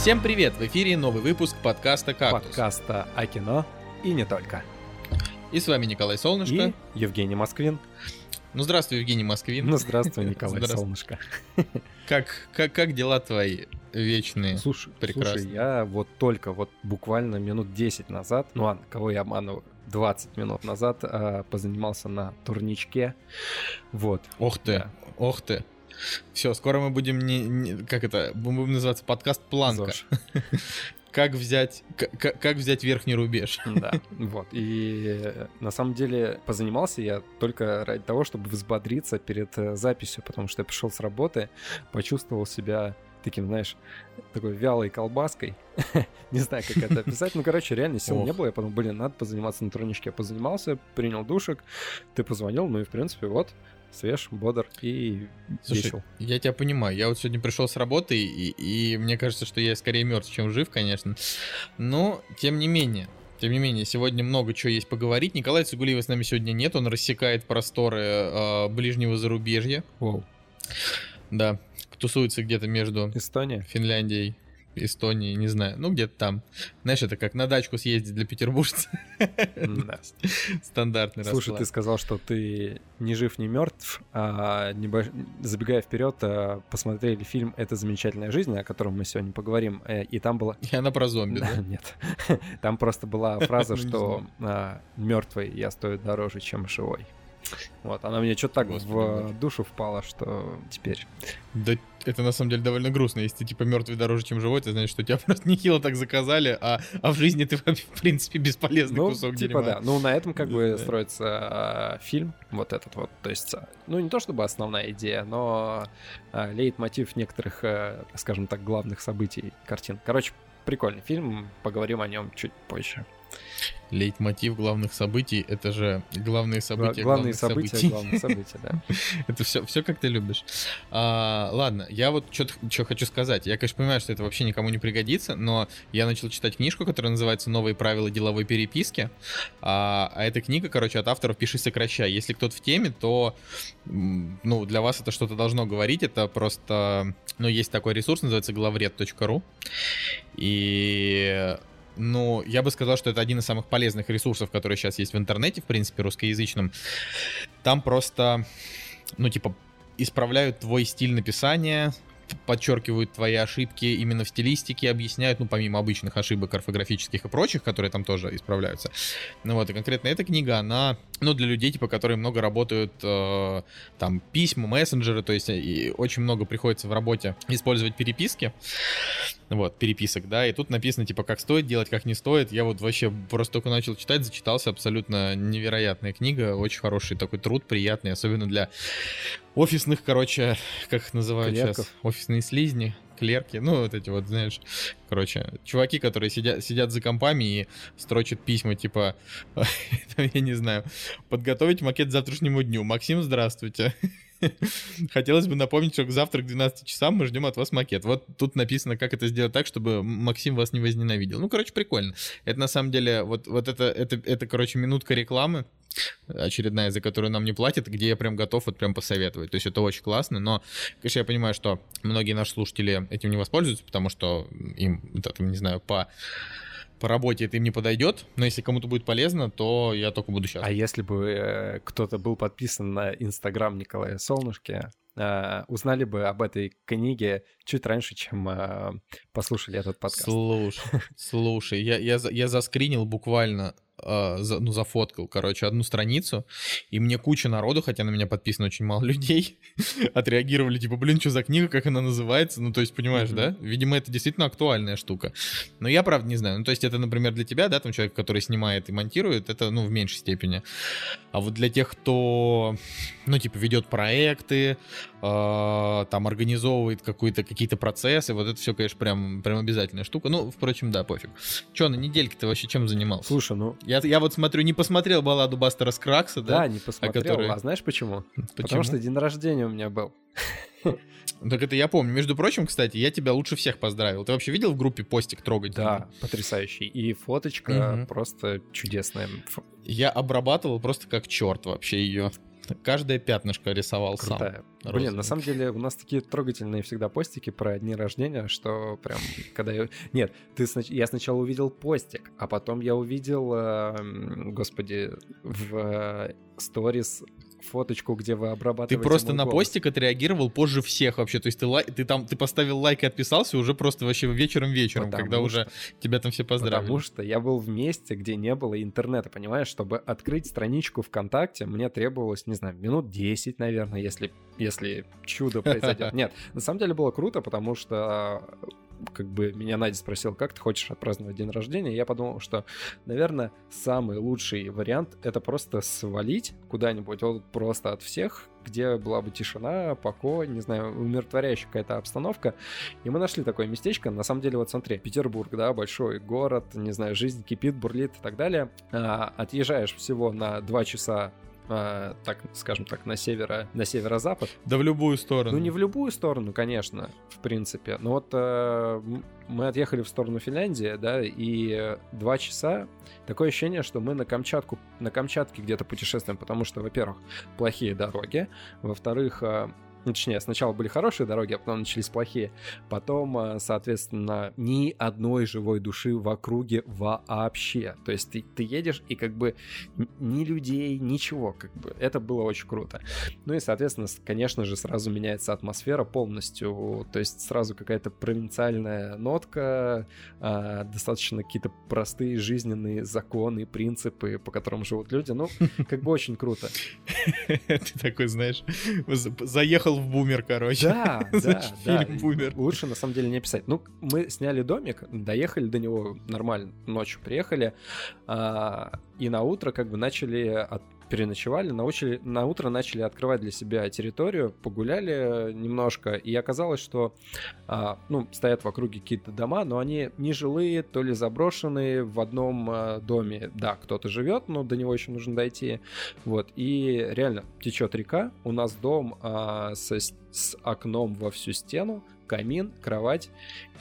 Всем привет! В эфире новый выпуск подкаста «Кактус». Подкаста о кино и не только. И с вами Николай Солнышко. И Евгений Москвин. Ну, здравствуй, Евгений Москвин. Ну, здравствуй, Николай Здравствуй. Солнышко. Как, как, как дела твои вечные? Слушай, Прекрасно. слушай, я вот только вот буквально минут 10 назад, ну ладно, кого я обманываю, 20 минут назад а, позанимался на турничке. Вот. Ох ты, Да. ох ты. Все, скоро мы будем не, не- как это, будем называться подкаст Планка. Как взять, к- к- как взять верхний рубеж? Да, вот. И э, на самом деле позанимался я только ради того, чтобы взбодриться перед э, записью, потому что я пришел с работы, почувствовал себя таким, знаешь, такой вялой колбаской. Не знаю, как это описать. Ну, короче, реально сил не было. Я подумал, блин, надо позаниматься на турничке. Я позанимался, принял душек, ты позвонил, ну и, в принципе, вот, свеж, бодр и Слушай, весел. я тебя понимаю. Я вот сегодня пришел с работы, и, и мне кажется, что я скорее мертв, чем жив, конечно. Но, тем не менее, тем не менее, сегодня много чего есть поговорить. Николай Цугулиева с нами сегодня нет, он рассекает просторы э, ближнего зарубежья. Воу. Да, тусуется где-то между Эстония? Финляндией, Эстонией, не знаю, ну где-то там. Знаешь, это как на дачку съездить для петербуржца. Да. Стандартный Слушай, ты расклад. сказал, что ты не жив, не мертв. А забегая вперед, а, посмотрели фильм «Это замечательная жизнь», о котором мы сегодня поговорим. э, И там была... И она про зомби, да? Нет. Там просто была фраза, Ну, что мертвый я стою дороже, чем живой. Вот, она мне что-то так Господи, в боже. душу впала, что теперь... Да это на самом деле довольно грустно. Если ты типа мертвый дороже, чем живой, ты знаешь, что тебя просто нехило так заказали, а, а в жизни ты в принципе, бесполезный Ну, кусок типа дерьма. да. Ну, на этом как бы Да. строится а, фильм, вот этот вот. То есть, а, ну, не то чтобы основная идея, но а, лейтмотив некоторых, а, скажем так, главных событий картин. Короче, прикольный фильм, поговорим о нем чуть позже. Лейтмотив главных событий — это же главные события Главные главных события, событий. главные события, да. Это все, все как ты любишь. А, ладно, я вот что хочу сказать. Я, конечно, понимаю, что это вообще никому не пригодится, но я начал читать книжку, которая называется «Новые правила деловой переписки». А, а эта книга, короче, от авторов «Пиши, сокращай». Если кто-то в теме, то, ну, для вас это что-то должно говорить. Это просто, ну, есть такой ресурс, называется главред.ру. И ну, я бы сказал, что это один из самых полезных ресурсов, которые сейчас есть в интернете, в принципе, русскоязычном. Там просто, ну, типа, исправляют твой стиль написания, подчеркивают твои ошибки именно в стилистике, объясняют, ну, помимо обычных ошибок орфографических и прочих, которые там тоже исправляются. Ну вот, и конкретно эта книга, она, ну, для людей, типа, которые много работают, э, там, письма, мессенджеры, то есть и очень много приходится в работе использовать переписки, вот, переписок, да, и тут написано, типа, как стоит делать, как не стоит. Я вот вообще просто только начал читать, зачитался, абсолютно невероятная книга, очень хороший такой труд, приятный, особенно для офисных, короче, как их называют сейчас, Клерков. офисные слизни, клерки, ну, вот эти вот, знаешь, короче, чуваки, которые сидят, сидят за компами и строчат письма, типа, я не знаю, подготовить макет к завтрашнему дню. Максим, здравствуйте. Хотелось бы напомнить, что завтра к 12 часам мы ждем от вас макет. Вот тут написано, как это сделать так, чтобы Максим вас не возненавидел. Ну, короче, прикольно. Это на самом деле, вот, вот это, это, это, короче, минутка рекламы очередная, за которую нам не платят, где я прям готов вот прям посоветовать. То есть это очень классно, но, конечно, я понимаю, что многие наши слушатели этим не воспользуются, потому что им, вот это, не знаю, по по работе это им не подойдет, но если кому-то будет полезно, то я только буду счастлив. А если бы э, кто-то был подписан на Инстаграм Николая Солнышки, э, узнали бы об этой книге чуть раньше, чем э, послушали этот подкаст. Слушай, слушай, я, я, я заскринил буквально, э, за- ну, зафоткал, короче, одну страницу, и мне куча народу, хотя на меня подписано очень мало людей, отреагировали, типа, блин, что за книга, как она называется, ну, то есть, понимаешь, Мгм. да? Видимо, это действительно актуальная штука. Но я, правда, не знаю, ну, то есть, это, например, для тебя, да, там человек, который снимает и монтирует, это, ну, в меньшей степени. А вот для тех, кто, ну, типа, ведет проекты, э, там, организовывает какую-то, какие-то процессы, вот это все, конечно, прям, прям обязательная штука. Ну, впрочем, да, пофиг. Че, на недельке ты вообще чем занимался? Слушай, ну Я, я вот смотрю, не посмотрел балладу Бастера Скракса, да, да? не посмотрел. который- А знаешь почему? Почему? Потому что день рождения у меня был. Так это я помню. Между прочим, кстати, я тебя лучше всех поздравил. Ты вообще видел в группе постик трогать? Да, потрясающий. И фоточка Мгм. просто чудесная. Я обрабатывал просто как черт вообще ее. Каждое пятнышко рисовал Крутая. сам. Блин, на самом деле у нас такие трогательные всегда постики про дни рождения, что прям, когда я... Нет, ты снач... я сначала увидел постик, а потом я увидел, э, господи, в э, сторис фоточку, где вы обрабатываете Ты просто на голос. постик отреагировал позже всех вообще. То есть ты, лай... ты там ты поставил лайк и отписался уже просто вообще вечером-вечером, Потому когда что- уже тебя там все поздравили. Потому что я был в месте, где не было интернета, понимаешь? Чтобы открыть страничку ВКонтакте, мне требовалось, не знаю, минут 10, наверное, если, если чудо произойдет. Нет, на самом деле было круто, потому что как бы меня Надя спросила, как ты хочешь отпраздновать день рождения, я подумал, что, наверное, самый лучший вариант — это просто свалить куда-нибудь, вот просто от всех, где была бы тишина, покой, не знаю, умиротворяющая какая-то обстановка. И мы нашли такое местечко. На самом деле, вот смотри, Петербург, да, большой город, не знаю, жизнь кипит, бурлит и так далее. А, отъезжаешь всего на два часа а, так, скажем так, на северо, на северо-запад. Да в любую сторону. Ну, не в любую сторону, конечно, в принципе. Но вот э, мы отъехали в сторону Финляндии, да, и два часа. Такое ощущение, что мы на Камчатку, на Камчатке где-то путешествуем, потому что, во-первых, плохие дороги, во-вторых, э, точнее, сначала были хорошие дороги, а потом начались плохие. Потом, э, соответственно, ни одной живой души в округе вообще. То есть ты, ты едешь, и как бы ни людей, ничего. Как бы. Это было очень круто. Ну и, соответственно, конечно же, сразу меняется атмосфера полностью. То есть сразу какая-то провинциальная нотка, а, достаточно какие-то простые жизненные законы, принципы, по которым живут люди. Ну, как бы очень круто. Ты такой, знаешь, за- заехал в бумер, короче. Да, да, да. Фильм «Бумер». Лучше на самом деле не писать. Ну, мы сняли домик, доехали до него нормально, ночью приехали, а, и на утро как бы начали от- переночевали, научили, на утро начали открывать для себя территорию, погуляли немножко, и оказалось, что а, ну, стоят в округе какие-то дома, но они не жилые, то ли заброшенные в одном а, доме. Да, кто-то живет, но до него еще нужно дойти. Вот, и реально течет река, у нас дом а, со с окном во всю стену, камин, кровать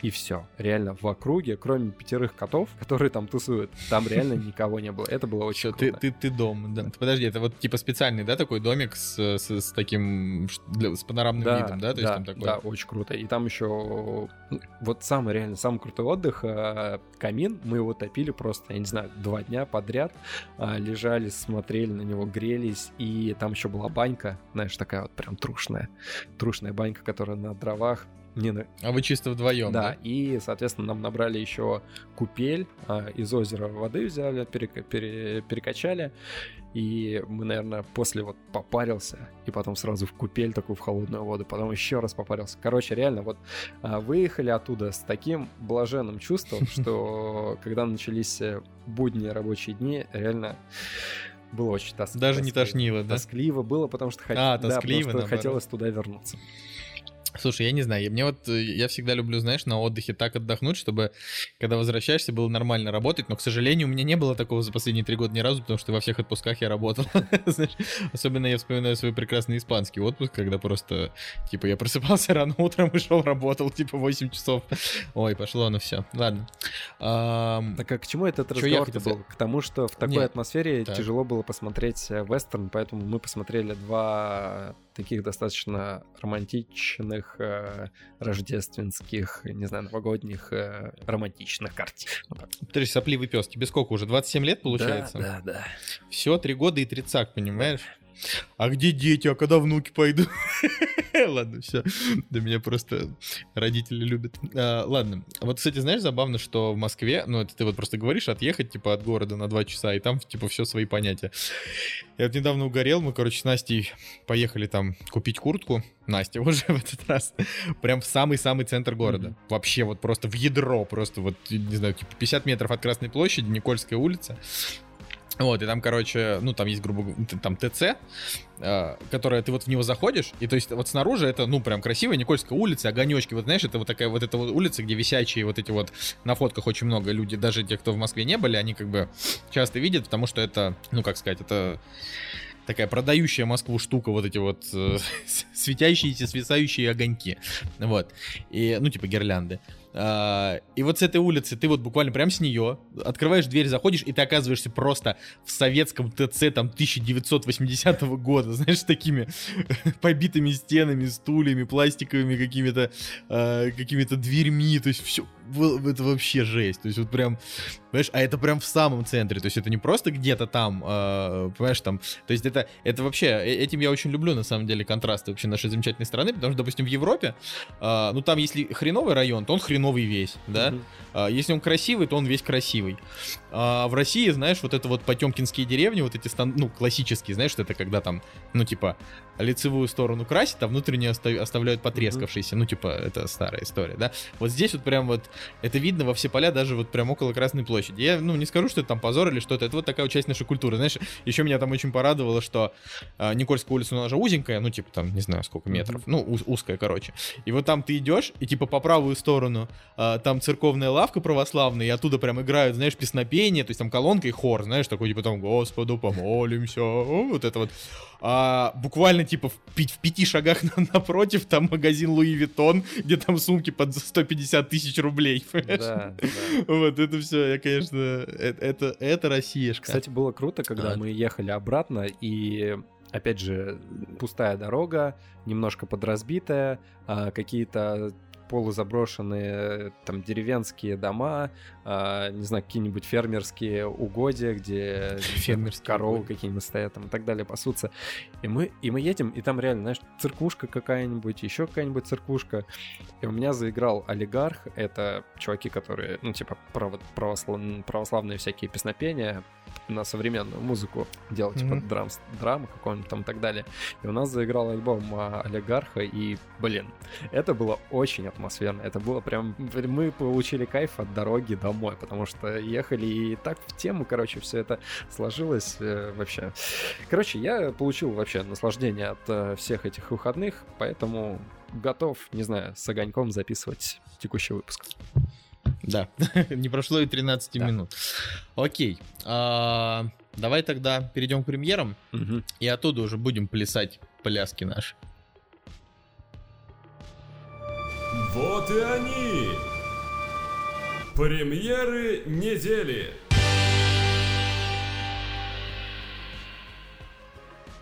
и все. Реально в округе, кроме пятерых котов, которые там тусуют, там реально никого не было. Это было очень Всё, ты, круто. ты, ты дом, да. Подожди, это вот типа специальный, да, такой домик с, с, с таким, с панорамным видом, да? То есть там такой... да, очень круто. И там еще ну, вот самый реально самый крутой отдых. э, Камин, мы его топили просто, я не знаю, два дня подряд. а, Лежали, смотрели на него, грелись. И там еще была банька, знаешь, такая вот прям трушная. Трушная банька, которая на дровах. Не на... А вы чисто вдвоем, Да, да? и, соответственно, нам набрали еще купель, а, из озера воды взяли, перека- пере- перекачали, и мы, наверное, после вот попарился, и потом сразу в купель такую в холодную воду, потом еще раз попарился. Короче, реально, вот а, выехали оттуда с таким блаженным чувством, что когда начались э, будни, рабочие дни, реально было очень тос- Даже не тоскливо. тошнило, да? Тоскливо было, потому что, хот- А, да, потому тоскливо, что наоборот. хотелось туда вернуться. Слушай, я не знаю, мне вот, э, я всегда люблю, знаешь, на отдыхе так отдохнуть, чтобы, когда возвращаешься, было нормально работать, но, к сожалению, у меня не было такого за последние три года ни разу, потому что во всех отпусках я работал. Знаешь, Особенно я вспоминаю свой прекрасный испанский отпуск, когда просто, типа, я просыпался рано утром и шел, работал, типа, 8 часов. Ой, пошло оно все. Ладно. Так а к чему этот разговор был? К тому, что в такой атмосфере тяжело было посмотреть э, вестерн, поэтому мы посмотрели два таких достаточно романтичных, э, рождественских, не знаю, новогодних э, романтичных картин. Вот так. Подожди, сопливый пес, тебе сколько уже? 27 лет получается? Да, да, да. Все, три года и тридцак, понимаешь? А где дети? А когда внуки пойдут? Ладно, все. Да меня просто родители любят. А, ладно. Вот, кстати, знаешь, забавно, что в Москве, ну, это ты вот просто говоришь, отъехать, типа, от города на два часа, и там, типа, все свои понятия. Я вот недавно угорел, мы, короче, с Настей поехали там купить куртку. Настя уже в этот раз. Прям в самый-самый центр города. Вообще вот просто в ядро, просто вот, не знаю, типа 50 метров от Красной площади, Никольская улица. Вот, и там, короче, ну, там есть, грубо говоря, там ТЦ, э, которое ты вот в него заходишь, и то есть вот снаружи это, ну, прям красивая Никольская улица, огонечки, вот знаешь, это вот такая вот эта вот улица, где висячие вот эти вот, на фотках очень много люди, даже те, кто в Москве не были, они как бы часто видят, потому что это, ну, как сказать, это такая продающая Москву штука, вот эти вот э, светящиеся, свисающие огоньки, вот, и, ну, типа гирлянды. А, и вот с этой улицы ты вот буквально прям с нее открываешь дверь, заходишь, и ты оказываешься просто в советском ТЦ там 1980 года, знаешь, с такими побитыми стенами, стульями, пластиковыми какими-то э, какими-то дверьми, то есть все, это вообще жесть, то есть вот прям, понимаешь, а это прям в самом центре, то есть это не просто где-то там, э, понимаешь, там, то есть это, это вообще, э, этим я очень люблю, на самом деле, контрасты вообще нашей замечательной страны, потому что, допустим, в Европе, э, ну там, если хреновый район, то он хреновый весь, да, mm-hmm. э, если он красивый, то он весь красивый, а в России, знаешь, вот это вот потемкинские деревни, вот эти, стан, ну, классические, знаешь, что это когда там, ну, типа, лицевую сторону красят, а внутреннюю оставляют потрескавшиеся. Mm-hmm. Ну, типа, это старая история, да. Вот здесь вот прям вот это видно во все поля, даже вот прям около Красной площади. Я, ну, не скажу, что это там позор или что-то. Это вот такая вот часть нашей культуры. Знаешь, еще меня там очень порадовало, что э, Никольская улица, она же узенькая, ну, типа, там, не знаю, сколько метров. Ну, уз- узкая, короче. И вот там ты идешь, и типа по правую сторону э, там церковная лавка православная, и оттуда прям играют, знаешь, песнопение, то есть там колонка и хор, знаешь, такой типа там Господу помолимся, вот это вот а, буквально типа в, в пяти шагах на, напротив там магазин Луи Виттон, где там сумки под 150 тысяч рублей. Да, да. Вот это все, я, конечно, это, это, это Россиешка. Кстати, было круто, когда а. мы ехали обратно и опять же, пустая дорога, немножко подразбитая, а, какие-то полузаброшенные там деревенские дома, э, не знаю, какие-нибудь фермерские угодья, где фермерские коровы какие-нибудь стоят там и так далее, пасутся. И мы, и мы едем, и там реально, знаешь, церквушка какая-нибудь, еще какая-нибудь церквушка. И у меня заиграл олигарх, это чуваки, которые, ну, типа, право, православ, православные всякие песнопения, на современную музыку делать, типа mm-hmm. драм, драма какого-нибудь там и так далее. И у нас заиграл альбом а, Олигарха, и, блин, это было очень атмосферно. Это было прям... Мы получили кайф от дороги домой, потому что ехали и так в тему, короче, все это сложилось э, вообще. Короче, я получил вообще наслаждение от э, всех этих выходных, поэтому готов, не знаю, с огоньком записывать текущий выпуск. Да, не прошло и 13 да. минут. Окей. А, давай тогда перейдем к премьерам, угу. и оттуда уже будем плясать пляски наши. Вот и они! Премьеры недели!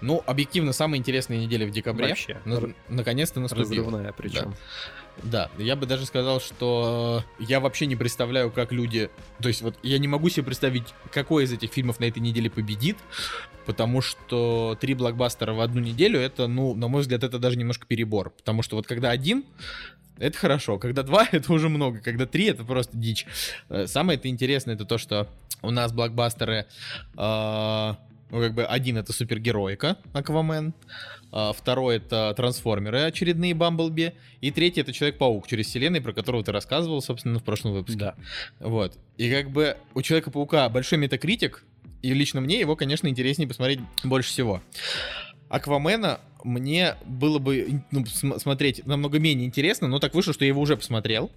Ну, объективно, самая интересная неделя в декабре. Вообще. На- наконец-то наступила. Разрывная причем. Да. Да, я бы даже сказал, что я вообще не представляю, как люди... То есть вот я не могу себе представить, какой из этих фильмов на этой неделе победит, потому что три блокбастера в одну неделю, это, ну, на мой взгляд, это даже немножко перебор. Потому что вот когда один, это хорошо. Когда два, это уже много. Когда три, это просто дичь. Э, самое это интересное, это то, что у нас блокбастеры э, ну, как бы один это супергероика, Аквамен, а второй это трансформеры, очередные Бамблби, и третий это Человек-паук через вселенной, про которого ты рассказывал, собственно, в прошлом выпуске. Да. Вот. И как бы у Человека-паука большой метакритик, и лично мне его, конечно, интереснее посмотреть больше всего. Аквамена мне было бы ну, смотреть намного менее интересно, но так вышло, что я его уже посмотрел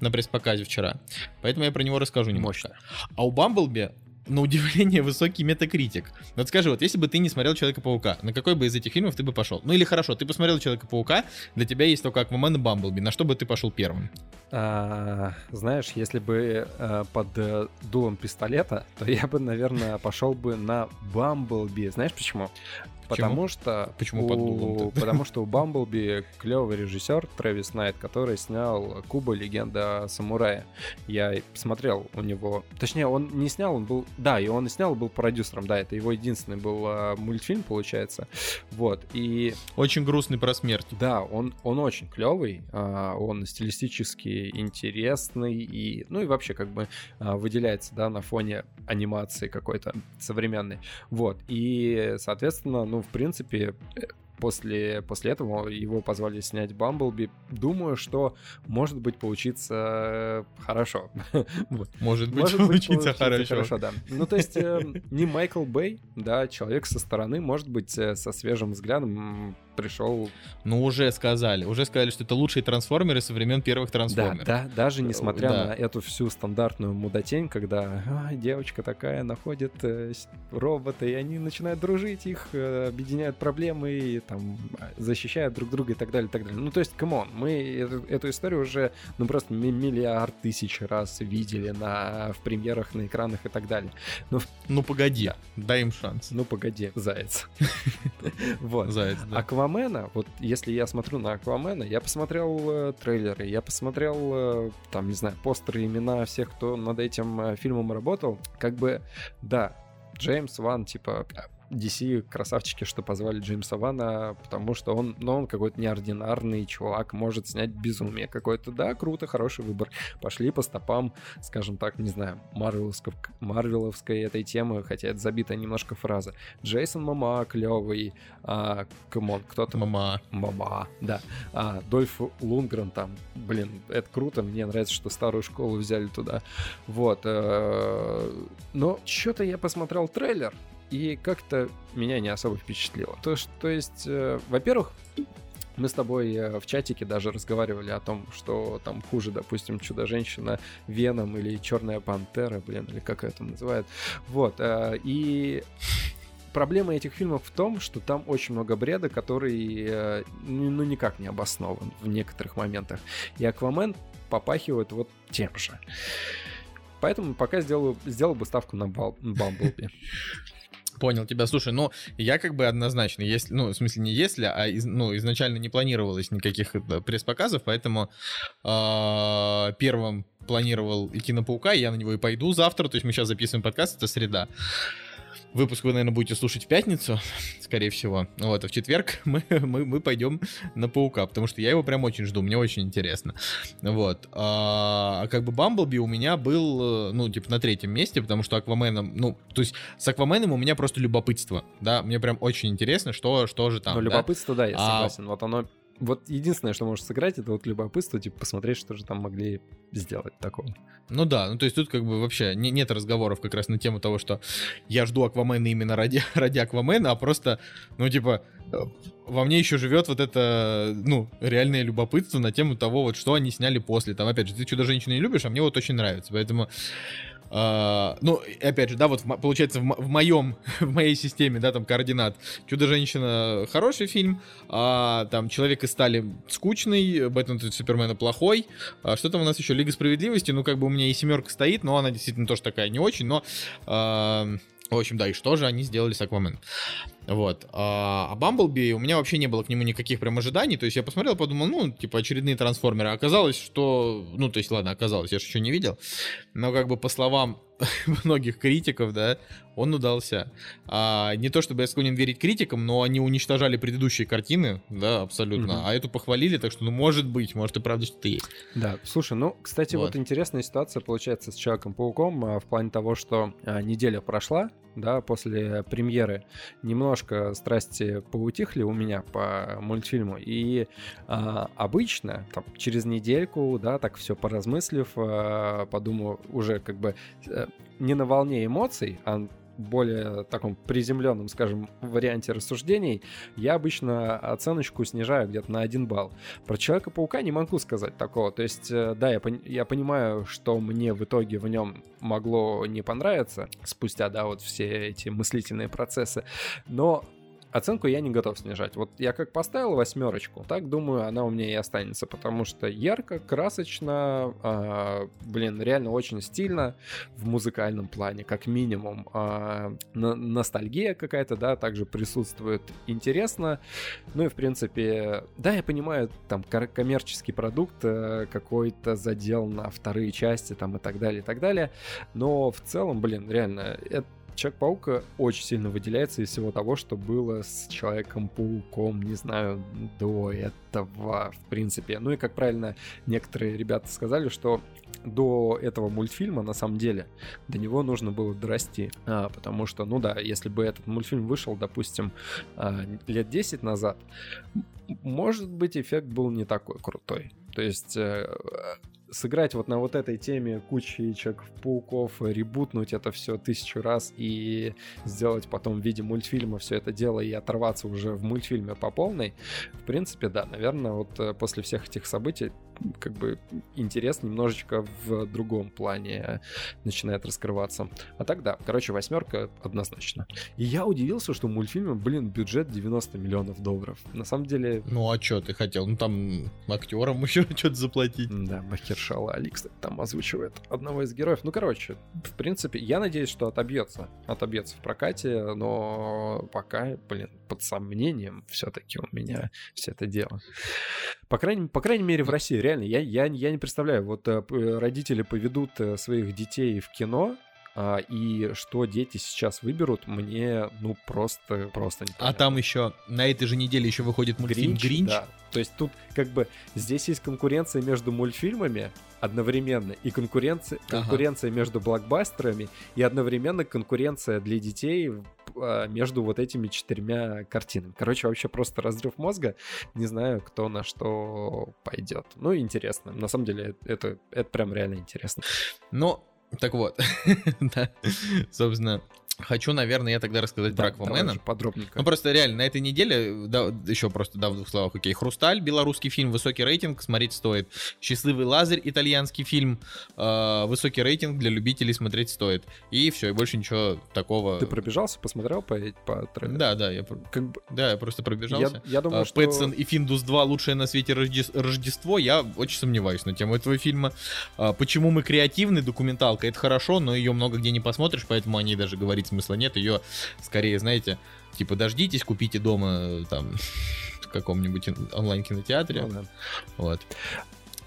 на пресс-показе вчера. Поэтому я про него расскажу немножко. Мощно. А у Бамблби на удивление высокий метакритик. Вот скажи, вот если бы ты не смотрел Человека-паука, на какой бы из этих фильмов ты бы пошел? Ну или хорошо, ты посмотрел Человека-паука, для тебя есть только Аквамен и Бамблби. На что бы ты пошел первым? А, знаешь, если бы а, под э, дулом пистолета, то я бы, наверное, пошел бы на Бамблби. Знаешь почему? Потому что... Почему под углом Потому что у Бамблби клевый режиссер Трэвис Найт, который снял Куба Легенда о самурае. Я смотрел у него... Точнее, он не снял, он был... Да, и он и снял, был продюсером, да, это его единственный был а, мультфильм, получается. Вот, и... Очень грустный про смерть. Да, он, он очень клевый, а, он стилистически интересный и... Ну и вообще как бы а, выделяется, да, на фоне анимации какой-то современной. Вот, и, соответственно, ну, ну, в принципе, э, после, после этого его позвали снять Бамблби. Думаю, что может быть получится хорошо. вот. Может быть может получится, быть, хорошо. хорошо. да. Ну, то есть э, не Майкл Бэй, да, человек со стороны, может быть, э, со свежим взглядом пришел... Ну, уже сказали. Уже сказали, что это лучшие трансформеры со времен первых Да, трансформеров. да, даже несмотря Да. на эту всю стандартную мудотень, когда «А, девочка такая находит э, робота, и они начинают дружить, их э, объединяют проблемы, и там а, защищают друг друга и так далее, и так далее. Ну, то есть, come on, мы эту, эту историю уже, ну, просто ми- миллиард тысяч раз видели на, в премьерах, на экранах и так далее. Ну, погоди, дай им шанс. Ну, погоди, заяц. Вот. Заяц, да. Аквамена, вот если я смотрю на Аквамена, я посмотрел э, трейлеры, я посмотрел, э, там, не знаю, постеры, имена всех, кто над этим э, фильмом работал, как бы, да, Джеймс Ван, типа, DC красавчики, что позвали Джеймса Вана, потому что он, ну, он какой-то неординарный чувак, может снять безумие какое-то. Да, круто, хороший выбор. Пошли по стопам, скажем так, не знаю, марвеловской, марвеловской этой темы, хотя это забитая немножко фраза. Джейсон Момоа клевый, а, come on, кто-то... Момоа. Момоа, да. А, Дольф Лунгрен там, блин, это круто, мне нравится, что старую школу взяли туда. Вот. э, Но что-то я посмотрел трейлер, и как-то меня не особо впечатлило. То, есть- то есть, э, во-первых, мы с тобой э, в чатике даже разговаривали о том, что там хуже, допустим, Чудо-женщина, Веном или Черная пантера, блин, или как это называют. Вот. э, И проблема этих фильмов в том, что там очень много бреда, который э, ну, ну, никак не обоснован в некоторых моментах. И Аквамен попахивает вот тем же. Поэтому пока сделаю, сделал бы ставку на Бамблби. Понял тебя. Слушай, ну, я как бы однозначно, если, ну, в смысле не если, а из- ну, изначально не планировалось никаких э, пресс-показов, поэтому э, первым планировал идти на Паука, я на него и пойду завтра, то есть мы сейчас записываем подкаст, это среда. Выпуск вы, наверное, будете слушать в пятницу, скорее всего. Вот, а в четверг мы, мы, мы пойдем на Паука, потому что я его прям очень жду, мне очень интересно. Вот. А, а как бы Бамблби у меня был, э, ну, типа, на третьем месте, потому что Акваменом, ну, то есть с Акваменом у меня просто любопытство, да, мне прям очень интересно, что, что же там, да. любопытство, да, я А- согласен. Вот оно... Вот единственное, что может сыграть, это вот любопытство, типа посмотреть, что же там могли сделать такого. Ну да, ну то есть тут как бы вообще не- нет разговоров как раз на тему того, что я жду Аквамена именно ради, ради Аквамена, а просто, ну типа, э, во мне еще живет вот это, ну, реальное любопытство на тему того, вот что они сняли после. Там, опять же, ты Чудо-женщину не любишь, а мне вот очень нравится, поэтому... а, ну, опять же, да, вот получается в, в моем, в моей системе, да, там координат. Чудо-женщина хороший фильм, а там Человек из стали скучный, Бэтмен против Супермена плохой, а что там у нас еще? Лига справедливости. Ну, как бы у меня и семерка стоит, но она действительно тоже такая не очень. Но, а, в общем, да, и что же они сделали с Аквамен? Вот. А, а Бамблби, у меня вообще не было к нему никаких прям ожиданий. То есть я посмотрел, подумал, ну, типа, очередные трансформеры. Оказалось, что... Ну, то есть, ладно, оказалось, я же еще не видел. Но, как бы, по словам многих критиков, да, он удался. А, не то чтобы я склонен верить критикам, но они уничтожали предыдущие картины, да, абсолютно. Мгм. А эту похвалили, так что, ну, может быть, может и правда что-то есть. Да, слушай, ну, кстати, вот, Вот. интересная ситуация получается с Человеком-пауком а, в плане того, что а, неделя прошла, да, после премьеры немножко страсти поутихли у меня по мультфильму, и а, обычно там, через недельку, да, так все поразмыслив, а, подумаю уже как бы не на волне эмоций, а более таком приземленном, скажем, варианте рассуждений, я обычно оценочку снижаю где-то на один балл. Про Человека-паука не могу сказать такого. То есть, э, да, я, пон- я понимаю, что мне в итоге в нем могло не понравиться, спустя, да, вот все эти мыслительные процессы, но оценку я не готов снижать. Вот я как поставил восьмерочку, так думаю, она у меня и останется, потому что ярко, красочно, а, блин, реально очень стильно в музыкальном плане, как минимум. Но- ностальгия какая-то, да, также присутствует. Интересно. Ну и, в принципе, да, я понимаю, там коммерческий продукт, э, какой-то задел на вторые части там и так далее, и так далее. Но в целом, блин, реально, это Человек-паук очень сильно выделяется из всего того, что было с Человеком-пауком, не знаю, до этого, в принципе. Ну и, как правильно некоторые ребята сказали, что до этого мультфильма, на самом деле, до него нужно было дорасти. А, потому что, ну да, если бы этот мультфильм вышел, допустим, а, лет 10 назад, может быть, эффект был не такой крутой. То есть э, сыграть вот на вот этой теме кучи Человеков-пауков, ребутнуть это все тысячу раз и сделать потом в виде мультфильма все это дело и оторваться уже в мультфильме по полной, в принципе, да, наверное, вот э, после всех этих событий как бы интерес немножечко в другом плане начинает раскрываться. А так да, короче, восьмерка однозначно. И я удивился, что у мультфильма, блин, бюджет 90 миллионов долларов. На самом деле... Ну а что ты хотел? Ну там актерам еще что-то заплатить. Да, Махершала Али, кстати, там озвучивает одного из героев. Ну, короче, в принципе, я надеюсь, что отобьется. Отобьется в прокате, но пока, блин, под сомнением все-таки у меня все это дело. По крайней, по крайней мере, в России, реально, я, я, я не представляю, вот э, родители поведут э, своих детей в кино, и что дети сейчас выберут, мне, ну, просто, просто не А там еще, на этой же неделе еще выходит мультфильм Гринч. Гринч. Да. То есть тут как бы здесь есть конкуренция между мультфильмами одновременно и конкуренция, конкуренция ага. между блокбастерами и одновременно конкуренция для детей а, между вот этими четырьмя картинами. Короче, вообще просто разрыв мозга. Не знаю, кто на что пойдет. Ну, интересно. На самом деле, это, это прям реально интересно. Но, так вот, да, собственно, Хочу, наверное, я тогда рассказать да, про Аквамена. подробненько. Ну, просто реально, на этой неделе, да, еще просто, да, в двух словах, окей, «Хрусталь», белорусский фильм, высокий рейтинг, смотреть стоит. «Счастливый Лазарь», итальянский фильм, э, высокий рейтинг, для любителей смотреть стоит. И все, и больше ничего такого... Ты пробежался, посмотрел по, по трейлеру? Да, да, я, как бы... да, я просто пробежался. Я, я думаю, а, что... Пэтсон и Финдус 2 лучшее на свете Рождество, я очень сомневаюсь на тему этого фильма. А, почему мы креативны, документалка, это хорошо, но ее много где не посмотришь, поэтому они даже говорить говорить смысла нет. Ее скорее, знаете, типа дождитесь, купите дома там в каком-нибудь онлайн-кинотеатре. Ну, да. Вот.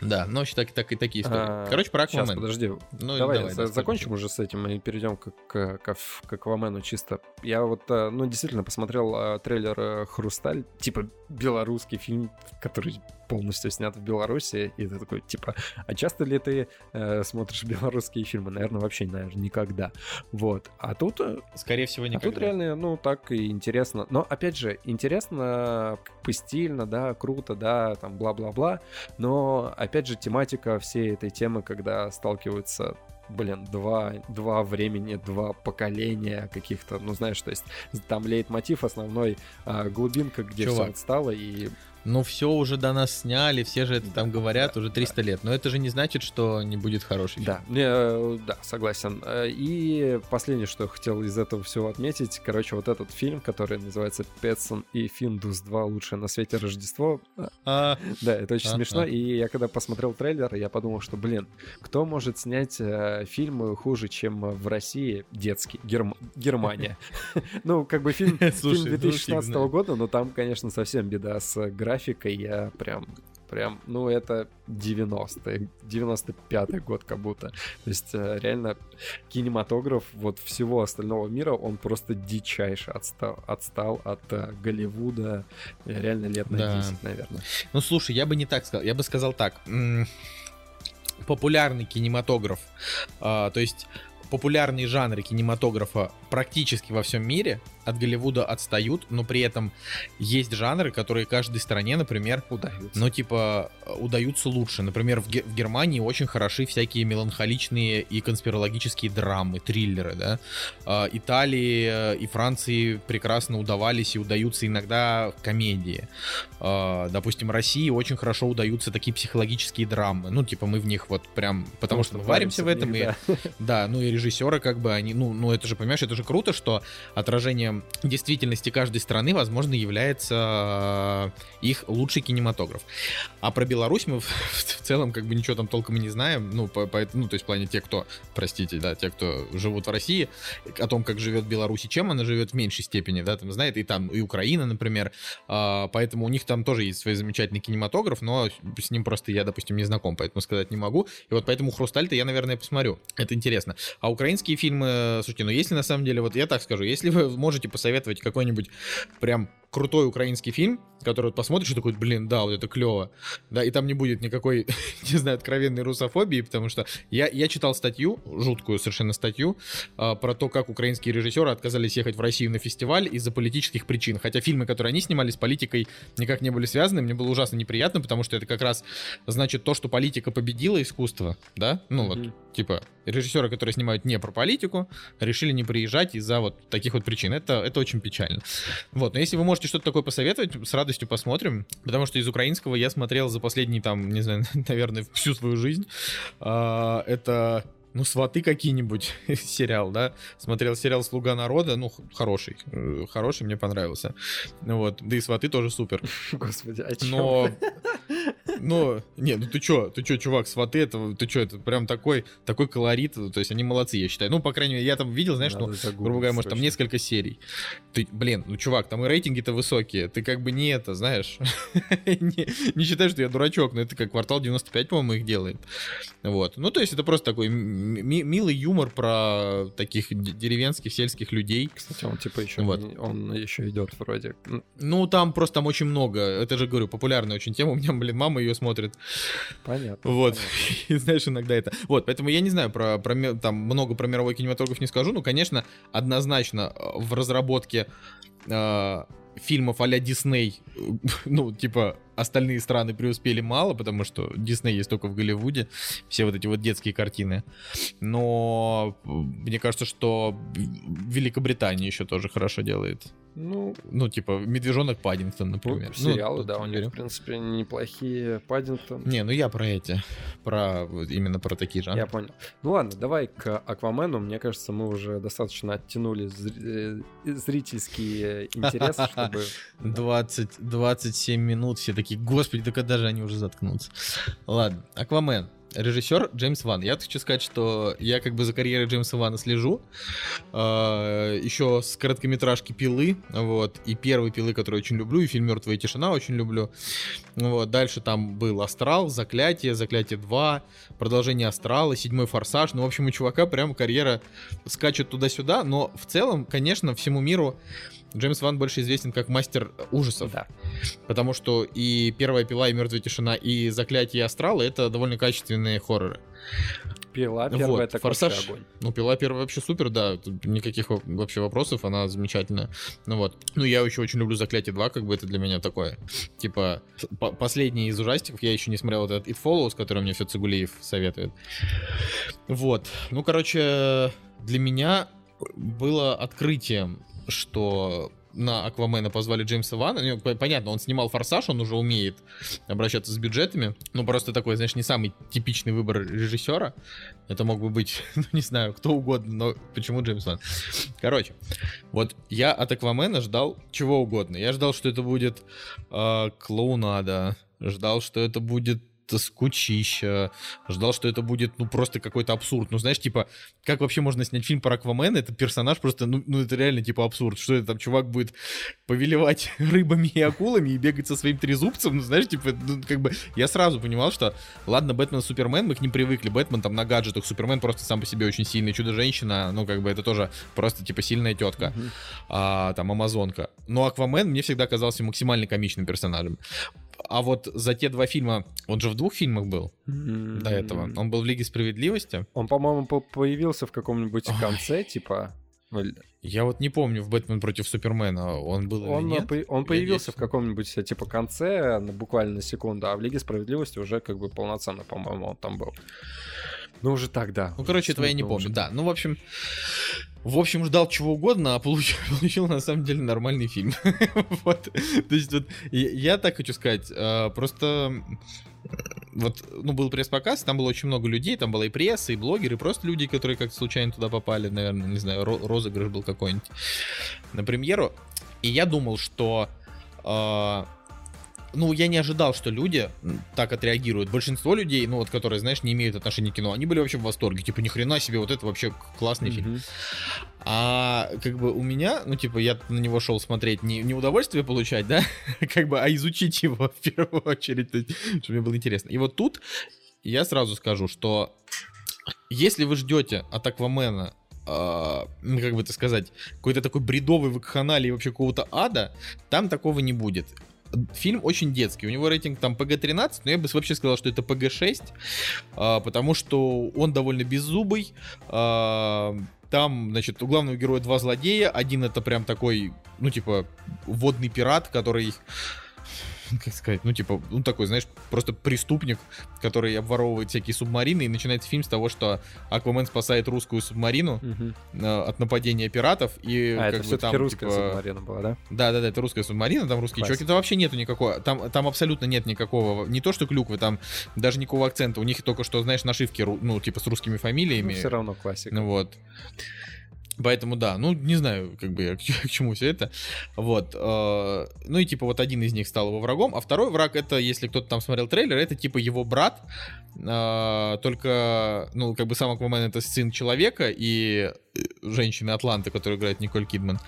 Да, но так, так и такие истории. А, Короче, про Аквамен. Сейчас, подожди. Ну, давай, давай да, закончим уже с этим и перейдем к, к, к, к Аквамену чисто. Я вот, э, ну, действительно посмотрел э, трейлер э, «Хрусталь», типа белорусский фильм, который полностью снят в Беларуси, и ты такой, типа, а часто ли ты э, смотришь белорусские фильмы? Наверное, вообще, наверное, никогда. Вот. А тут... Э, Скорее всего, никогда. А тут реально, ну, так и интересно. Но, опять же, интересно, как бы стильно, да, круто, да, там, бла-бла-бла, но, опять же, тематика всей этой темы, когда сталкиваются блин, два, два времени, два поколения каких-то, ну, знаешь, то есть там лейтмотив основной, а, глубинка, где Чувак, все отстало, и ну все уже до нас сняли, все же это там говорят уже 300 лет. Но это же не значит, что не будет хороший Да, не, э, да, согласен. Э, и последнее, что я хотел из этого всего отметить, короче, вот этот фильм, который называется «Петсон и Финдус 2. Лучшее на свете Рождество». А, да, это очень а, смешно. А. И я когда посмотрел трейлер, я подумал, что, блин, кто может снять э, фильмы хуже, чем в России детский, Герм... Германия. Ну, как бы фильм 2016 ну, года, но там, конечно, совсем беда с графикой графикой я прям прям, ну, это 90-е, 95-й год как будто. То есть э, реально кинематограф вот всего остального мира, он просто дичайше отстал, отстал от uh, Голливуда реально лет на да. 10, наверное. Ну, слушай, я бы не так сказал. Я бы сказал так. Популярный кинематограф, а, то есть популярные жанры кинематографа практически во всем мире от Голливуда отстают, но при этом есть жанры, которые каждой стране, например, удаются. Ну, типа, удаются лучше. Например, в, Ге- в Германии очень хороши всякие меланхоличные и конспирологические драмы, триллеры, да. Э, Италии и Франции прекрасно удавались и удаются иногда комедии. Э, допустим, России очень хорошо удаются такие психологические драмы. Ну, типа, мы в них вот прям, потому, потому что мы варимся в этом, них, и, да. да, ну и режиссеры как бы они, ну, ну это же, понимаешь, это же круто, что отражением действительности каждой страны, возможно, является э, их лучший кинематограф. А про Беларусь мы в, в целом как бы ничего там толком и не знаем, ну, по, по, ну, то есть в плане те, кто, простите, да, те, кто живут в России, о том, как живет Беларусь и чем она живет в меньшей степени, да, там знает, и там, и Украина, например, а, поэтому у них там тоже есть свой замечательный кинематограф, но с ним просто я, допустим, не знаком, поэтому сказать не могу, и вот поэтому «Хрусталь»-то я, наверное, посмотрю, это интересно. А украинские фильмы, слушайте, ну если на самом деле, вот я так скажу, если вы можете посоветовать какой-нибудь прям крутой украинский фильм, который вот посмотришь и такой, блин, да, вот это клево, да, и там не будет никакой, не знаю, откровенной русофобии, потому что я, я читал статью, жуткую совершенно статью, э, про то, как украинские режиссеры отказались ехать в Россию на фестиваль из-за политических причин, хотя фильмы, которые они снимали с политикой, никак не были связаны, мне было ужасно неприятно, потому что это как раз значит то, что политика победила искусство, да, ну вот, типа, режиссеры, которые снимают не про политику, решили не приезжать из-за вот таких вот причин, это, это очень печально. Вот, но если вы можете что-то такое посоветовать, с радостью посмотрим, потому что из украинского я смотрел за последние, там, не знаю, наверное, всю свою жизнь. А, это ну, сваты какие-нибудь сериал, да. Смотрел сериал Слуга народа, ну, хороший. э, Хороший, мне понравился. Вот. Да и сваты тоже супер. Господи, а чё? Но. Но, не, ну ты чё, ты чё, чувак, сваты, это, ты чё, это прям такой, такой колорит, то есть они молодцы, я считаю. Ну, по крайней мере, я там видел, знаешь, ну, Надо загуглить грубо говоря, может, там несколько серий. Ты, блин, ну, чувак, там и рейтинги-то высокие, ты как бы не это, знаешь, не, не считай, что я дурачок, но это как квартал 95, по-моему, их делает. Вот. Ну, то есть это просто такой ми- милый юмор про таких деревенских, сельских людей. Кстати, он типа еще Вот. он еще идет вроде. Ну, там просто там очень много, это же, говорю, популярная очень тема, у меня, блин, мама ее смотрит. Понятно. Вот. понятно. И знаешь, иногда это... Вот, поэтому я не знаю, про, про там много про мировой кинематограф не скажу, но, конечно, однозначно э, в разработке э, фильмов а-ля Дисней, ну, типа, остальные страны преуспели мало, потому что Дисней есть только в Голливуде, все вот эти вот детские картины. Но э, мне кажется, что Великобритания еще тоже хорошо делает. Ну, Ну, типа, Медвежонок Паддингтон, ну, например. Ну, сериалы, тут да, у них, в принципе, неплохие. Паддингтон. Не, ну я про эти, про именно про такие жанры. Я понял. Ну ладно, давай к Аквамену. Мне кажется, мы уже достаточно оттянули э, зрительские интересы, чтобы... 20, 27 минут, все такие, господи, да когда же они уже заткнутся? Ладно, Аквамен. Режиссер Джеймс Ван. Я хочу сказать, что я как бы за карьерой Джеймса Вана слежу. еще с короткометражки Пилы, вот, и первой Пилы, которую очень люблю, и фильм Мертвая тишина очень люблю. Вот, дальше там был Астрал, Заклятие, Заклятие 2, продолжение Астрала, Седьмой Форсаж. Ну, в общем, у чувака прям карьера скачет туда-сюда, но в целом, конечно, всему миру Джеймс Ван больше известен как мастер ужасов. Да. Потому что и первая пила, и мертвая тишина, и заклятие и астралы это довольно качественные хорроры. Пила Вот, первая, это «Форсаж». огонь. Ну, пила первая вообще супер, да. тут никаких во- вообще вопросов, она замечательная. Ну вот. Ну, я еще очень люблю заклятие 2, как бы это для меня такое. Типа, по- последний из ужастиков, я еще не смотрел вот этот It Follows, который мне все Цигулиев советует. Вот. Ну, короче, для меня было открытием, что на Аквамена позвали Джеймса Вана. По- понятно, он снимал «Форсаж», он уже умеет обращаться с бюджетами. Ну, просто такой, знаешь, не самый типичный выбор режиссера. Это мог бы быть, ну, не знаю, кто угодно, но почему Джеймс Ван? Короче, вот я от Аквамена ждал чего угодно. Я ждал, что это будет э, клоунада, ждал, что это будет скучища, ждал, что это будет, ну, просто какой-то абсурд. Ну, знаешь, типа, как вообще можно снять фильм про Аквамена? Это персонаж просто, ну, ну, это реально, типа, абсурд. Что это там, чувак будет повелевать рыбами и акулами и бегать со своим трезубцем? Ну, знаешь, типа, ну, как бы, я сразу понимал, что, ладно, Бэтмен, Супермен, мы к ним привыкли. Бэтмен там на гаджетах, Супермен просто сам по себе очень сильный. Чудо-женщина, ну, как бы, это тоже просто, типа, сильная тетка Мгм. а, там, Амазонка. Но Аквамен мне всегда казался максимально комичным персонажем. А вот за те два фильма, он же в двух фильмах был до этого. Он был в Лиге Справедливости. Он, по-моему, по- появился в каком-нибудь Ой. конце, типа... Я вот не помню, в Бэтмен против Супермена он был Он, или нет. по- он появился в каком-нибудь, э, типа, конце, буквально на секунду, а в Лиге Справедливости уже как бы полноценно, по-моему, он там был. Ну, уже так, да. Ну, короче, этого я не помню. Да, ну, в общем... В общем, ждал чего угодно, а получил, получил на самом деле нормальный фильм. вот. То есть вот я, я так хочу сказать, э, просто вот, ну, был пресс-показ, там было очень много людей, там была и пресса, и блогеры, и просто люди, которые как-то случайно туда попали, наверное, не знаю, ро- розыгрыш был какой-нибудь на премьеру. И я думал, что э, ну, я не ожидал, что люди так отреагируют. Большинство людей, ну, вот, которые, знаешь, не имеют отношения к кино, они были вообще в восторге. Типа, ни хрена себе, вот это вообще классный фильм. А как бы у меня, ну, типа, я на него шел смотреть не, не удовольствие получать, да, как бы, а изучить его в первую очередь, есть, чтобы мне было интересно. И вот тут я сразу скажу, что если вы ждете от Аквамена а, ну, как бы это сказать, какой-то такой бредовый вакханалии вообще какого-то ада, там такого не будет. Фильм очень детский, у него рейтинг там PG-13, но я бы вообще сказал, что это PG-6, а, потому что он довольно беззубый, а, там, значит, у главного героя два злодея. Один это прям такой, ну, типа, водный пират, который как сказать, ну, типа, ну, такой, знаешь, просто преступник, который обворовывает всякие субмарины, и начинается фильм с того, что Аквамен спасает русскую субмарину э, от нападения пиратов, и А, как это бы там, русская типа, субмарина была, да? да, да, да, это русская субмарина, там русские Классика. чуваки, там вообще нету никакого, там, там абсолютно нет никакого, не то что клюквы, там даже никакого акцента, у них только что, знаешь, нашивки, ну, типа с русскими фамилиями. все равно классика. Ну вот. Поэтому да, ну не знаю, как бы я к, к чему все это. Вот. э, ну и типа вот один из них стал его врагом, а второй враг это, если кто-то там смотрел трейлер, это типа его брат. э, только, ну, как бы сам Аквамен это сын человека и э, женщины Атланты, которую играет Николь Кидман.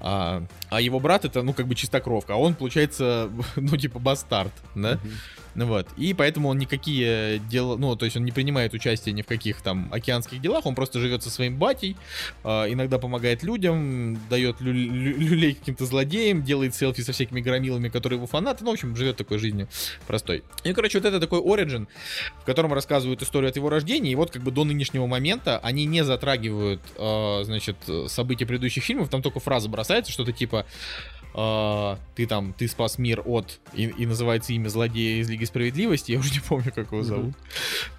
А, а его брат это, ну, как бы чистокровка, а он, получается, ну, типа бастард, да? Мгм. Ну вот. И поэтому он никакие дела, ну, то есть он не принимает участие ни в каких там океанских делах, он просто живет со своим батей, а, иногда помогает людям, дает лю- лю- люлей каким-то злодеям, делает селфи со всякими громилами, которые его фанаты, ну, в общем, живет такой жизнью простой. И, короче, вот это такой оригин, в котором рассказывают историю от его рождения, и вот как бы до нынешнего момента они не затрагивают, а, значит, события предыдущих фильмов, там только фраза бросается, что-то типа а, ты там, ты спас мир от, и, и называется имя злодея из Лиги Справедливости, я уже не помню, как его зовут.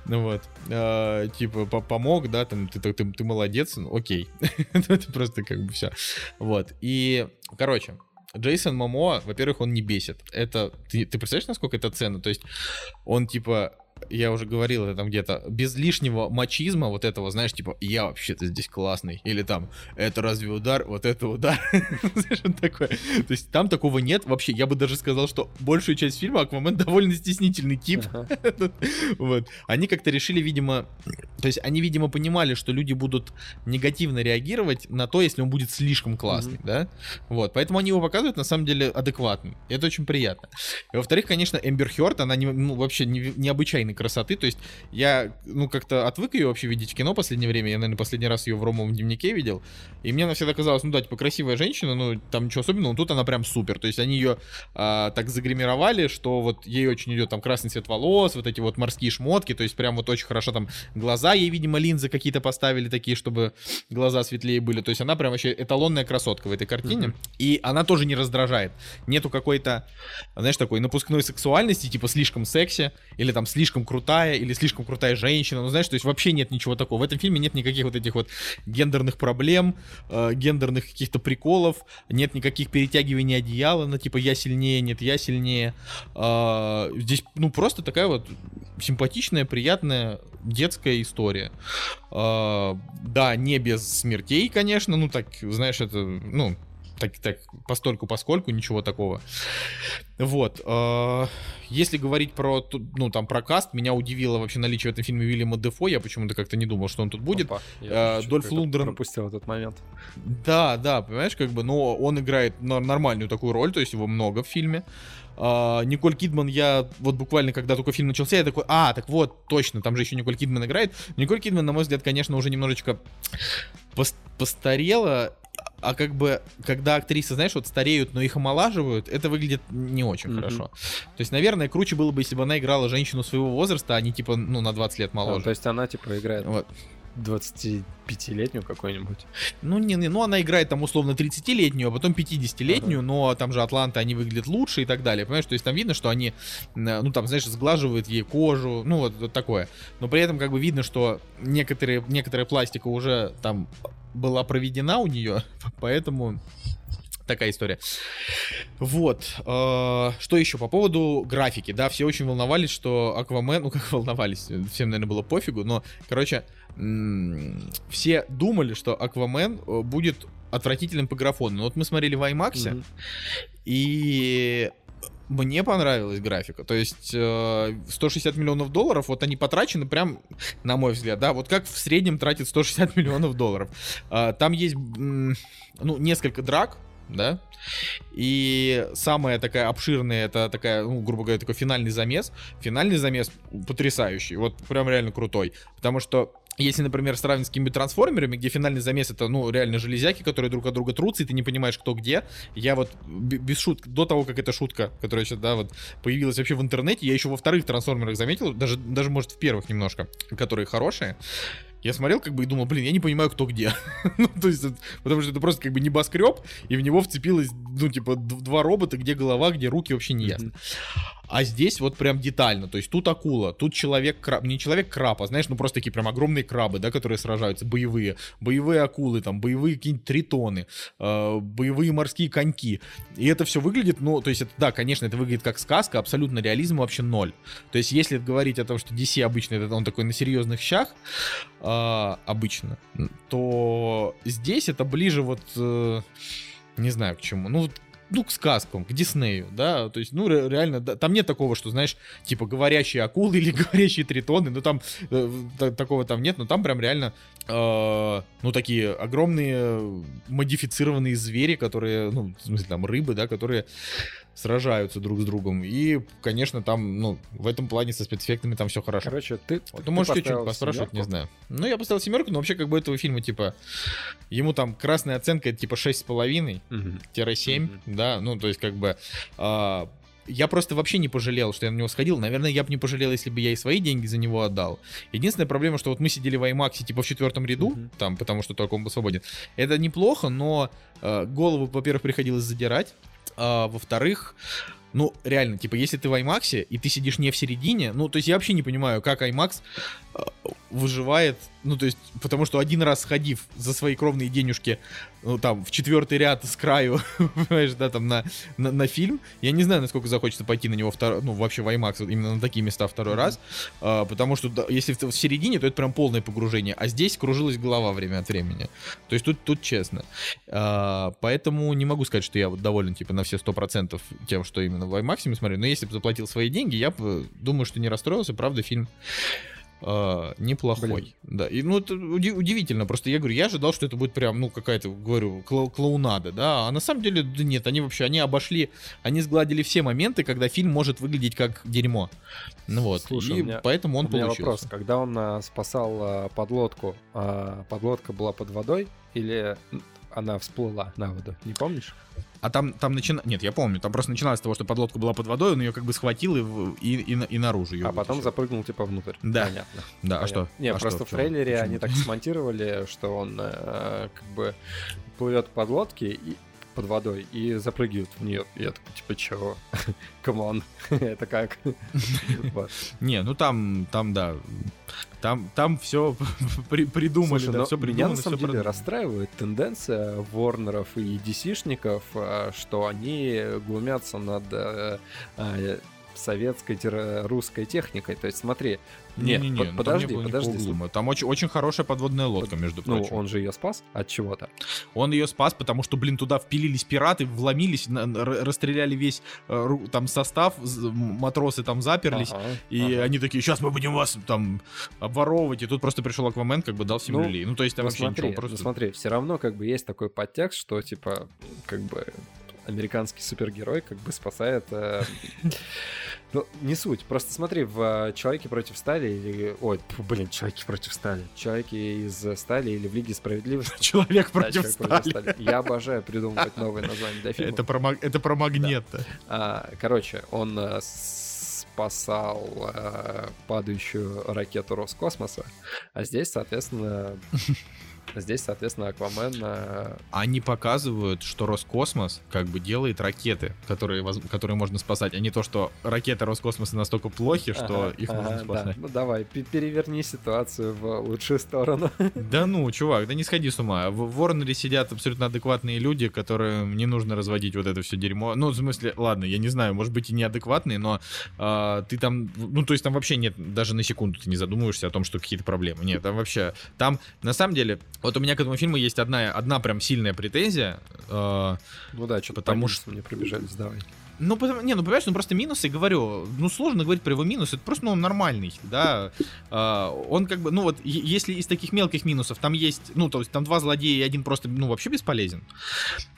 Ну вот, А, типа, по- помог, да, там, ты, ты, ты, ты молодец, ну, окей. Ну, Это просто как бы все. Вот, и, короче, Джейсон Момоа, во-первых, он не бесит. Это, ты, ты представляешь, насколько это ценно? То есть, он, типа, я уже говорил это там где-то, без лишнего мачизма вот этого, знаешь, типа, я вообще-то здесь классный, или там, это разве удар, вот это удар, такое. То есть там такого нет вообще, я бы даже сказал, что большую часть фильма Аквамен довольно стеснительный тип, вот. Они как-то решили, видимо, то есть они, видимо, понимали, что люди будут негативно реагировать на то, если он будет слишком классный, да? Вот, поэтому они его показывают на самом деле адекватным. Это очень приятно. Во-вторых, конечно, Эмбер Хёрд, она не- ну, вообще не- необычайной красоты, то есть я, ну, как-то отвык ее вообще видеть в кино в последнее время, я, наверное, последний раз ее в Ромовом дневнике видел, и мне она всегда казалась, ну да, типа красивая женщина, ну там ничего особенного, но тут она прям супер, то есть они ее а, так загримировали, что вот ей очень идет там красный цвет волос, вот эти вот морские шмотки, то есть прям вот очень хорошо там глаза ей, видимо, линзы какие-то поставили такие, чтобы глаза светлее были, то есть она прям вообще эталонная красотка в этой картине, Мгм. и она тоже не раздражает, нету какой-то, знаешь, такой напускной сексуальности, типа слишком секси, или там слишком крутая, или слишком крутая женщина, ну знаешь, то есть вообще нет ничего такого, в этом фильме нет никаких вот этих вот гендерных проблем, э, гендерных каких-то приколов, нет никаких перетягиваний одеяла на типа я сильнее, нет, я сильнее. А, здесь, ну, просто такая вот симпатичная, приятная детская история. А, да, не без смертей, конечно, ну, так, знаешь, это, ну, так, так, постольку поскольку, ничего такого. Вот. а, Если говорить про, ну, там, про каст, меня удивило вообще наличие в этом фильме Уильяма Дефо, я почему-то как-то не думал, что он тут будет. Опа, я чуть-чуть Дольф Лундгрен- пропустил этот момент. Да, да, понимаешь, как бы, но он играет нормальную такую роль, то есть его много в фильме. А, Николь Кидман, я вот буквально, когда только фильм начался, я такой, а, так вот, точно, там же еще Николь Кидман играет. Николь Кидман, на мой взгляд, конечно, уже немножечко пос- постарела, а как бы, когда актрисы, знаешь, вот стареют, но их омолаживают, это выглядит не очень Мгм. хорошо. То есть, наверное, круче было бы, если бы она играла женщину своего возраста, а не типа, ну, на 20 лет А, моложе. то есть она типа играет Вот. 25-летнюю какую-нибудь. Ну, не, не, ну она играет там условно 30-летнюю, а потом 50-летнюю, но там же Атланта, они выглядят лучше и так далее, понимаешь? То есть там видно, что они, ну там, знаешь, сглаживают ей кожу, ну вот, вот такое. Но при этом как бы видно, что некоторые, некоторая пластика уже там была проведена у нее, поэтому такая история. Вот. э, Что еще по поводу графики? Да, все очень волновались, что Аквамен, ну как волновались, всем, наверное, было пофигу, но, короче, все думали, что Аквамен э, будет отвратительным по графону. Но вот мы смотрели в IMAX, Мгм. и мне понравилась графика. То есть э, 160 миллионов долларов, вот они потрачены прям, на мой взгляд, да, вот как в среднем тратит 160 миллионов долларов. А, Там есть, ну, несколько драк, да, и самая такая обширная, это такая, ну, грубо говоря, такой финальный замес. Финальный замес потрясающий, вот прям реально крутой. Потому что если, например, сравнить с какими-то трансформерами, где финальный замес это, ну, реально железяки, которые друг от друга трутся, и ты не понимаешь, кто где. Я вот без шуток, до того, как эта шутка, которая сейчас, да, вот появилась вообще в интернете, я еще во вторых трансформерах заметил, даже, даже может, в первых немножко, которые хорошие. Я смотрел, как бы, и думал, блин, я не понимаю, кто где. ну, то есть, потому что это просто как бы небоскреб, и в него вцепилось, ну, типа, два робота, где голова, где руки, вообще не ясно. А здесь вот прям детально. То есть тут акула, тут человек-краб. Не человек-краб, а знаешь, ну просто такие прям огромные крабы, да, которые сражаются, боевые. Боевые акулы, там, боевые какие-нибудь тритоны, э, боевые морские коньки. И это все выглядит, ну, то есть это, да, конечно, это выглядит как сказка, абсолютно реализма вообще ноль. То есть если говорить о том, что DC обычно это он такой на серьезных щах, э, обычно, то здесь это ближе вот, э, не знаю к чему, ну, ну, к сказкам, к Диснею, да, то есть, ну, ре- реально, да, там нет такого, что, знаешь, типа, говорящие акулы или говорящие тритоны, ну, там, э, та- такого там нет, но там прям реально, э, ну, такие огромные модифицированные звери, которые, ну, в смысле, там, рыбы, да, которые сражаются друг с другом, и, конечно, там, ну, в этом плане со спецэффектами там все хорошо. Короче, ты, Вот, ты ну, можете чуть поставил поспрашивать, не знаю. Ну, я поставил семерку, но вообще, как бы, этого фильма, типа, ему там красная оценка, это, типа, 6,5, Мгм. 7, Мгм. да, ну, то есть, как бы, а, я просто вообще не пожалел, что я на него сходил. Наверное, я бы не пожалел, если бы я и свои деньги за него отдал. Единственная проблема, что вот мы сидели в IMAX, типа, в четвертом ряду, Мгм. там, потому что только он был свободен. Это неплохо, но э, голову, во-первых, приходилось задирать, а во-вторых, ну, реально, типа, если ты в IMAX, и ты сидишь не в середине, ну, то есть я вообще не понимаю, как IMAX э, выживает, ну, то есть, потому что один раз сходив за свои кровные денежки, ну, там, в четвертый ряд с краю, понимаешь, да, там, на, на, на фильм, я не знаю, насколько захочется пойти на него второй, ну, вообще в IMAX, именно на такие места второй раз, а, потому что да, если в, в середине, то это прям полное погружение, а здесь кружилась голова время от времени. То есть тут, тут честно. А, поэтому не могу сказать, что я вот доволен, типа, на все 100% тем, что именно в IMAX смотрю, но если бы заплатил свои деньги, я бы, думаю, что не расстроился, правда, фильм а, неплохой. Блин. Да, и ну это уди- удивительно, просто я говорю, я ожидал, что это будет прям, ну, какая-то, говорю, кла- клоунада, да, а на самом деле, да нет, они вообще, они обошли, они сгладили все моменты, когда фильм может выглядеть как дерьмо. Ну вот, Слушай, и меня- поэтому он У меня получился. вопрос. Когда он а, спасал а, подлодку, а, подлодка была под водой или она всплыла на воду? Не помнишь? А там, там начина... Нет, я помню, там просто начиналось с того, что подлодка была под водой, он ее как бы схватил и, и, и, и наружу ее а потом вытащил. запрыгнул типа внутрь. Да. Понятно. Да, а Понятно. что? Не, А просто что, в трейлере Почему? они так смонтировали, что он э, как бы плывет в подлодке и под водой и запрыгивает в нее. Я такой, типа, чего? Come on. Это как? Не, ну там, там, да. Там, там все придумали, Слушай, да, но все меня придумано, на самом деле продумано. расстраивает тенденция Ворнеров и DC-шников, а, что они глумятся над э, советской-русской техникой. То есть смотри, нет, Не-не-не, под- ну там подожди, не подожди. глума. Там очень, очень хорошая подводная лодка, между Ну, прочим. он же ее спас от чего-то. Он ее спас, потому что, блин, туда впилились пираты, вломились, на- расстреляли весь э, там состав, матросы там заперлись. Ага, И ага. они такие, сейчас мы будем вас там обворовывать. И тут просто пришел Аквамен, как бы дал 7 Ну, люлей. Ну, то есть там Ну, вообще смотри, ничего, просто... ну, смотри, все равно как бы есть такой подтекст, что типа как бы американский супергерой как бы спасает. э, Ну, не суть. Просто смотри, в э, Человеке против стали или. Ой, тьфу, блин, Человеки против стали. Человеки из стали или в Лиге справедливости. Человек против «Человек против стали. стали». Я обожаю придумывать новые названия для фильмов. Это про, маг- это про магнит. А, короче, он э, спасал э, падающую ракету Роскосмоса, а здесь, соответственно, здесь, соответственно, Аквамен э, Они показывают, что Роскосмос как бы делает ракеты, которые, которые можно спасать, а не то, что ракеты Роскосмоса настолько плохи, что Ага, их ага, да. спасать. Ну давай, пе- переверни ситуацию в лучшую сторону. Да ну, чувак, да не сходи с ума. В Ворнере сидят абсолютно адекватные люди, которым не нужно разводить вот это все дерьмо. Ну, в смысле, ладно, я не знаю, может быть и неадекватные, но а, ты там, ну, то есть там вообще нет, даже на секунду ты не задумываешься о том, что какие-то проблемы. Нет, там вообще, там, на самом деле, вот у меня к этому фильму есть одна, одна прям сильная претензия. а, Ну да, что-то потому что мне пробежались, давай. Ну, потому, не, ну, понимаешь, ну, просто минусы, говорю, ну, сложно говорить про его минусы, это просто, ну, он нормальный, да, а, он как бы, ну, вот, если из таких мелких минусов там есть, ну, то есть там два злодея и один просто, ну, вообще бесполезен,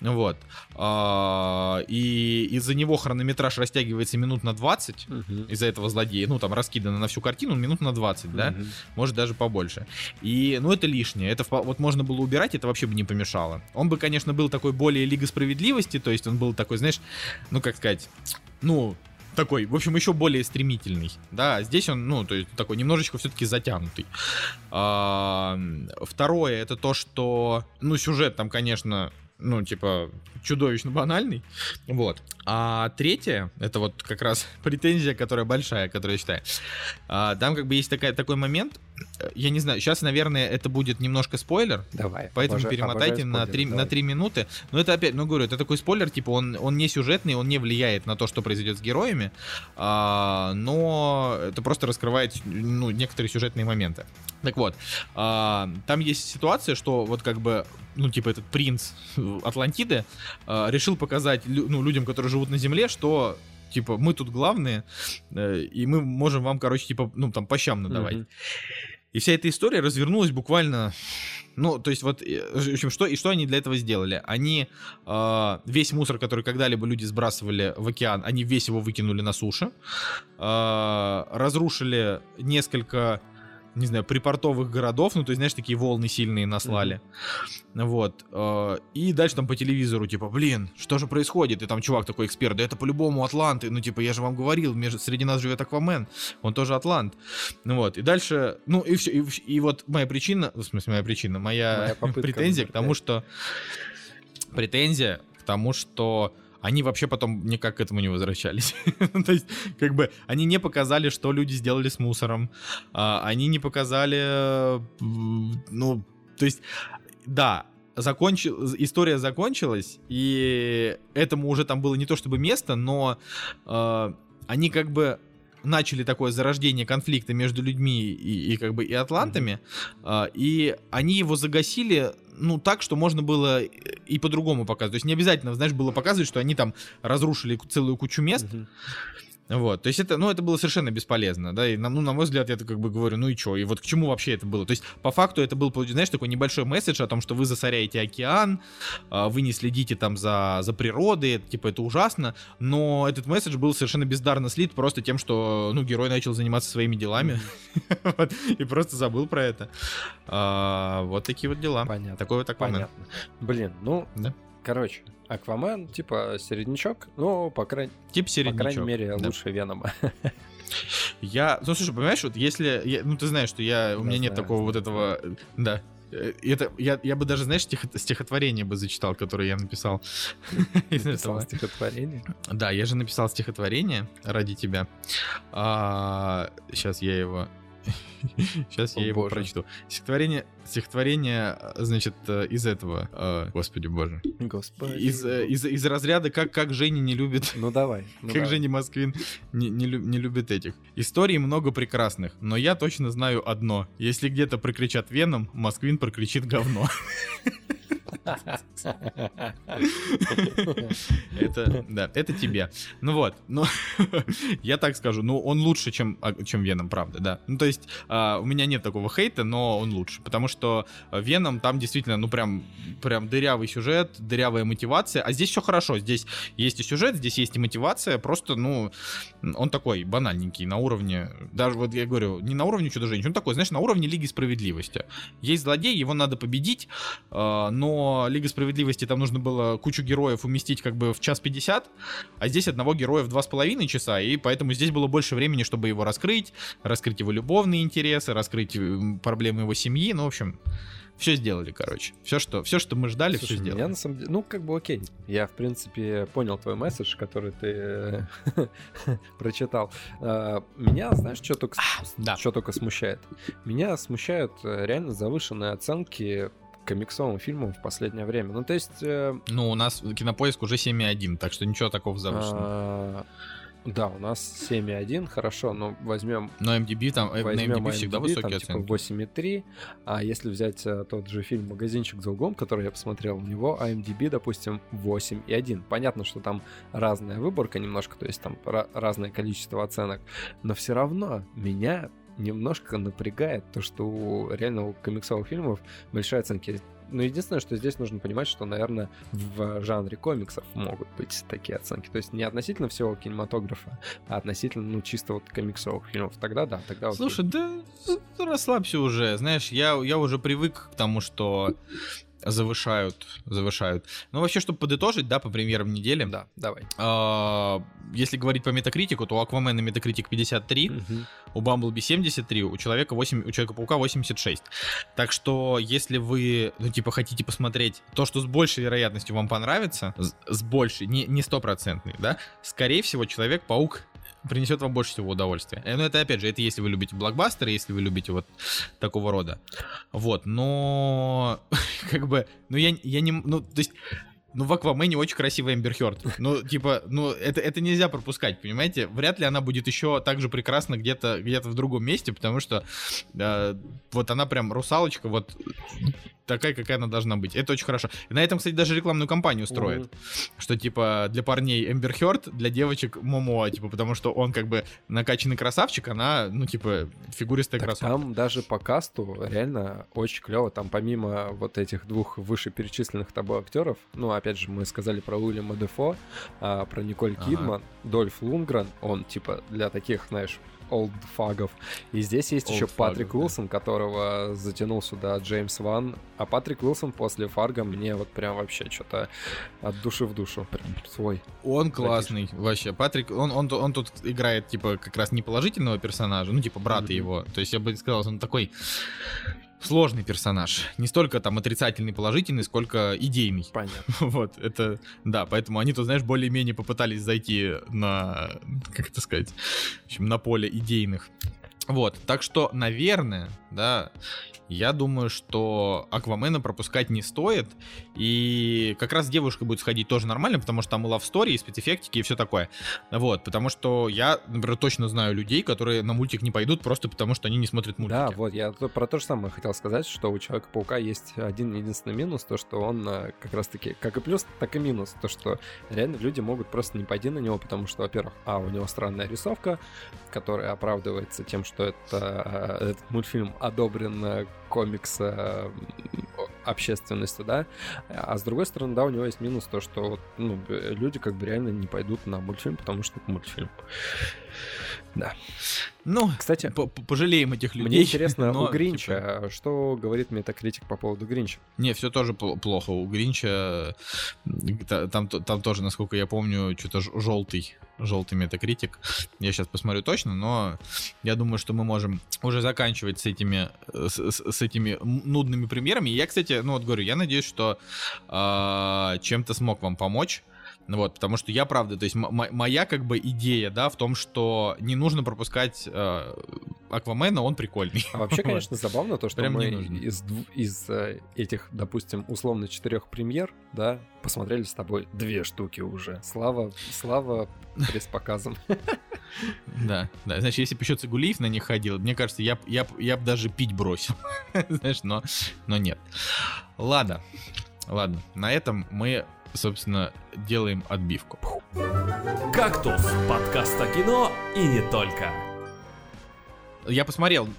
вот, а, и из-за него хронометраж растягивается минут на 20, Мгм. из-за этого злодея, ну, там, раскидано на всю картину минут на 20, да, Мгм. может даже побольше. И, ну, это лишнее. Это вот можно было убирать, это вообще бы не помешало. Он бы, конечно, был такой более Лига Справедливости, то есть он был такой, знаешь, ну, как сказать, ну, такой, в общем, еще более стремительный. Да, здесь он, ну, то есть такой немножечко все-таки затянутый. А, второе, это то, что, ну, сюжет там, конечно, ну, типа, чудовищно банальный. Вот. А третье, это вот как раз претензия, которая большая, которую я считаю. А, там как бы есть такая, такой момент, я не знаю, сейчас, наверное, это будет немножко спойлер, Давай. Поэтому обожаю- перемотайте обожаю на спойлеры, 3, на давай. 3 минуты. Но это опять, ну говорю, это такой спойлер, типа он, он не сюжетный, он не влияет на то, что произойдет с героями, а, но это просто раскрывает ну, некоторые сюжетные моменты. Так вот, а, там есть ситуация, что вот как бы, ну типа этот принц Атлантиды а, решил показать ну, людям, которые живут на Земле, что типа мы тут главные, э, и мы можем вам, короче, типа, ну там по щам надавать. Мгм. И вся эта история развернулась буквально, ну, то есть вот, э, в общем, что, и что они для этого сделали? Они э, весь мусор, который когда-либо люди сбрасывали в океан, они весь его выкинули на суше, э, разрушили несколько, не знаю, припортовых городов, ну, то есть, знаешь, такие волны сильные наслали, вот, э, и дальше там по телевизору, типа, блин, что же происходит? И там чувак такой эксперт, да это по-любому Атланты, ну, типа, я же вам говорил, между, среди нас живет Аквамен, он тоже Атлант, ну вот, и дальше, ну и все, и, и вот моя причина, в смысле моя причина, моя, Моя претензия к тому, что претензия к тому, что они вообще потом никак к этому не возвращались. То есть, как бы, они не показали, что люди сделали с мусором. А, Они не показали, э, ну, то есть, да, закончил, история закончилась, и этому уже там было не то чтобы место, но э, они как бы начали такое зарождение конфликта между людьми и, и как бы и атлантами, а, и они его загасили, ну, так, что можно было и по-другому показывать. То есть не обязательно, знаешь, было показывать, что они там разрушили целую кучу мест, Мгм. Вот, то есть это, ну, это было совершенно бесполезно, да, и, на- ну, на мой взгляд, я так как бы говорю, ну и что, и вот к чему вообще это было? То есть, по факту, это был, знаешь, такой небольшой месседж о том, что вы засоряете океан, а, вы не следите там за, за природой, это, типа, это ужасно, но этот месседж был совершенно бездарно слит просто тем, что, ну, герой начал заниматься своими делами, и просто забыл про это. А, вот такие вот дела. Понятно. Такой вот. Понятно. Блин, ну, короче, Аквамен, типа, середнячок, но, по, крайней, Тип по середнячок. крайней мере, да. лучше Венома. Я, ну слушай, понимаешь, вот если, я- ну ты знаешь, что я, у Да, меня нет знаю, такого вот знаю. этого, э, да. Э, Это, я, я бы даже, знаешь, стихо- стихотворение бы зачитал, которое я написал. Написал этого. стихотворение. Да, я же написал стихотворение ради тебя. сейчас я его, сейчас О, я его боже. прочту. Стихотворение, стихотворение, э, значит, э, из этого, э, господи боже, Господи. из, э, из, из разряда как как Женя не любит Ну давай. ну как давай. Женя Москвин не, не, не любит этих. Историй много прекрасных, но я точно знаю одно. Если где-то прокричат Веном, Москвин прокричит говно. Это, да, это тебе. Ну вот, ну, я так скажу, ну, он лучше, чем, а, чем Веном, правда, да. Ну, то есть, а, у меня нет такого хейта, но он лучше, потому что а, Веном там действительно, ну, прям, прям дырявый сюжет, дырявая мотивация, а здесь все хорошо, здесь есть и сюжет, здесь есть и мотивация, просто, ну, он такой банальненький, на уровне, даже вот я говорю, не на уровне Чудо-женщин, он такой, знаешь, на уровне Лиги Справедливости. Есть злодей, его надо победить, э, но Лига Справедливости там нужно было кучу героев уместить как бы в час 50, а здесь одного героя в два с половиной часа, и поэтому здесь было больше времени, чтобы его раскрыть, раскрыть его любовные интересы, раскрыть проблемы его семьи, ну, в общем, все сделали, короче. Все, что, все, что мы ждали, все Слушай, сделали. меня на самом деле, ну, как бы окей. Я, в принципе, понял твой месседж, который ты прочитал. А, Меня, знаешь, что только, с- да. что только смущает? Меня смущают э, реально завышенные оценки комиксовым фильмам в последнее время. Ну, то есть... э, Ну, у нас кинопоиск уже 7,1, так что ничего такого завышенного. а, Да, у нас 7,1, хорошо, но возьмем Но MDB там, э, на возьмем MDB всегда IMDb, высокие там, типа, оценки. 8,3, а если взять э, тот же фильм «Магазинчик за углом», который я посмотрел, у него IMDb, допустим, 8,1. Понятно, что там разная выборка немножко, то есть там ра- разное количество оценок, но все равно меня немножко напрягает то, что у, реально комиксовых фильмов большие оценки. Но единственное, что здесь нужно понимать, что, наверное, в жанре комиксов могут быть такие оценки. То есть не относительно всего кинематографа, а относительно, ну, чисто вот комиксовых фильмов. Тогда да, тогда окей. Слушай, да расслабься уже. Знаешь, я, я уже привык к тому, что завышают, завышают. Ну, вообще, чтобы подытожить, да, по премьерам недели. Да, давай. а, если говорить по метакритику, то у Аквамена метакритик 53, Мгм. у Бамблби 73, у Человека 8, у Человека-паука 86. Так что, если вы, ну, типа, хотите посмотреть то, что с большей вероятностью вам понравится, с, с большей, не, не стопроцентный, да, скорее всего, Человек-паук принесет вам больше всего удовольствия. Э, Ну, это, опять же, это если вы любите блокбастеры, если вы любите вот такого рода. Вот, но, как бы, ну, я, я не, ну, то есть, ну, в Аквамене очень красивый Эмбер Хёрд. Ну, типа, ну, это, это нельзя пропускать, понимаете? Вряд ли она будет еще так же прекрасна где-то где в другом месте, потому что э, вот она прям русалочка, вот такая, какая она должна быть. Это очень хорошо. И на этом, кстати, даже рекламную кампанию строят. Мгм. Что, типа, для парней Эмбер Хёрд, для девочек Момоа, типа, потому что он, как бы, накачанный красавчик, она, ну, типа, фигуристая Так красотка. там даже по касту реально очень клево. Там помимо вот этих двух вышеперечисленных тобой актеров, ну, опять же, мы сказали про Уильяма Дефо, а, про Николь Ага. Кидман, Дольф Лунгрен, он, типа, для таких, знаешь, олдфагов. И здесь есть еще Олдфагов, Патрик да. Уилсон, которого затянул сюда Джеймс Ван. А Патрик Уилсон после Фарго мне вот прям вообще что-то от души в душу. Прям свой. Он классный, вообще. Патрик, он, он, он тут играет, типа, как раз не положительного персонажа, ну, типа, брата Мгм. его. То есть, я бы сказал, он такой сложный персонаж. Не столько там отрицательный, положительный, сколько идейный. Понятно. Вот, это, да, поэтому они тут, знаешь, более-менее попытались зайти на, как это сказать, в общем, на поле идейных. Вот, так что, наверное, да, я думаю, что Аквамена пропускать не стоит, и как раз девушка будет сходить тоже нормально, потому что там и лавстори, и спецэффектики, и все такое. Вот, потому что я, например, точно знаю людей, которые на мультик не пойдут просто потому, что они не смотрят мультики. Да, вот я про то же самое хотел сказать, что у Человека-паука есть один единственный минус, то, что он э, как раз-таки, как и плюс, так и минус, то, что реально люди могут просто не пойти на него, потому что, во-первых, а, у него странная рисовка, которая оправдывается тем, что это, э, этот мультфильм одобрен э, комикс общественностью, да, а с другой стороны, да, у него есть минус то, что ну, люди как бы реально не пойдут на мультфильм, потому что это мультфильм. Ну, Кстати, по- по- пожалеем этих людей. мне интересно, но, у Гринча, типа, а что говорит Метакритик по поводу Гринча? Не, все тоже пл- плохо. У Гринча та- там, там тоже, насколько я помню, что-то желтый, желтый метакритик. Я сейчас посмотрю точно, но я думаю, что мы можем уже заканчивать с этими, э, с, с- этими нудными примерами. Я, кстати, ну вот говорю, я надеюсь, что а, чем-то смог вам помочь. Ну Вот, потому что я правда, то есть моя как бы идея, да, в том, что не нужно пропускать э, Аквамена, он прикольный. А вообще, конечно, забавно то, что Прям мы из, из э, этих, допустим, условно четырех премьер, да, посмотрели с тобой две штуки уже. Слава, слава пресс-показам. Да, да. Значит, если бы еще Цигулиев на них ходил, мне кажется, я, я, я бы даже пить бросил. Знаешь, но, но нет. Ладно, ладно. На этом мы, собственно, делаем отбивку. «Кактус» — подкаст о кино и не только. Я посмотрел,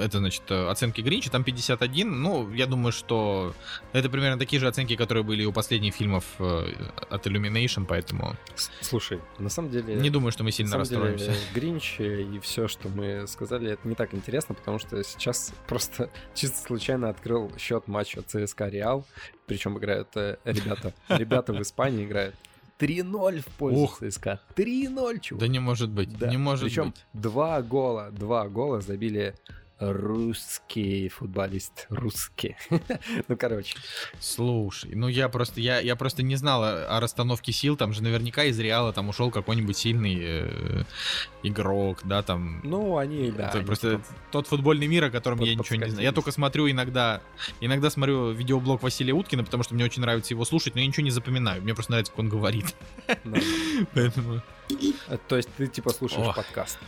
это, значит, э, оценки Гринча, там 51. Ну, я думаю, что это примерно такие же оценки, которые были и у последних фильмов э, от Illumination, поэтому Слушай, на самом деле... не думаю, что мы на сильно самом деле, расстроимся. Гринч и все, что мы сказали, это не так интересно, потому что сейчас просто чисто случайно открыл счет матча ЦСКА Реал, причем играют э, ребята, ребята в Испании играют 3-0 в пользу Ух. ЦСКА. 3-0, чувак. Да не может быть, Да. не может Причем быть. два гола, два гола забили русский футболист, русский. ну, короче, Слушай, ну я просто, я, я просто не знал о, о расстановке сил, там же наверняка из Реала там ушел какой-нибудь сильный э, игрок, да, там. ну, они, да, это они просто потом- тот футбольный мир, о котором под- я ничего не знаю. Я только смотрю иногда, иногда смотрю видеоблог Василия Уткина, потому что мне очень нравится его слушать, но я ничего не запоминаю. Мне просто нравится, как он говорит. да. Поэтому... Э, То есть ты типа слушаешь Ох. подкаст.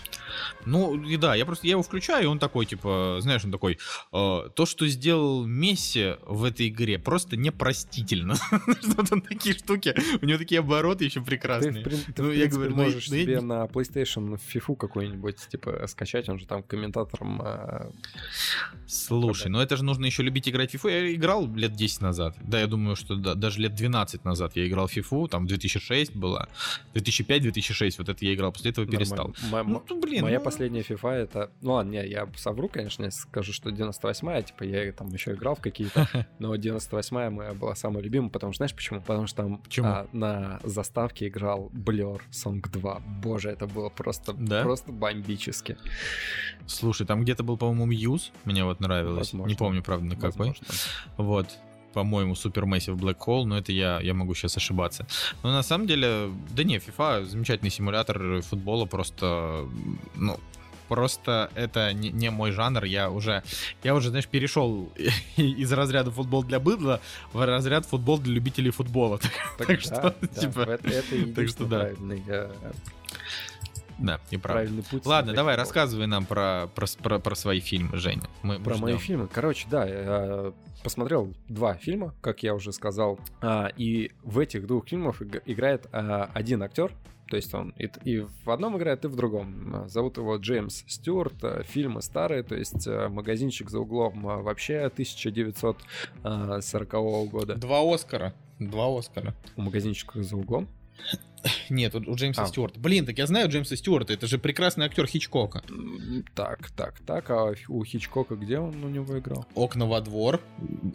Ну, и да, я просто я его включаю, и он такой, типа, знаешь, он такой, э, то, что сделал Месси в этой игре, просто непростительно. Что там такие штуки, у него такие обороты еще Ты, в, прекрасные. ты, Ну, в я говорю, ну, можешь ну, я себе не- на PlayStation фифу какую-нибудь, типа, скачать, он же там комментатором... а, Слушай, ну это же нужно еще любить играть в FIFA. Я играл лет 10 назад. Да, я думаю, что да, даже лет 12 назад я играл в FIFA, там 2006 была, 2005-2006, вот это я играл, после этого перестал. нормально. Ну, блин, Моя ну, последняя FIFA это... Ну ладно, не, я совру, конечно, если скажу, что 98-я, типа я там еще играл в какие-то, но 98-я моя была самая любимая, потому что знаешь почему? Потому что там а, на заставке играл Blur Song 2. Боже, это было просто, Да? просто бомбически. Слушай, там где-то был, по-моему, Юз, мне вот нравилось. Возможно. Не помню, правда, на какой. Возможно. Вот. По-моему, Super Massive Black Hole, но это я, я могу сейчас ошибаться. Но на самом деле, да не, FIFA замечательный симулятор футбола, просто, ну, просто это не, не мой жанр, я уже, я уже, знаешь, перешел из разряда футбол для быдла в разряд футбол для любителей футбола. Так, Так да, что, да, типа, это, это единственный что да. Э, Да, и правда. правильный путь. Ладно, давай, футбол. рассказывай нам про, про, про, про свои фильмы, Женя. Мы, мы Про мои ждем. фильмы. Короче, да, я посмотрел два фильма, как я уже сказал. А, и в этих двух фильмах иг- играет а, один актер. То есть он и, и в одном играет, и в другом. А, Зовут его Джеймс Стюарт. а, Фильмы старые, то есть а, магазинчик за углом а, вообще 1940 года. Два Оскара. Два Оскара. У магазинчика за углом. Нет, у, у Джеймса А. Стюарта. Блин, так я знаю Джеймса Стюарта, это же прекрасный актер Хичкока. Так, так, так. А у Хичкока где он у него играл? Окна во двор,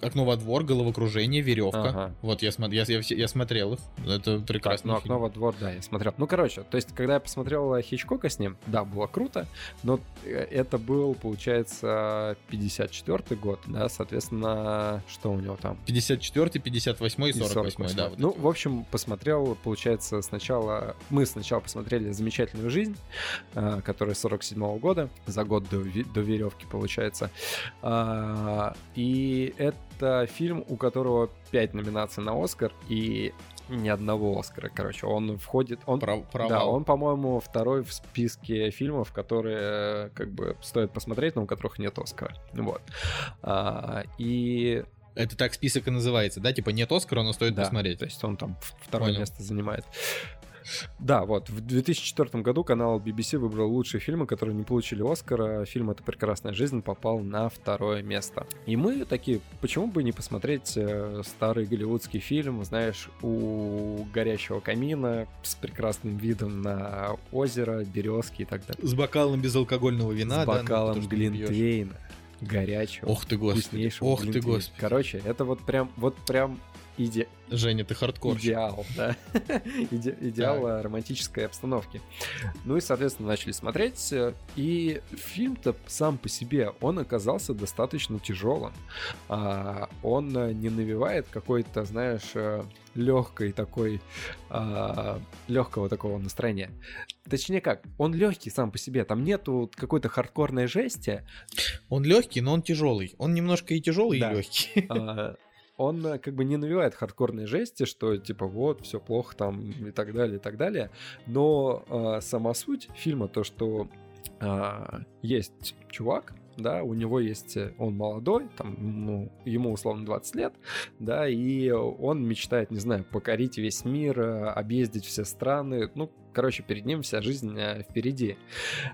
окно во двор, головокружение, веревка. Ага. Вот я, смо- я, я, я смотрел их. Это Так, прекрасный ну. «Окно во двор», да, я смотрел. Ну, короче, то есть, когда я посмотрел Хичкока с ним, да, было круто, но э, это был, получается, 54 год, да, соответственно, что у него там? 54, 58 и И 48, да. вот ну, в общем, посмотрел, получается, сначала... Мы сначала посмотрели «Замечательную жизнь», э, которая 47 года, за год до, до веревки, получается. А, И это фильм, у которого 5 номинаций на Оскар и ни одного Оскара, короче. Он входит... Он Пров- провал. да, он, по-моему, второй в списке фильмов, которые э, как бы стоит посмотреть, но у которых нет Оскара. Вот. И Это так список и называется, да? Типа нет Оскара, но стоит да, посмотреть. то есть он там второе Понял. место занимает. Да, вот, в 2004 году канал BBC выбрал лучшие фильмы, которые не получили Оскара. Фильм «Это прекрасная жизнь» попал на второе место. И мы такие, почему бы не посмотреть э, старый голливудский фильм, знаешь, у горящего камина с прекрасным видом на озеро, березки и так далее. С бокалом безалкогольного вина, с да, ну, бокалом пьёшь. глинтвейна, горячего, Ох ты, господи. Ох ты, господи. Короче, это вот прям, вот прям иде- Женя, ты хардкор. идеал, да. Иде- идеал э, романтической обстановки. Ну и, соответственно, начали смотреть. э, И фильм-то сам по себе, он оказался достаточно тяжелым. А, Он э, не навевает какой-то, знаешь, легкой такой, легкого такого настроения. Точнее как, он легкий сам по себе, там нету какой-то хардкорной жести, Он легкий, но он тяжелый. Он немножко и тяжелый, Да. и легкий. Он э, как бы не навевает хардкорной жести, что типа вот, все плохо там и так далее, и так далее. Но а, сама суть фильма то, что а, есть чувак, да, у него есть, э, он молодой, там, ну, ему условно 20 лет, да, и он мечтает, не знаю, покорить весь мир, э, объездить все страны, ну, короче, перед ним вся жизнь э, впереди.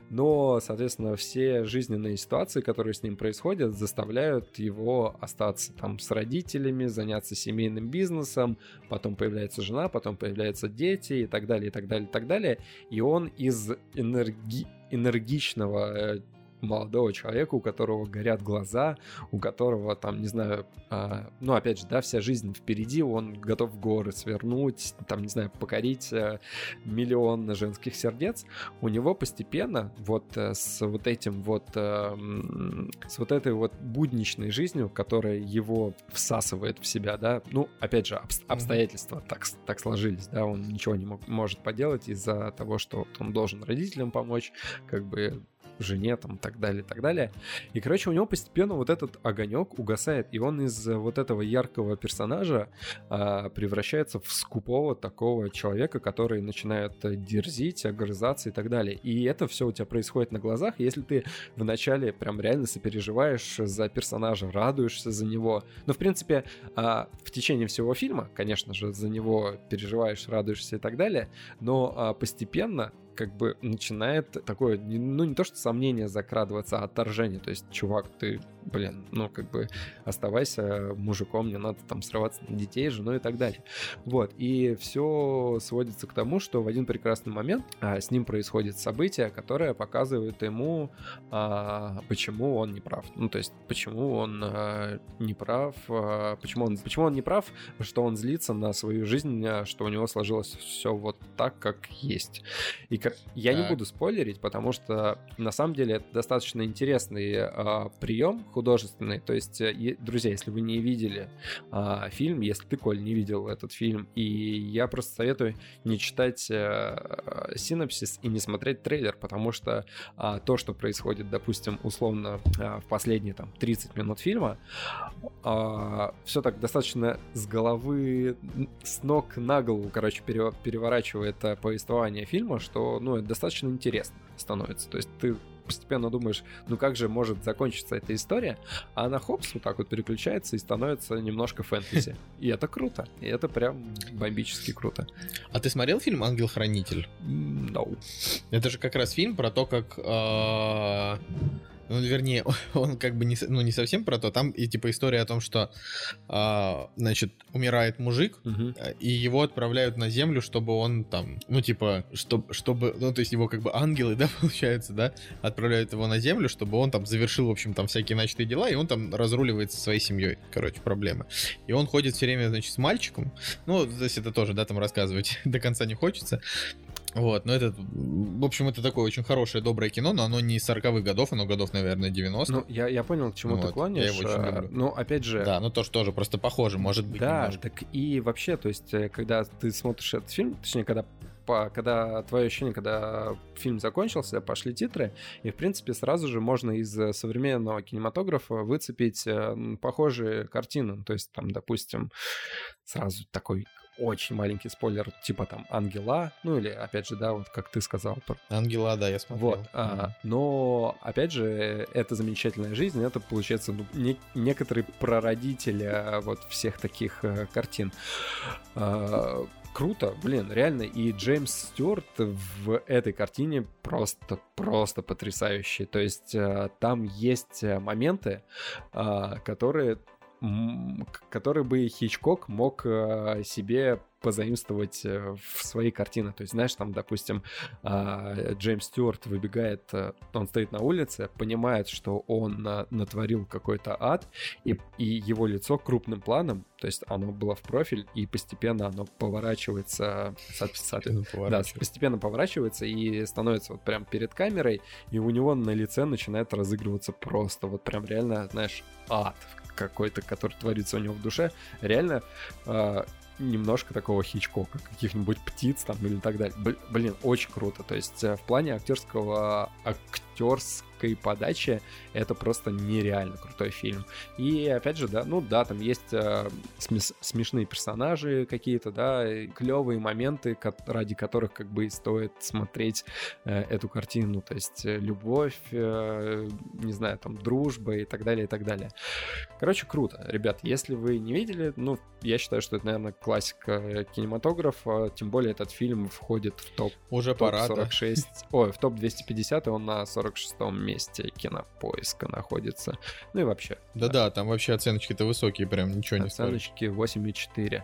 Но, соответственно, все жизненные ситуации, которые с ним происходят, заставляют его остаться там с родителями, заняться семейным бизнесом, потом появляется жена, потом появляются дети и так далее, и так далее, и так далее. И он из энерги- энергичного молодого человека, у которого горят глаза, у которого там, не знаю, а, ну, опять же, да, вся жизнь впереди, он готов в горы свернуть, там, не знаю, покорить э, миллион женских сердец, у него постепенно вот э, с вот этим вот, м, с вот этой вот будничной жизнью, которая его всасывает в себя, да, ну, опять же, обстоятельства так, с- так сложились, да, он ничего не мог- может поделать из-за того, что он должен родителям помочь, как бы жене, там, так далее, так далее. И, короче, у него постепенно вот этот огонек угасает, и он из вот этого яркого персонажа а, превращается в скупого такого человека, который начинает дерзить, огрызаться и так далее. И это все у тебя происходит на глазах, если ты вначале прям реально сопереживаешь за персонажа, радуешься за него. Но, в принципе, а, в течение всего фильма, конечно же, за него переживаешь, радуешься и так далее, но а, постепенно как бы начинает такое, ну не то что сомнение закрадываться, а отторжение. То есть, чувак, ты, блин, ну как бы оставайся мужиком, не надо там срываться на детей, жену и так далее. Вот, и все сводится к тому, что в один прекрасный момент а, с ним происходит событие, которое показывает ему, а, почему он не прав. Ну, то есть, почему он а, не прав, а, почему, он, почему он не прав, что он злится на свою жизнь, а, что у него сложилось все вот так, как есть. И я так. не буду спойлерить, потому что на самом деле это достаточно интересный э, прием художественный. То есть, э, друзья, если вы не видели э, фильм, если ты, Коль, не видел этот фильм, и я просто советую не читать э, синопсис и не смотреть трейлер, потому что э, то, что происходит, допустим, условно э, в последние там 30 минут фильма, э, все так достаточно с головы, с ног на голову, короче, переворачивает повествование фильма, что ну, это достаточно интересно становится. То есть ты постепенно думаешь, ну как же может закончиться эта история, а она хопс вот так вот переключается и становится немножко фэнтези. И это круто. И это прям бомбически круто. А ты смотрел фильм «Ангел-хранитель»? No. Это же как раз фильм про то, как а, ну, вернее, он как бы не, ну, не совсем про то. Там и типа история о том, что, а, значит, умирает мужик, угу. и его отправляют на землю, чтобы он там, ну, типа, чтобы, чтобы, ну, то есть его как бы ангелы, да, получается, да, отправляют его на землю, чтобы он там завершил, в общем, там всякие начатые дела, и он там разруливается со своей семьей, короче, проблемы. И он ходит все время, значит, с мальчиком. Ну, здесь это тоже, да, там рассказывать до конца не хочется. Вот, но это, в общем, это такое очень хорошее, доброе кино, но оно не из 40-х годов, оно годов, наверное, 90 Ну, я, я понял, к чему вот, ты клонишь. Я его очень а, люблю. Ну, опять же... Да, ну тоже, тоже просто похоже, может быть, Да, немножко. так и вообще, то есть, э, когда ты смотришь этот фильм, точнее, когда по, когда твое ощущение, когда фильм закончился, пошли титры, и, в принципе, сразу же можно из современного кинематографа выцепить э, похожие картины. То есть, там, допустим, сразу такой очень маленький спойлер, типа там Ангела, ну или, опять же, да, вот как ты сказал. Ангела, да, я смотрел. Вот, а, но, опять же, это замечательная жизнь, это, получается, ну, не, некоторый прародитель а, вот всех таких а, картин. А, круто, блин, реально. И Джеймс Стюарт в этой картине просто, просто потрясающий. То есть а, там есть моменты, а, которые который бы Хичкок мог э, себе позаимствовать э, в свои картины. То есть, знаешь, там, допустим, а, Джеймс Стюарт выбегает, э, он стоит на улице, понимает, что он натворил какой-то ад, и, и его лицо крупным планом, то есть оно было в профиль, и постепенно оно поворачивается, постепенно, поворачивается. Да, постепенно поворачивается и становится вот прям перед камерой, и у него на лице начинает разыгрываться просто вот прям реально, знаешь, ад какой-то, который творится у него в душе, реально э, немножко такого Хичкока, каких-нибудь птиц там или так далее. Блин, очень круто. То есть э, в плане актерского актерского графикой и подаче это просто нереально крутой фильм. И опять же, да, ну да, там есть э, смес- смешные персонажи какие-то, да, клевые моменты, ради которых как бы и стоит смотреть э, эту картину. То есть э, любовь, э, не знаю, там дружба и так далее, и так далее. Короче, круто. Ребят, если вы не видели, ну, я считаю, что это, наверное, классика кинематографа, тем более этот фильм входит в топ, Уже топ пора, 46, да? ой, в топ 250, и он на 46 месте кинопоиска находится. Ну и вообще. Да-да, там вообще оценочки-то высокие, прям ничего не стоит. Оценочки 8,4.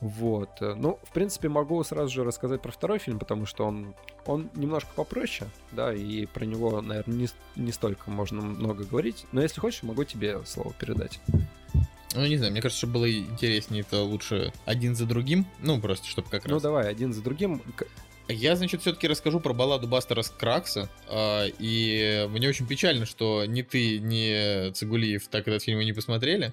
Вот. Ну, в принципе, могу сразу же рассказать про второй фильм, потому что он, он немножко попроще, да, и про него, наверное, не, не столько можно много говорить. Но если хочешь, могу тебе слово передать. Ну, не знаю, мне кажется, что было интереснее это лучше один за другим. Ну, просто, чтобы как ну, раз... Ну, давай, один за другим. Я, значит, все-таки расскажу про балладу Бастера Скракса. Э, и мне очень печально, что ни ты, ни Цигулиев так этот фильм и не посмотрели.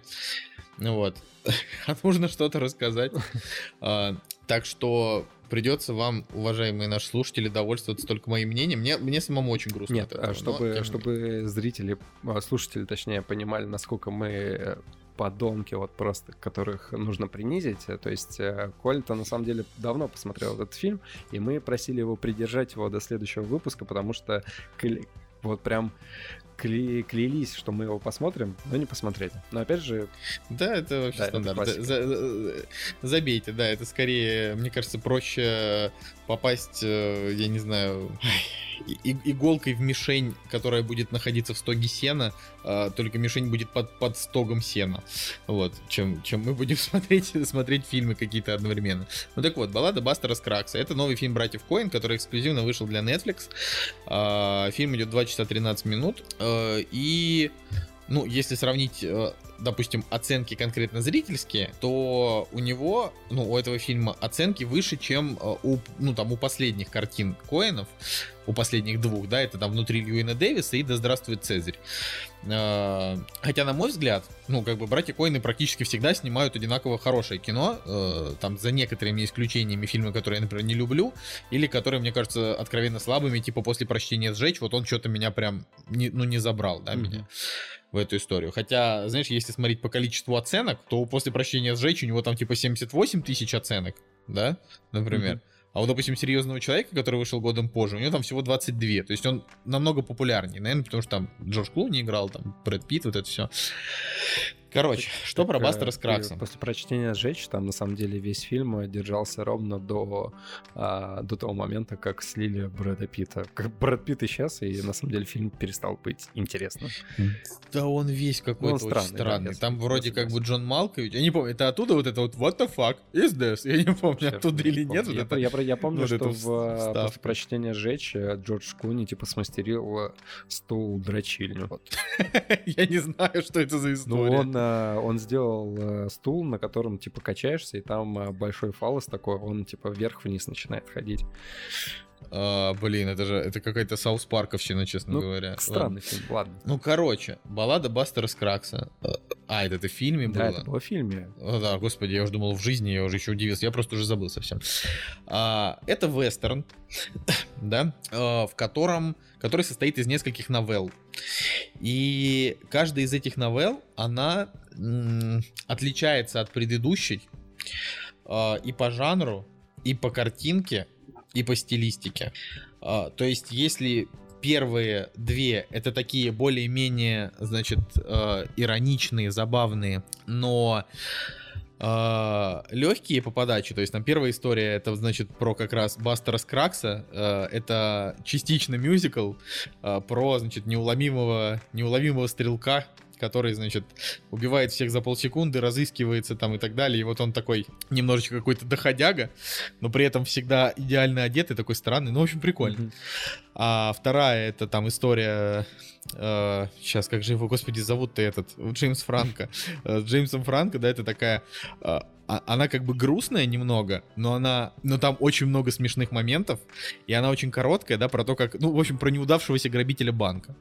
Ну вот. А нужно что-то рассказать. А, так что придется вам, уважаемые наши слушатели, довольствоваться только моим мнением. Мне, мне самому очень грустно. Нет, от этого, а чтобы, но, чтобы зрители, а, слушатели, точнее, понимали, насколько мы э, подонки, вот просто, которых нужно принизить. То есть э, Коль-то на самом деле давно посмотрел этот фильм, и мы просили его придержать его до следующего выпуска, потому что вот прям кля- клялись, что мы его посмотрим, но не посмотрели. Но опять же, Да, это вообще Да, это стандарт. За- за- забейте, да, это скорее, мне кажется, проще попасть, э, я не знаю, и- иголкой в мишень, которая будет находиться в стоге сена, а, только мишень будет под, под стогом сена, вот, чем, чем мы будем смотреть, смотреть фильмы какие-то одновременно. Ну так вот, «Баллада Бастера Скракса» — это новый фильм братьев Коэн, который эксклюзивно вышел для Netflix. А, Фильм идет 2 часа 13 минут, э, и ну, если сравнить, э, допустим, оценки конкретно зрительские, то у него, ну, у этого фильма оценки выше, чем э, у, ну, там, у последних картин Коэнов, у последних двух, да, это там «Внутри Льюина Дэвиса» и «Да здравствует Цезарь». Э, Хотя, на мой взгляд, ну, как бы, братья Коэны практически всегда снимают одинаково хорошее кино, э, там, за некоторыми исключениями фильмы, которые я, например, не люблю, или которые, мне кажется, откровенно слабыми, типа «После прощения сжечь», вот он что-то меня прям, не, ну, не забрал, да, Мгм. меня в эту историю. Хотя, знаешь, если смотреть по количеству оценок, то после прощения сжечь у него там типа 78 тысяч оценок, да, например. Мгм. А вот, допустим, серьезного человека, который вышел годом позже, у него там всего 22. То есть он намного популярнее, наверное, потому что там Джордж Клуни играл, там Брэд Питт, вот это все. Короче, что Так, про э, Бастера с Краксом? После прочтения «Сжечь» там на самом деле весь фильм держался ровно до, а, до того момента, как слили Брэда Питта. Как Брэд Питт исчез, и на самом деле фильм перестал быть интересным. Да он весь какой-то Ну, он очень странный, да, странный. Там вроде как бы Джон Малкович. Я не помню, это оттуда вот это вот what the fuck is this? Я не помню, Вообще, оттуда не или нет. помню. вот я, это. я, я помню, вот что в, э, после прочтения «Сжечь» э, Джордж Клуни типа смастерил э, стул дрочильню. Вот. Я не знаю, что это за Ну, история. он, э, он сделал э, стул, на котором, типа, качаешься, и там э, большой фалос такой, он, типа, вверх-вниз начинает ходить. А, блин, это же это какая-то Саус Парковщина, честно Ну, говоря. Ладно. Странный фильм, ладно. Ну, короче, баллада Бастера Скракса. А, это, это в фильме Да, было? это было в фильме. О, да, господи, я уже думал в жизни, я уже еще удивился, я просто уже забыл совсем. А, это вестерн, да, а, в котором, который состоит из нескольких новелл. И каждая из этих новелл, она м, отличается от предыдущей а, и по жанру, и по картинке, и по стилистике. А, то есть, если первые две это такие более-менее, значит, э, ироничные, забавные, но легкие по подаче. То есть там первая история это значит про как раз Бастера Скракса. э, это частично мюзикл про, значит, неуловимого, неуловимого стрелка, который, значит, убивает всех за полсекунды, разыскивается там и так далее. И вот он такой немножечко какой-то доходяга, но при этом всегда идеально одетый, такой странный. Ну, в общем, прикольно. А вторая это там история. э, сейчас, как же его, господи, зовут-то этот? Джеймс Франко. Э, С Джеймсом Франко, да, это такая. э, а- она как бы грустная немного, но она, но там очень много смешных моментов, и она очень короткая, да, про то, как, ну, в общем, про неудавшегося грабителя банка.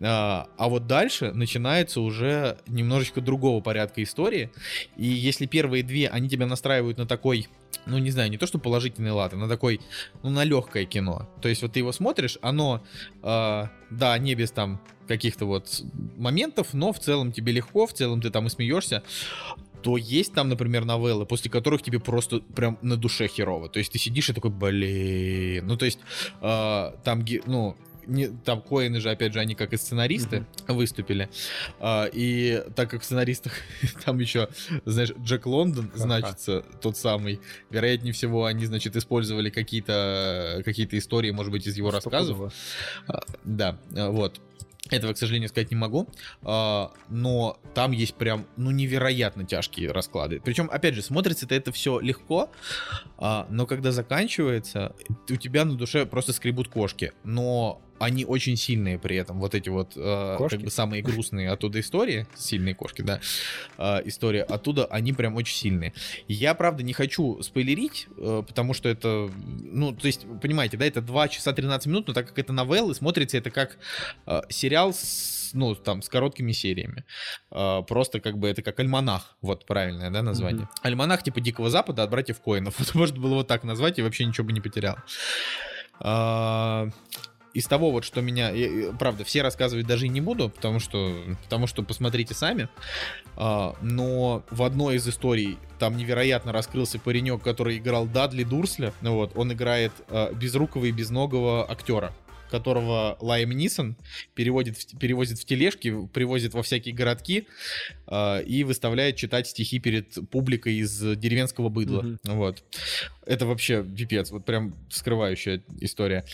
А, а вот дальше начинается уже немножечко другого порядка истории, и если первые две, они тебя настраивают на такой, ну, не знаю, не то что положительный лад, а на такой, ну, на легкое кино. То есть вот ты его смотришь, оно, э, да, не без там каких-то вот моментов, но в целом тебе легко, в целом ты там и смеешься то есть там, например, новеллы, после которых тебе просто прям на душе херово. То есть ты сидишь и такой, блин. Ну, то есть э, там, ну, не, там Коины же, опять же, они как и сценаристы выступили. А, и так как в сценаристах там еще, знаешь, Джек Лондон значится, тот самый, вероятнее всего, они, значит, использовали какие-то какие истории, может быть, из его рассказов. А, Да, вот. Этого, к сожалению, сказать не могу. А, Но там есть прям, ну, невероятно тяжкие расклады. Причем, опять же, смотрится-то это все легко, а, но когда заканчивается, у тебя на душе просто скребут кошки. Но они очень сильные при этом. Вот эти вот э, как бы самые грустные оттуда истории, сильные кошки, да, э, история оттуда, они прям очень сильные. Я, правда, не хочу спойлерить, э, потому что это, ну, то есть, понимаете, да, это 2 часа 13 минут, но так как это новеллы, смотрится это как э, сериал с, ну, там, с короткими сериями. Э, просто как бы это как альманах, вот правильное, да, название. Mm-hmm. Альманах типа Дикого Запада от братьев Коинов. Вот можно было вот так назвать, и вообще ничего бы не потерял. Из того вот, что меня, правда, все рассказывать даже и не буду, потому что, потому что посмотрите сами. А, но в одной из историй там невероятно раскрылся паренек, который играл Дадли Дурсля. Вот, он играет а, безрукого и безногого актера которого Лайм Нисон переводит, перевозит в тележки, привозит во всякие городки э, и выставляет читать стихи перед публикой из деревенского быдла. Mm-hmm. Вот. Это вообще пипец, вот прям скрывающая история.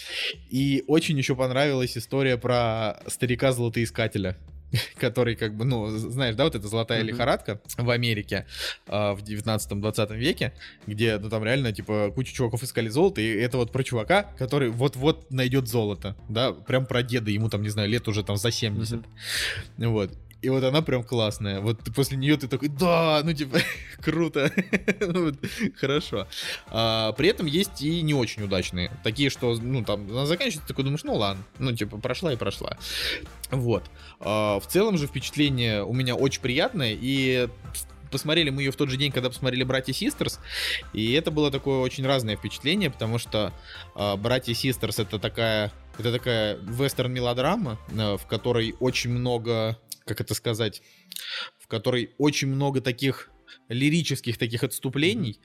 И очень еще понравилась история про старика-золотоискателя. который как бы, ну, знаешь, да, вот эта золотая mm-hmm. лихорадка в Америке э, в 19-20 веке, где, ну, там реально, типа, куча чуваков искали золото, и это вот про чувака, который вот-вот найдет золото, да, прям про деда, ему там, не знаю, лет уже там за 70. Mm-hmm. Вот. И вот она прям классная. Вот после нее ты такой, да, ну типа, круто. вот, хорошо. А, при этом есть и не очень удачные. Такие, что, ну там, она заканчивается, такой думаешь, ну ладно. Ну типа, прошла и прошла. Вот. А, в целом же впечатление у меня очень приятное. И посмотрели мы ее в тот же день, когда посмотрели «Братья Систерс», и это было такое очень разное впечатление, потому что э, «Братья Систерс» — это такая, это такая вестерн-мелодрама, э, в которой очень много как это сказать, в которой очень много таких лирических таких отступлений,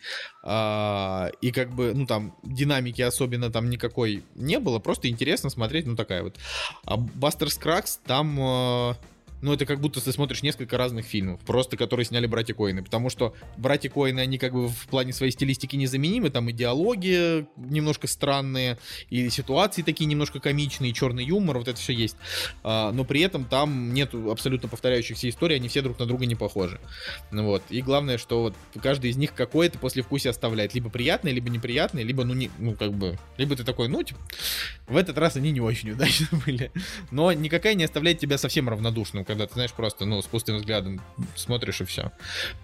а, и как бы, ну там, динамики особенно там никакой не было, просто интересно смотреть, ну такая вот. А Бастер Скракс там... Ну, это как будто ты смотришь несколько разных фильмов, просто которые сняли братья Коины, потому что братья Коины, они как бы в плане своей стилистики незаменимы, там и диалоги немножко странные, и ситуации такие немножко комичные, черный юмор, вот это все есть. А, но при этом там нет абсолютно повторяющихся историй, они все друг на друга не похожи. Ну, вот. И главное, что вот каждый из них какое-то послевкусие оставляет, либо приятное, либо неприятное, либо, ну, не, ну, как бы, либо ты такой, ну, типа, в этот раз они не очень удачно были. Но никакая не оставляет тебя совсем равнодушным когда ты, знаешь, просто, ну, с пустым взглядом смотришь и все.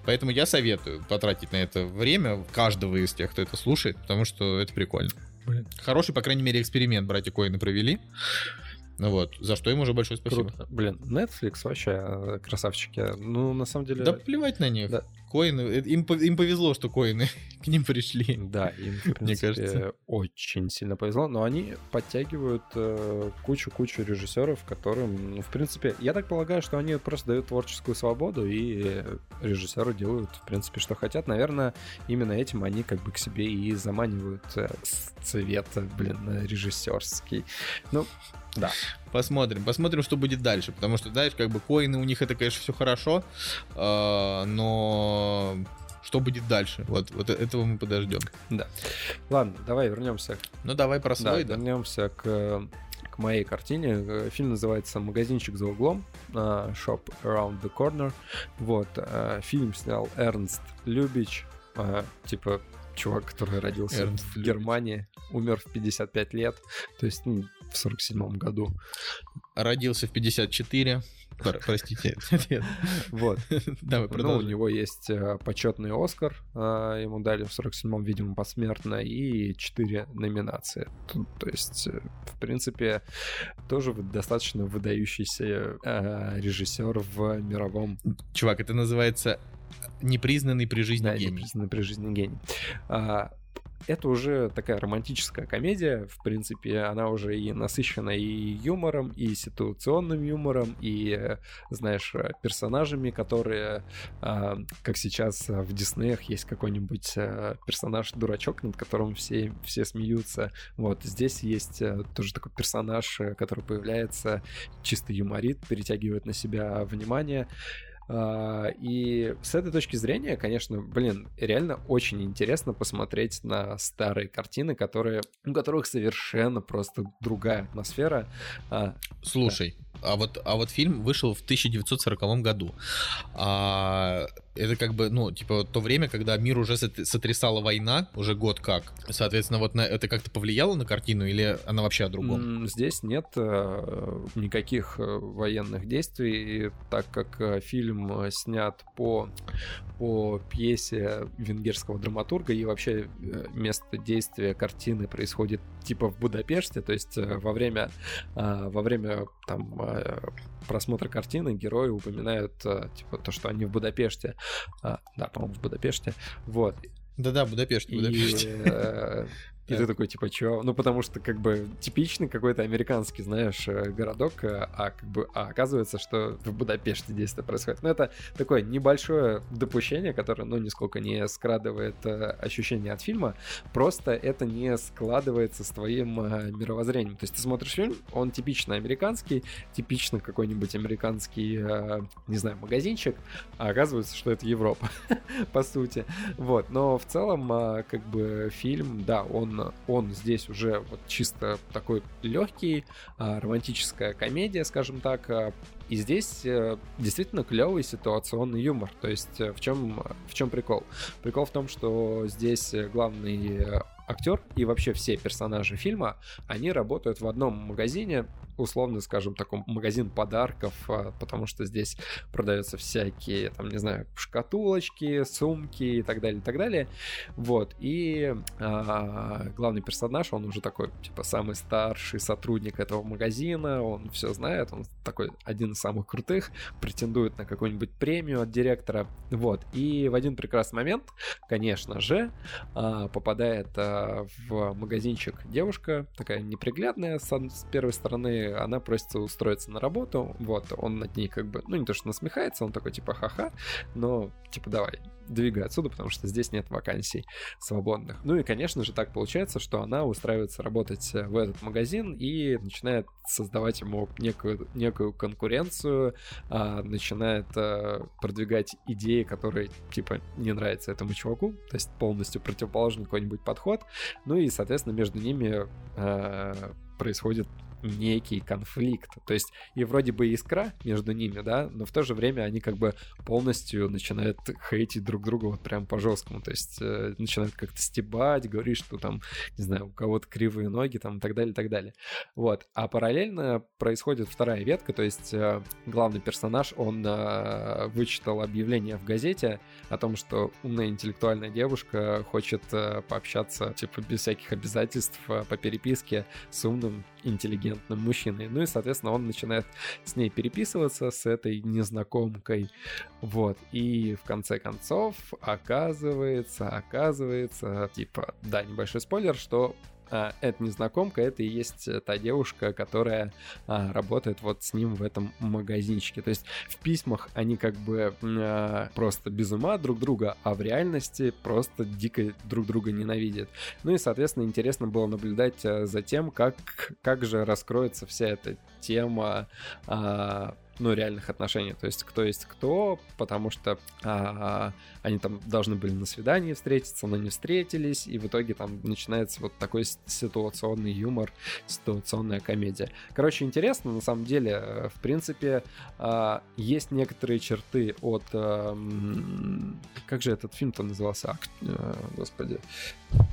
Поэтому я советую потратить на это время каждого из тех, кто это слушает, потому что это прикольно. Блин. Хороший, по крайней мере, эксперимент братья Коины провели. Ну вот, за что им уже большое спасибо. Круто. Блин, Netflix вообще э, красавчики. Ну, на самом деле... Да плевать на них. Да. Коины, э, им, им повезло, что коины к ним пришли. Да, им, в принципе, Мне кажется. очень сильно повезло, но они подтягивают э, кучу-кучу режиссеров, которым, ну, в принципе, я так полагаю, что они просто дают творческую свободу, и режиссеры делают, в принципе, что хотят. Наверное, именно этим они как бы к себе и заманивают э, цвет, блин, режиссерский. Ну, да. Посмотрим, посмотрим, что будет дальше. Потому что, знаешь, как бы коины у них это, конечно, все хорошо, э, но что будет дальше? Вот, вот этого мы подождем. Да. Ладно, давай вернемся. Ну давай про свой, да. да. Вернемся к к моей картине. Фильм называется «Магазинчик за углом», «Shop Around the Corner». Вот, фильм снял Эрнст Любич, типа чувак, который родился Эрнст в Германии, умер в 55 лет. То есть, ну, в 47 году. Родился в 54. Простите. Вот. Давай ну, у него есть э, почетный Оскар, э, ему дали в 47-м, видимо, посмертно, и 4 номинации. То есть, э, в принципе, тоже достаточно выдающийся режиссер в мировом... Чувак, это называется непризнанный при жизни да, гений. непризнанный при жизни гений. А, это уже такая романтическая комедия, в принципе, она уже и насыщена и юмором, и ситуационным юмором, и, знаешь, персонажами, которые, а, как сейчас в Диснеях есть какой-нибудь а, персонаж-дурачок, над которым все, все смеются. Вот, здесь есть тоже такой персонаж, который появляется, чисто юморит, перетягивает на себя внимание. А, и с этой точки зрения, конечно, блин, реально очень интересно посмотреть на старые картины, которые, у которых совершенно просто другая атмосфера. А, Слушай, а вот, а вот фильм вышел в 1940 году. А, это как бы, ну, типа, то время, когда мир уже сотрясала война, уже год как. Соответственно, вот на это как-то повлияло на картину или она вообще о другом? Здесь нет э, никаких э, военных действий, так как э, фильм снят по, по пьесе венгерского драматурга, и вообще место действия картины происходит типа в Будапеште, то есть во время, во время там просмотра картины герои упоминают типа то, что они в Будапеште. А, да, по-моему, в Будапеште. Вот. Да-да, Будапешт, Будапешт. И, э, и ты такой, типа, чё? Ну, потому что, как бы, типичный какой-то американский, знаешь, э, городок, э, а как бы, а оказывается, что в Будапеште действие происходит. Ну, это такое небольшое допущение, которое, ну, нисколько не скрадывает э, ощущение от фильма, просто это не складывается с твоим мировоззрением. То есть ты смотришь фильм, он типично американский, типично какой-нибудь американский, не знаю, магазинчик, а оказывается, что это Европа, по сути. Вот, но в целом, как бы, фильм, да, он он, здесь уже вот чисто такой легкий, а, романтическая комедия, скажем так, а, и здесь э, действительно клевый ситуационный юмор. То есть э, в чем, в чем прикол? Прикол в том, что здесь главный актер и вообще все персонажи фильма, они работают в одном магазине, условно, скажем, таком магазин подарков, а, потому что здесь продаются всякие, там, не знаю, шкатулочки, сумки и так далее, и так далее. Вот, и а, главный персонаж, он уже такой, типа, самый старший сотрудник этого магазина, он все знает, он такой один из самых крутых, претендует на какую-нибудь премию от директора, вот, и в один прекрасный момент, конечно же, а, попадает а, в магазинчик девушка, такая неприглядная с, с первой стороны, она просится устроиться на работу, вот, он над ней как бы, ну, не то что насмехается, он такой, типа, ха-ха, но, типа, давай, двигай отсюда, потому что здесь нет вакансий свободных. Ну и, конечно же, так получается, что она устраивается работать в этот магазин и начинает создавать ему некую, некую конкуренцию, а, начинает а, продвигать идеи, которые, типа, не нравятся этому чуваку, то есть полностью противоположный какой-нибудь подход. Ну и, соответственно, между ними а, происходит некий конфликт. То есть и вроде бы искра между ними, да, но в то же время они как бы полностью начинают хейтить друг друга вот прям по жесткому. То есть э, начинают как-то стебать, говорить, что там, не знаю, у кого-то кривые ноги там и так далее, и так далее. Вот. А параллельно происходит вторая ветка, то есть э, главный персонаж, он э, вычитал объявление в газете о том, что умная интеллектуальная девушка хочет э, пообщаться, типа, без всяких обязательств э, по переписке с умным интеллигентным мужчиной. Ну и, соответственно, он начинает с ней переписываться, с этой незнакомкой. Вот. И в конце концов оказывается, оказывается, типа, да, небольшой спойлер, что а, эта незнакомка, это и есть э, та девушка, которая а, работает вот с ним в этом магазинчике. То есть в письмах они как бы а, просто без ума друг друга, а в реальности просто дико друг друга ненавидят. Ну и, соответственно, интересно было наблюдать а, за тем, как, как же раскроется вся эта тема а, ну, реальных отношений. То есть кто есть кто, потому что а, они там должны были на свидании встретиться, но не встретились, и в итоге там начинается вот такой ситуационный юмор, ситуационная комедия. Короче, интересно, на самом деле, э, в принципе, а, есть некоторые черты от... А, как же этот фильм-то назывался? Ак... А, господи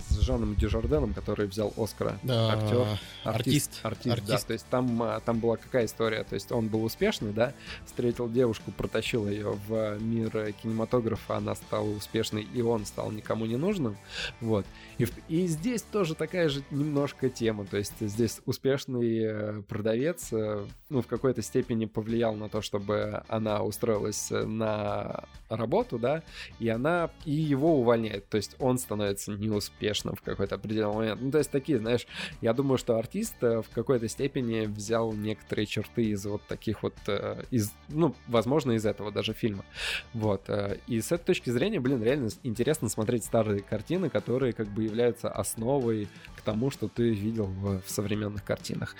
с Жаном Дюжарденом, который взял Оскара. Да, актер. Артист. Артист, артист, артист. да. То есть там, а, там была какая история? То есть он был успешный, да, встретил девушку, протащил ее в мир кинематографа, она стала успешной, и он стал никому не нужным. Вот. И, и здесь тоже такая же немножко тема. То есть здесь успешный э, продавец, э, ну, в какой-то степени повлиял на то, чтобы она устроилась на работу, да, и она, и его увольняет. То есть он становится неуспешным успешным в какой-то определенный момент. Ну, то есть такие, знаешь, я думаю, что артист э, в какой-то степени взял некоторые черты из вот таких вот, э, из, ну, возможно, из этого даже фильма. Вот. Э, и с этой точки зрения, блин, реально интересно смотреть старые картины, которые как бы являются основой к тому, что ты видел в, в современных картинах.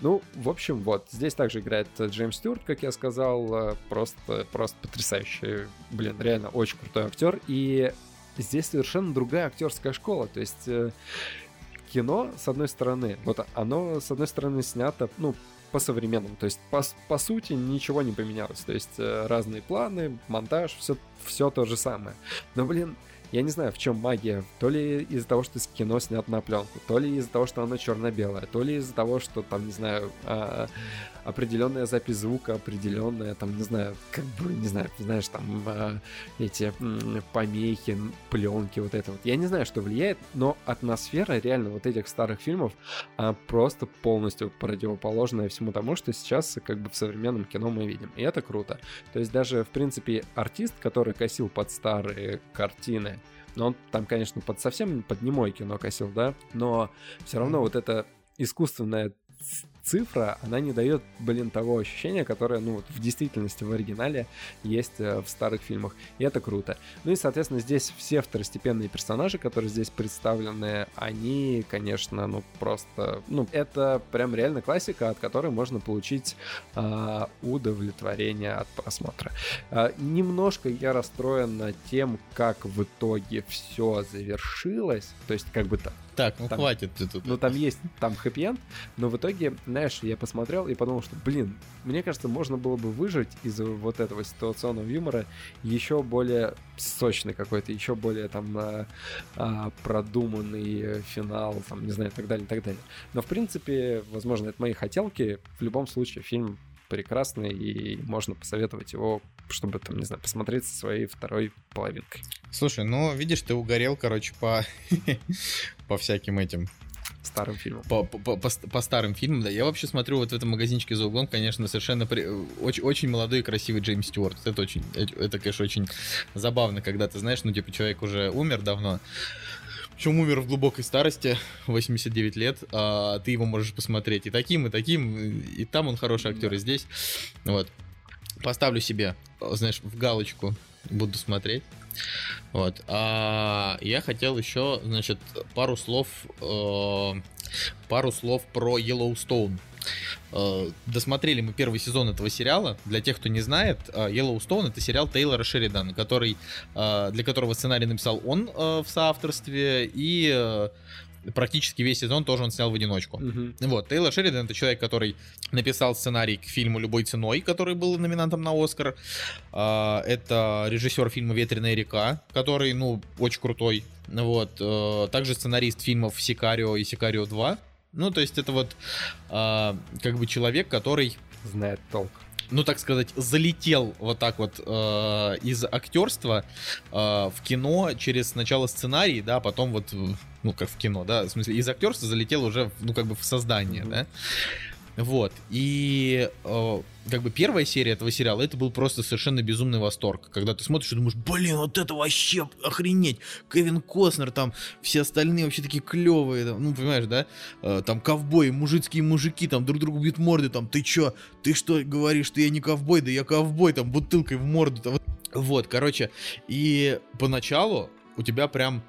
Ну, в общем, вот. Здесь также играет Джеймс Стюарт, как я сказал, просто, просто потрясающий, блин, реально очень крутой актер. И здесь совершенно другая актерская школа. То есть э, кино, с одной стороны, вот оно, с одной стороны, снято, ну, по-современному. То есть, по, по сути, ничего не поменялось. То есть, э, разные планы, монтаж, все, все то же самое. Но, блин, я не знаю, в чем магия. То ли из-за того, что кино снято на пленку, то ли из-за того, что оно черно-белое, то ли из-за того, что там, не знаю, а, определенная запись звука, определенная, там, не знаю, как бы, не знаю, знаешь, там, э, эти м, помехи, пленки, вот это вот. Я не знаю, что влияет, но атмосфера реально вот этих старых фильмов а, просто полностью противоположная всему тому, что сейчас как бы в современном кино мы видим. И это круто. То есть даже, в принципе, артист, который косил под старые картины, но он там, конечно, под совсем под немой кино косил, да, но все равно вот это искусственная цифра, она не дает, блин, того ощущения, которое, ну, вот в действительности в оригинале есть э, в старых фильмах. И это круто. Ну и, соответственно, здесь все второстепенные персонажи, которые здесь представлены, они, конечно, ну, просто, ну, это прям реально классика, от которой можно получить э, удовлетворение от просмотра. Э, немножко я расстроен тем, как в итоге все завершилось, то есть как бы так так, ну там, хватит ты тут. Ну там есть, там хэппи но в итоге, знаешь, я посмотрел и подумал, что, блин, мне кажется, можно было бы выжить из вот этого ситуационного юмора еще более сочный какой-то, еще более там а, а, продуманный финал, там, не знаю, и так далее, и так далее. Но, в принципе, возможно, это мои хотелки. В любом случае, фильм прекрасный, и можно посоветовать его, чтобы, там, не знаю, посмотреть со своей второй половинкой. Слушай, ну, видишь, ты угорел, короче, по, по всяким этим старым фильмам. По, по, по, по старым фильмам, да. Я вообще смотрю вот в этом магазинчике за углом, конечно, совершенно при... очень, очень молодой и красивый Джеймс Стюарт. Это очень, это, конечно, очень забавно, когда ты знаешь, ну, типа, человек уже умер давно, причем умер в глубокой старости, 89 лет, а ты его можешь посмотреть и таким, и таким, и там он хороший актер, и здесь. Вот. Поставлю себе, знаешь, в галочку, буду смотреть. Вот. А я хотел еще, значит, пару слов, э, пару слов про Yellowstone. Э, досмотрели мы первый сезон этого сериала. Для тех, кто не знает, э, Yellowstone это сериал Тейлора Шеридана, который, э, для которого сценарий написал он в соавторстве и практически весь сезон тоже он снял в одиночку. Mm-hmm. Вот, Тейлор Шеридан это человек, который написал сценарий к фильму «Любой ценой», который был номинантом на Оскар. Это режиссер фильма «Ветреная река», который, ну, очень крутой. Вот. Также сценарист фильмов «Сикарио» и «Сикарио 2». Ну, то есть это вот э, как бы человек, который... Знает толк. Ну, так сказать, залетел вот так вот э, из актерства э, в кино через сначала сценарий, да, потом вот, ну, как в кино, да, в смысле, из актерства залетел уже, ну, как бы в создание, mm-hmm. да. Вот. И э, как бы первая серия этого сериала, это был просто совершенно безумный восторг. Когда ты смотришь и думаешь, блин, вот это вообще охренеть. Кевин Костнер, там все остальные вообще такие клевые. Ну, понимаешь, да? Э, там ковбои, мужицкие мужики, там друг другу бьют морды. Там, ты чё? Ты что говоришь, что я не ковбой? Да я ковбой, там, бутылкой в морду. Там. Вот, короче. И поначалу у тебя прям...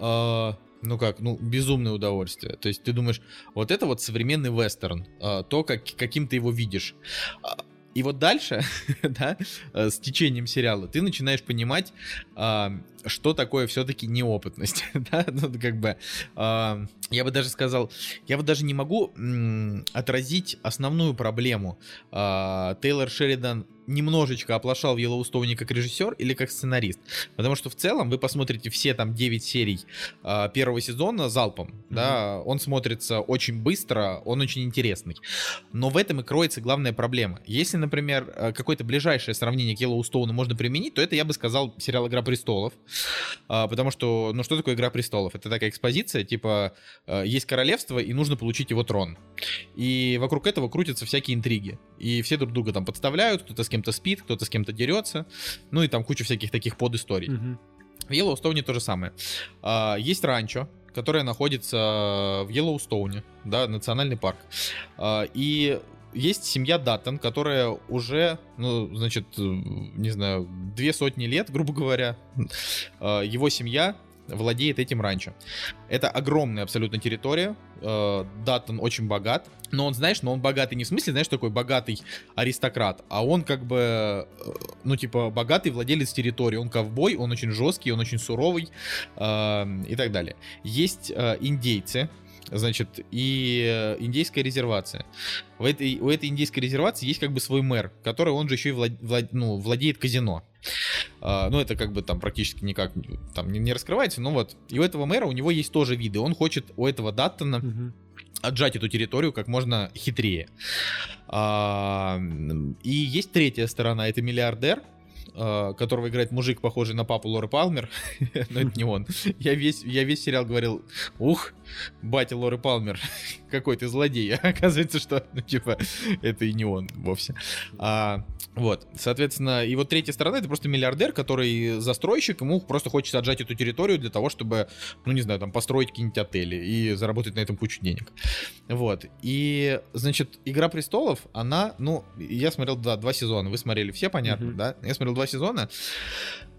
Э, ну как, ну, безумное удовольствие. То есть ты думаешь, вот это вот современный вестерн, а, то, как, каким ты его видишь. А, и вот дальше, да, э, с течением сериала, ты начинаешь понимать, а, что такое все-таки неопытность, да, ну, как бы, я бы даже сказал, я вот даже не могу отразить основную проблему. Тейлор Шеридан немножечко оплошал в Йеллоустоуне как режиссер или как сценарист. Потому что в целом вы посмотрите все там 9 серий э, первого сезона залпом, mm-hmm. да, он смотрится очень быстро, он очень интересный. Но в этом и кроется главная проблема. Если, например, э, какое-то ближайшее сравнение к Йеллоустоуну можно применить, то это, я бы сказал, сериал «Игра престолов». Э, потому что, ну что такое «Игра престолов»? Это такая экспозиция, типа, э, есть королевство, и нужно получить его трон. И вокруг этого крутятся всякие интриги. И все друг друга там подставляют, кто-то с кем-то спит, кто-то с кем-то дерется. Ну и там куча всяких таких подисторий. Mm-hmm. В Йеллоустоуне то же самое. А, есть ранчо, которое находится в Йеллоустоуне, да, национальный парк. А, и есть семья Даттон, которая уже, ну, значит, не знаю, две сотни лет, грубо говоря, а, его семья владеет этим ранчо. Это огромная абсолютно территория. Э, Даттон очень богат. Но он, знаешь, но он богатый не в смысле, знаешь, такой богатый аристократ, а он как бы, э, ну, типа, богатый владелец территории. Он ковбой, он очень жесткий, он очень суровый э, и так далее. Есть э, индейцы, значит, и индейская резервация. В этой, у этой индейской резервации есть как бы свой мэр, который, он же еще и влад, влад, ну, владеет казино. Uh, ну, это как бы там практически никак там не, не раскрывается, но вот. И у этого мэра, у него есть тоже виды. Он хочет у этого Даттона uh-huh. отжать эту территорию как можно хитрее. Uh, и есть третья сторона, это миллиардер, Э, которого играет мужик, похожий на папу Лоры Палмер, но это не он. Я весь, я весь сериал говорил, ух, батя Лоры Палмер, какой ты злодей. А оказывается, что, ну, типа, это и не он вовсе. А, вот, соответственно, и вот третья сторона, это просто миллиардер, который застройщик, ему просто хочется отжать эту территорию для того, чтобы, ну, не знаю, там, построить какие-нибудь отели и заработать на этом кучу денег. Вот, и, значит, «Игра престолов», она, ну, я смотрел, да, два сезона, вы смотрели все, понятно, mm-hmm. да? Я смотрел два сезона,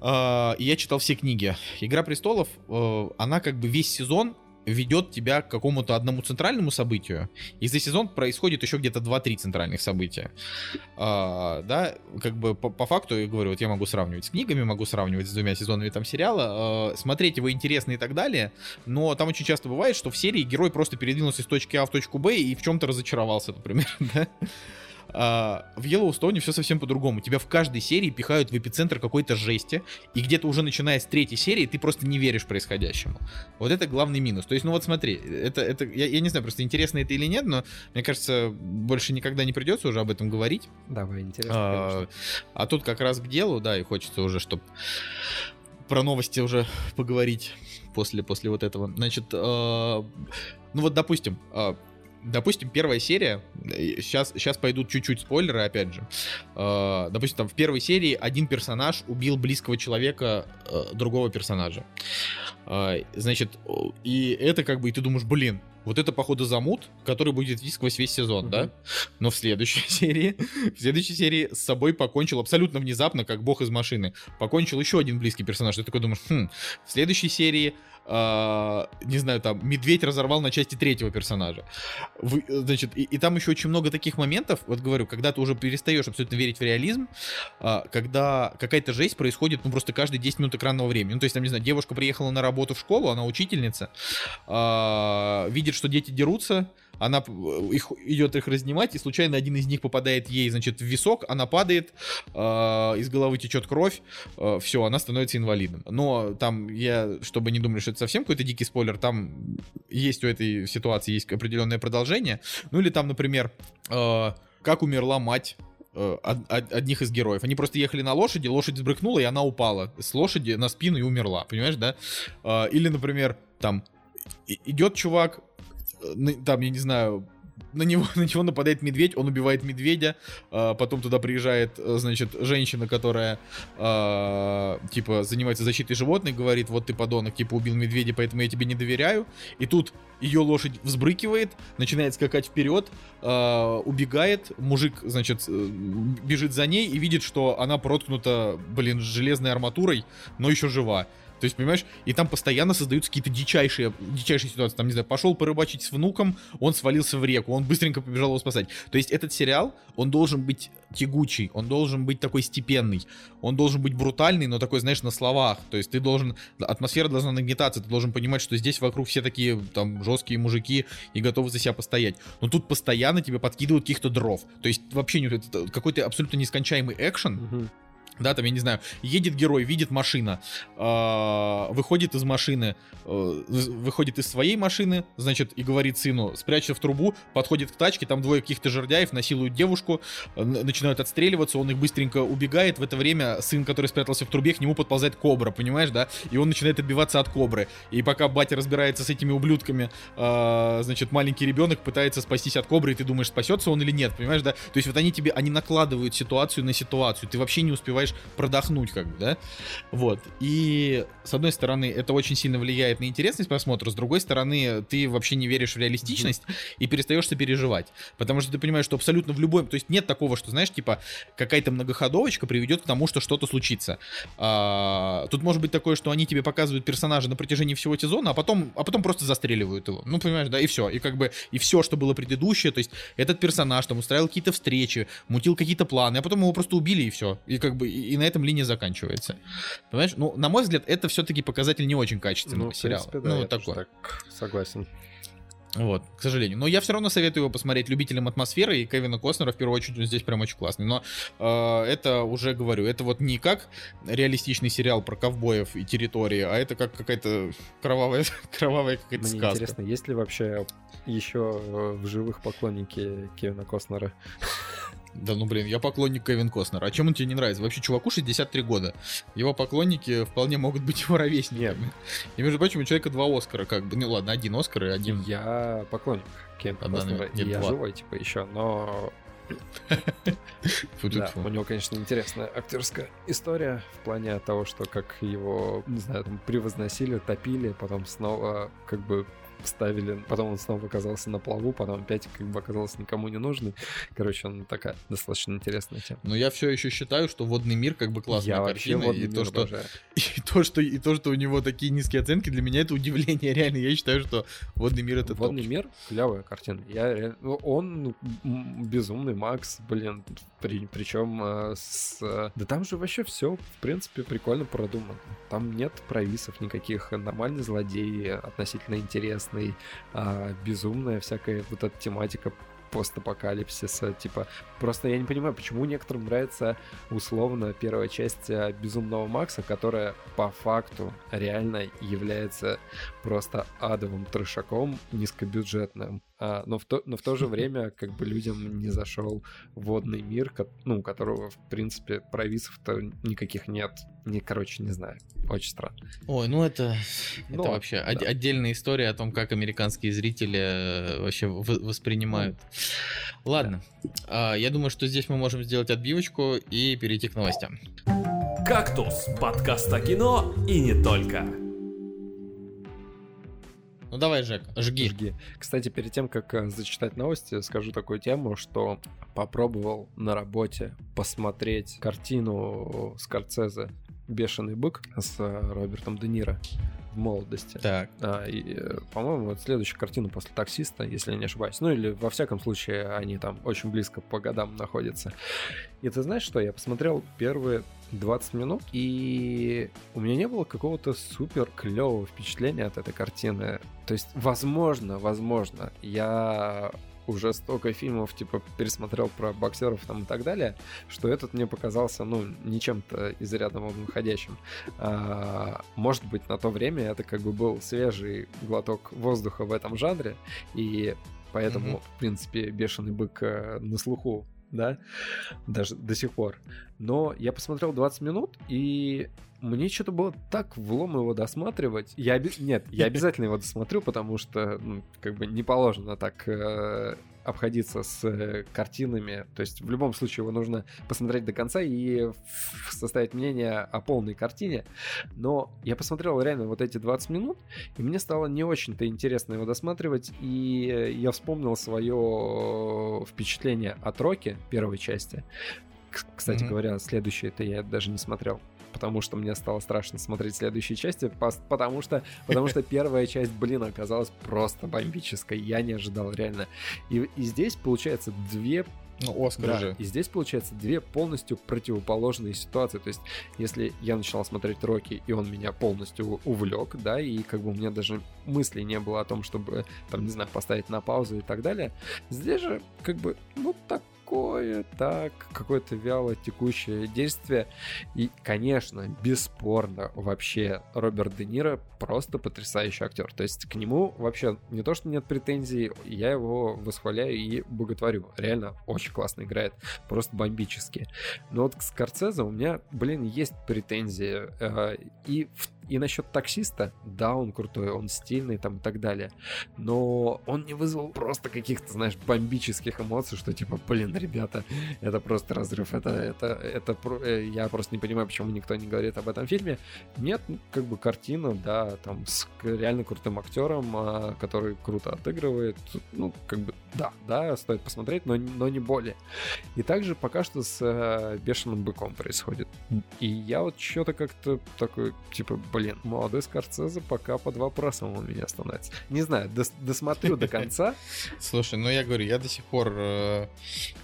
э, и я читал все книги. «Игра престолов», э, она как бы весь сезон ведет тебя к какому-то одному центральному событию, и за сезон происходит еще где-то 2-3 центральных события. А, да, как бы по, по факту, я говорю, вот я могу сравнивать с книгами, могу сравнивать с двумя сезонами там сериала, а, смотреть его интересно и так далее, но там очень часто бывает, что в серии герой просто передвинулся из точки А в точку Б и в чем-то разочаровался, например, да? А, в Йеллоустоне все совсем по-другому. Тебя в каждой серии пихают в эпицентр какой-то жести, и где-то уже начиная с третьей серии ты просто не веришь происходящему. Вот это главный минус. То есть, ну вот смотри, это, это я, я не знаю, просто интересно это или нет, но мне кажется, больше никогда не придется уже об этом говорить. Давай, интересно, а, а тут как раз к делу, да, и хочется уже, чтобы про новости уже поговорить после, после вот этого. Значит, э, ну вот, допустим, э, допустим, первая серия, сейчас, сейчас пойдут чуть-чуть спойлеры, опять же. Э, допустим, там в первой серии один персонаж убил близкого человека э, другого персонажа. Э, значит, и это как бы, и ты думаешь, блин, вот это, походу, замут, который будет идти сквозь весь сезон, uh-huh. да? Но в следующей серии, в следующей серии с собой покончил абсолютно внезапно, как бог из машины, покончил еще один близкий персонаж. Ты такой думаешь, хм, в следующей серии Uh, не знаю, там, медведь разорвал на части третьего персонажа. Вы, значит, и, и там еще очень много таких моментов, вот говорю, когда ты уже перестаешь абсолютно верить в реализм, uh, когда какая-то жесть происходит, ну, просто каждые 10 минут экранного времени. Ну, то есть, там, не знаю, девушка приехала на работу в школу, она учительница, uh, видит, что дети дерутся, она их, идет их разнимать, и случайно один из них попадает ей, значит, в висок, она падает, э, из головы течет кровь, э, все, она становится инвалидом. Но там, я, чтобы не думали, что это совсем какой-то дикий спойлер, там есть у этой ситуации есть определенное продолжение. Ну или там, например, э, как умерла мать одних из героев. Они просто ехали на лошади, лошадь сбрыкнула, и она упала с лошади на спину и умерла, понимаешь, да? Или, например, там идет чувак, там, я не знаю, на него, на него нападает медведь, он убивает медведя, а, потом туда приезжает, э, значит, женщина, которая, а, типа, занимается защитой животных, говорит, вот ты подонок, типа, убил медведя, поэтому я тебе не доверяю, и тут ее лошадь взбрыкивает, начинает скакать вперед, а, убегает, мужик, значит, э, бежит за ней и видит, что она проткнута, блин, железной арматурой, но еще жива. То есть, понимаешь, и там постоянно создаются какие-то дичайшие, дичайшие ситуации. Там, не знаю, пошел порыбачить с внуком, он свалился в реку, он быстренько побежал его спасать. То есть этот сериал, он должен быть тягучий, он должен быть такой степенный, он должен быть брутальный, но такой, знаешь, на словах. То есть ты должен, атмосфера должна нагнетаться, ты должен понимать, что здесь вокруг все такие там жесткие мужики и готовы за себя постоять. Но тут постоянно тебе подкидывают каких-то дров. То есть вообще какой-то абсолютно нескончаемый экшен. Uh-huh да, там, я не знаю, едет герой, видит машина, э, выходит из машины, э, выходит из своей машины, значит, и говорит сыну, спрячься в трубу, подходит к тачке, там двое каких-то жердяев насилуют девушку, э, начинают отстреливаться, он их быстренько убегает, в это время сын, который спрятался в трубе, к нему подползает кобра, понимаешь, да, и он начинает отбиваться от кобры, и пока батя разбирается с этими ублюдками, э, значит, маленький ребенок пытается спастись от кобры, и ты думаешь, спасется он или нет, понимаешь, да, то есть вот они тебе, они накладывают ситуацию на ситуацию, ты вообще не успеваешь успеваешь продохнуть, как бы, да? Вот. И, с одной стороны, это очень сильно влияет на интересность просмотра, с другой стороны, ты вообще не веришь в реалистичность mm-hmm. и перестаешь сопереживать. Потому что ты понимаешь, что абсолютно в любой... То есть нет такого, что, знаешь, типа, какая-то многоходовочка приведет к тому, что что-то случится. А, тут может быть такое, что они тебе показывают персонажа на протяжении всего сезона, а потом, а потом просто застреливают его. Ну, понимаешь, да, и все. И как бы, и все, что было предыдущее, то есть этот персонаж там устраивал какие-то встречи, мутил какие-то планы, а потом его просто убили и все. И как бы, и, на этом линия заканчивается. Понимаешь? Ну, на мой взгляд, это все-таки показатель не очень качественного ну, сериала. Принципе, да, ну, такой. Так согласен. Вот, к сожалению. Но я все равно советую его посмотреть любителям атмосферы, и Кевина Костнера, в первую очередь, он здесь прям очень классный. Но э, это уже говорю, это вот не как реалистичный сериал про ковбоев и территории, а это как какая-то кровавая, кровавая какая-то Мне сказка. интересно, есть ли вообще еще э, в живых поклонники Кевина Костнера? Да ну блин, я поклонник Кевин Костнера. А чем он тебе не нравится? Вообще, чуваку 63 года. Его поклонники вполне могут быть его ровесниками. И, между прочим, у человека два Оскара, как бы. Ну ладно, один Оскар и один... Я поклонник Кевина А, Костнера, и нет, я два. живой, типа, еще, но Да, у него, конечно, интересная актерская история в плане того, что как его, не знаю, там превозносили, топили, потом снова как бы ставили, потом он снова оказался на плаву, потом опять как бы оказался никому не нужный. Короче, он такая достаточно интересная тема. Но я все еще считаю, что водный мир как бы классная Я картина. И то, что, обожаю. и, то, что, и то, что у него такие низкие оценки, для меня это удивление. Реально, я считаю, что водный мир это Водный топ. мир клевая картина. Я, ну, он м, безумный Макс, блин, при, причем э, с... Да там же вообще все, в принципе, прикольно продумано. Там нет провисов никаких. Нормальный злодей, относительно интересный, а, безумная всякая вот эта тематика постапокалипсиса, типа, просто я не понимаю, почему некоторым нравится условно первая часть э, Безумного Макса, которая по факту реально является просто адовым трешаком низкобюджетным. А, но, в то, но в то же время как бы людям не зашел водный мир, ко- ну, у которого, в принципе, провисов-то никаких нет. Не, короче, не знаю. Очень странно. Ой, ну это, Но, это вообще от- да. отдельная история о том, как американские зрители э, вообще вы- воспринимают. Ладно, А, я думаю, что здесь мы можем сделать отбивочку и перейти к новостям. «Кактус» — подкаст о кино и не только. Ну давай, Жек, жги. Жги. Кстати, перед тем, как э, зачитать новости, скажу такую тему, что попробовал на работе посмотреть картину Скорцезе «Бешеный бык» с э, Робертом Де Ниро в молодости. Так, А, и, э, по-моему, вот следующая картина после таксиста, если я не ошибаюсь. Ну или во всяком случае они там очень близко по годам находятся. И ты знаешь что? Я посмотрел первые 20 минут, и у меня не было какого-то супер клевого впечатления от этой картины. То есть, возможно, возможно, я уже столько фильмов, типа, пересмотрел про боксеров там и так далее, что этот мне показался, ну, не чем-то из ряда выходящим. А, может быть, на то время это как бы был свежий глоток воздуха в этом жанре, и поэтому, Мгм. в принципе, бешеный бык э, на слуху, да, даже до сих пор. Но я посмотрел 20 минут, и мне что-то было так влом его досматривать. Я оби- Нет, я обязательно его досмотрю, потому что, ну, как бы не положено так э, обходиться с э, картинами. То есть в любом случае его нужно посмотреть до конца и составить мнение о полной картине. Но я посмотрел реально вот эти 20 минут, и мне стало не очень-то интересно его досматривать, и я вспомнил свое впечатление от Роки первой части. Кстати Мгм. говоря, следующее это я даже не смотрел потому что мне стало страшно смотреть следующие части, потому что, потому что первая часть, блин, оказалась просто бомбической, я не ожидал реально. И, и здесь, получается, две ну Оскар да, же. и здесь получается две полностью противоположные ситуации. То есть, если я начинал смотреть Рокки, и он меня полностью увлек, да, и как бы у меня даже мыслей не было о том, чтобы, там, не знаю, поставить на паузу и так далее, здесь же, как бы, ну, такое, так, какое-то вяло текущее действие. И, конечно, бесспорно, вообще, Роберт Де Ниро просто потрясающий актер. То есть к нему вообще не то, что нет претензий, я его восхваляю и боготворю. Реально очень классно играет, просто бомбически. Но вот к Скорцезе у меня, блин, есть претензии. Э, И, в- и насчет таксиста, да, он крутой, он стильный там и так далее. Но он не вызвал просто каких-то, знаешь, бомбических эмоций, что типа, блин, ребята, это просто разрыв, это, это, это, э, я просто не понимаю, почему никто не говорит об этом фильме. Нет, ну, как бы картина, да, там с реально крутым актером, а, который круто отыгрывает. Ну, как бы, да, да, стоит посмотреть, но, но не более. И также пока что с э, бешеным быком происходит. И я вот что-то как-то такой, типа, блин, молодой Скорцезе пока под вопросом у меня становится. Не знаю, дос- досмотрю до конца. Слушай, ну я говорю, я до сих пор э,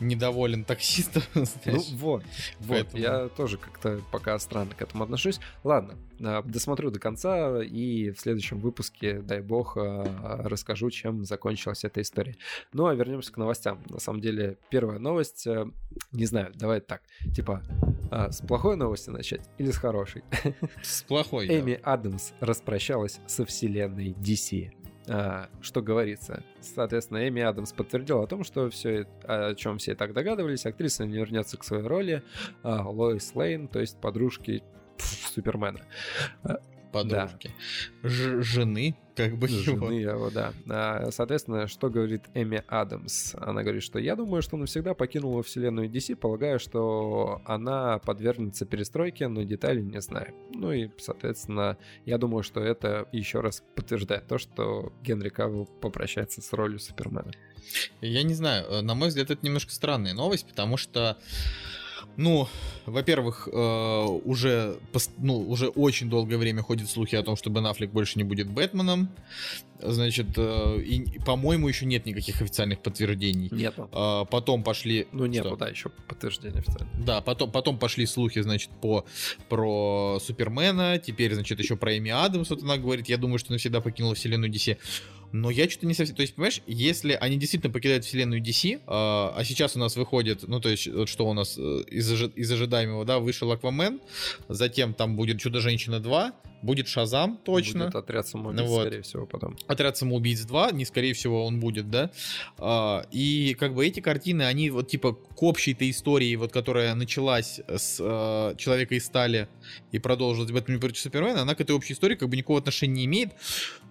недоволен таксистом. Ну вот, вот, я тоже как-то пока странно к этому отношусь. Ладно, досмотрю до конца и в следующем выпуске, дай бог, а, расскажу, чем закончилась эта история. Ну а вернемся к новостям. На самом деле, первая новость, э, не знаю, давай так, типа, с плохой новости начать или с хорошей? С плохой. Эми Адамс распрощалась со вселенной DC. А, что говорится? Соответственно, Эми Адамс подтвердила о том, что все, о чем все и так догадывались, актриса не вернется к своей роли а, Лоис Лейн, то есть подружки Супермена. Подружки. Ж- жены, как бы его. Жены его, да. А, Соответственно, что говорит Эми Адамс? Она говорит, что я думаю, что навсегда покинула вселенную DC, полагаю, что она подвергнется перестройке, но деталей не знаю. Ну и, соответственно, я думаю, что это еще раз подтверждает то, что Генри Кавилл попрощается с ролью Супермена. Я не знаю, э, на мой взгляд, это немножко странная новость, потому что, ну, во-первых, э, уже, ну, уже очень долгое время ходят слухи о том, что Бен Аффлек больше не будет Бэтменом. Значит, э, и, по-моему, еще нет никаких официальных подтверждений. Нету. А, Потом пошли... Ну, Что? да, еще подтверждения официально. Да, потом, потом пошли слухи, значит, по, про Супермена, теперь, значит, еще про Эми Адамс, вот она говорит, я думаю, что навсегда покинула вселенную DC. Но я что-то не совсем... То есть, понимаешь, если они действительно покидают вселенную DC, а, а сейчас у нас выходит, ну, то есть, вот что у нас э, из, ожи- из ожидаемого, да, вышел Аквамен, затем там будет Чудо-женщина 2, будет Шазам, точно. Будет отряд самоубийц, Ну вот. скорее всего, потом. Отряд самоубийц 2, не скорее всего он будет, да. А, и как бы эти картины, они вот типа к общей-то истории, вот которая началась с э, Человека из стали и продолжилась Бэтмен против Супермена, она к этой общей истории как бы никакого отношения не имеет.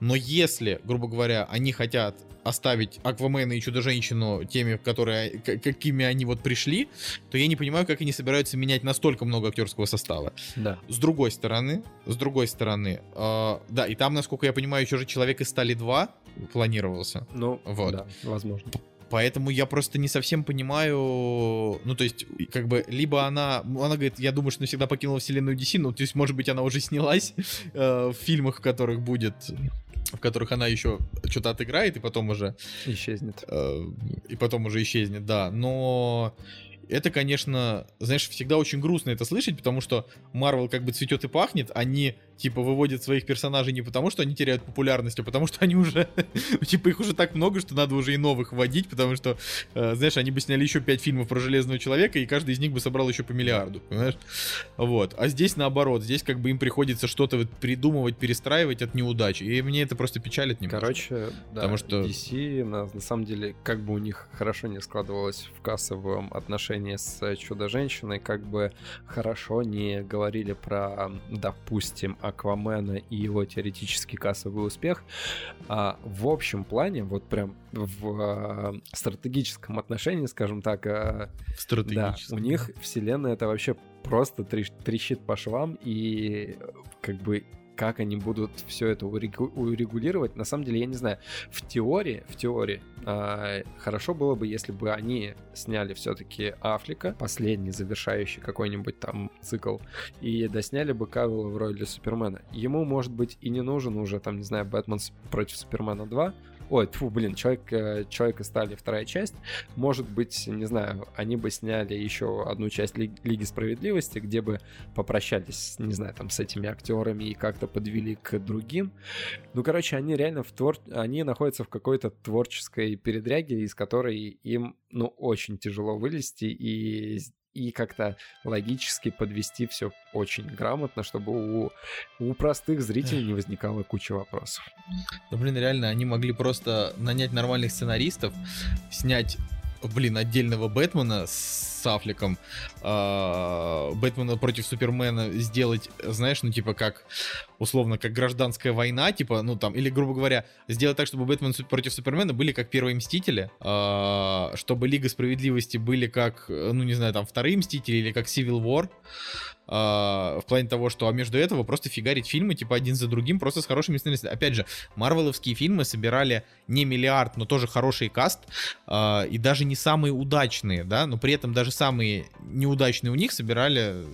Но если, грубо говоря, они хотят оставить Аквамена и Чудо-женщину теми, которые, к- какими они вот пришли, то я не понимаю, как они собираются менять настолько много актерского состава. Да. С другой стороны, с другой стороны, э, да, и там, насколько я понимаю, еще же Человек из стали 2 планировался. Ну, Вот. да, возможно. Поэтому я просто не совсем понимаю, ну, то есть, как бы, либо она, ну, она говорит, я думаю, что навсегда покинула вселенную DC, ну, то есть, может быть, она уже снялась э, в фильмах, в которых будет, в которых она еще что-то отыграет, и потом уже Исчезнет. э, и потом уже исчезнет, да. Но это, конечно, знаешь, всегда очень грустно это слышать, потому что Марвел как бы цветет и пахнет, они типа выводят своих персонажей не потому, что они теряют популярность, а потому что они уже, типа их уже так много, что надо уже и новых вводить, потому что, э, знаешь, они бы сняли еще пять фильмов про Железного Человека, и каждый из них бы собрал еще по миллиарду, понимаешь? Вот. А здесь наоборот, здесь как бы им приходится что-то вот придумывать, перестраивать от неудачи, и мне это просто печалит немножко. Короче, да, Потому что- DC, на, на самом деле, как бы у них хорошо не складывалось в кассовом отношении с э, Чудо-женщиной, как бы хорошо не говорили про, допустим, Аквамена и его теоретический кассовый успех, а в общем плане, вот прям в э, стратегическом отношении, скажем так, э, в да, у них вселенная это вообще просто трещ- трещит по швам, и э, как бы как они будут все это урегу- урегулировать, на самом деле я не знаю. В теории, в теории, а, хорошо было бы, если бы они сняли все-таки Афлика, последний завершающий какой-нибудь там цикл, и досняли бы Кавилла в роли Супермена. Ему, может быть, и не нужен уже, там, не знаю, Бэтмен против Супермена 2, Ой, фу, блин, человек, э, человек из стали вторая часть. Может быть, не знаю, они бы сняли еще одну часть Ли- Лиги Справедливости, где бы попрощались, не знаю, там, с этими актерами и как-то подвели к другим. Ну, короче, они реально в твор... они находятся в какой-то творческой передряге, из которой им, ну, очень тяжело вылезти и и как-то логически подвести все очень грамотно, чтобы у, у простых зрителей не возникало куча вопросов. Да, блин, реально, они могли просто нанять нормальных сценаристов, снять, блин, отдельного Бэтмена с Аффлеком, а, Бэтмена против Супермена сделать, знаешь, ну, типа, как, условно, как гражданская война, типа, ну, там, или, грубо говоря, сделать так, чтобы Бэтмен против Супермена были как первые Мстители, а, чтобы Лига Справедливости были как, э, ну, не знаю, там, вторые Мстители или как Civil War, в плане того, что а между этого просто фигарить фильмы, типа, один за другим, просто с хорошими сценаристами. Опять же, марвеловские фильмы собирали не миллиард, но тоже хороший каст, а, и даже не самые удачные, да, но при этом даже самые неудачные у них собирали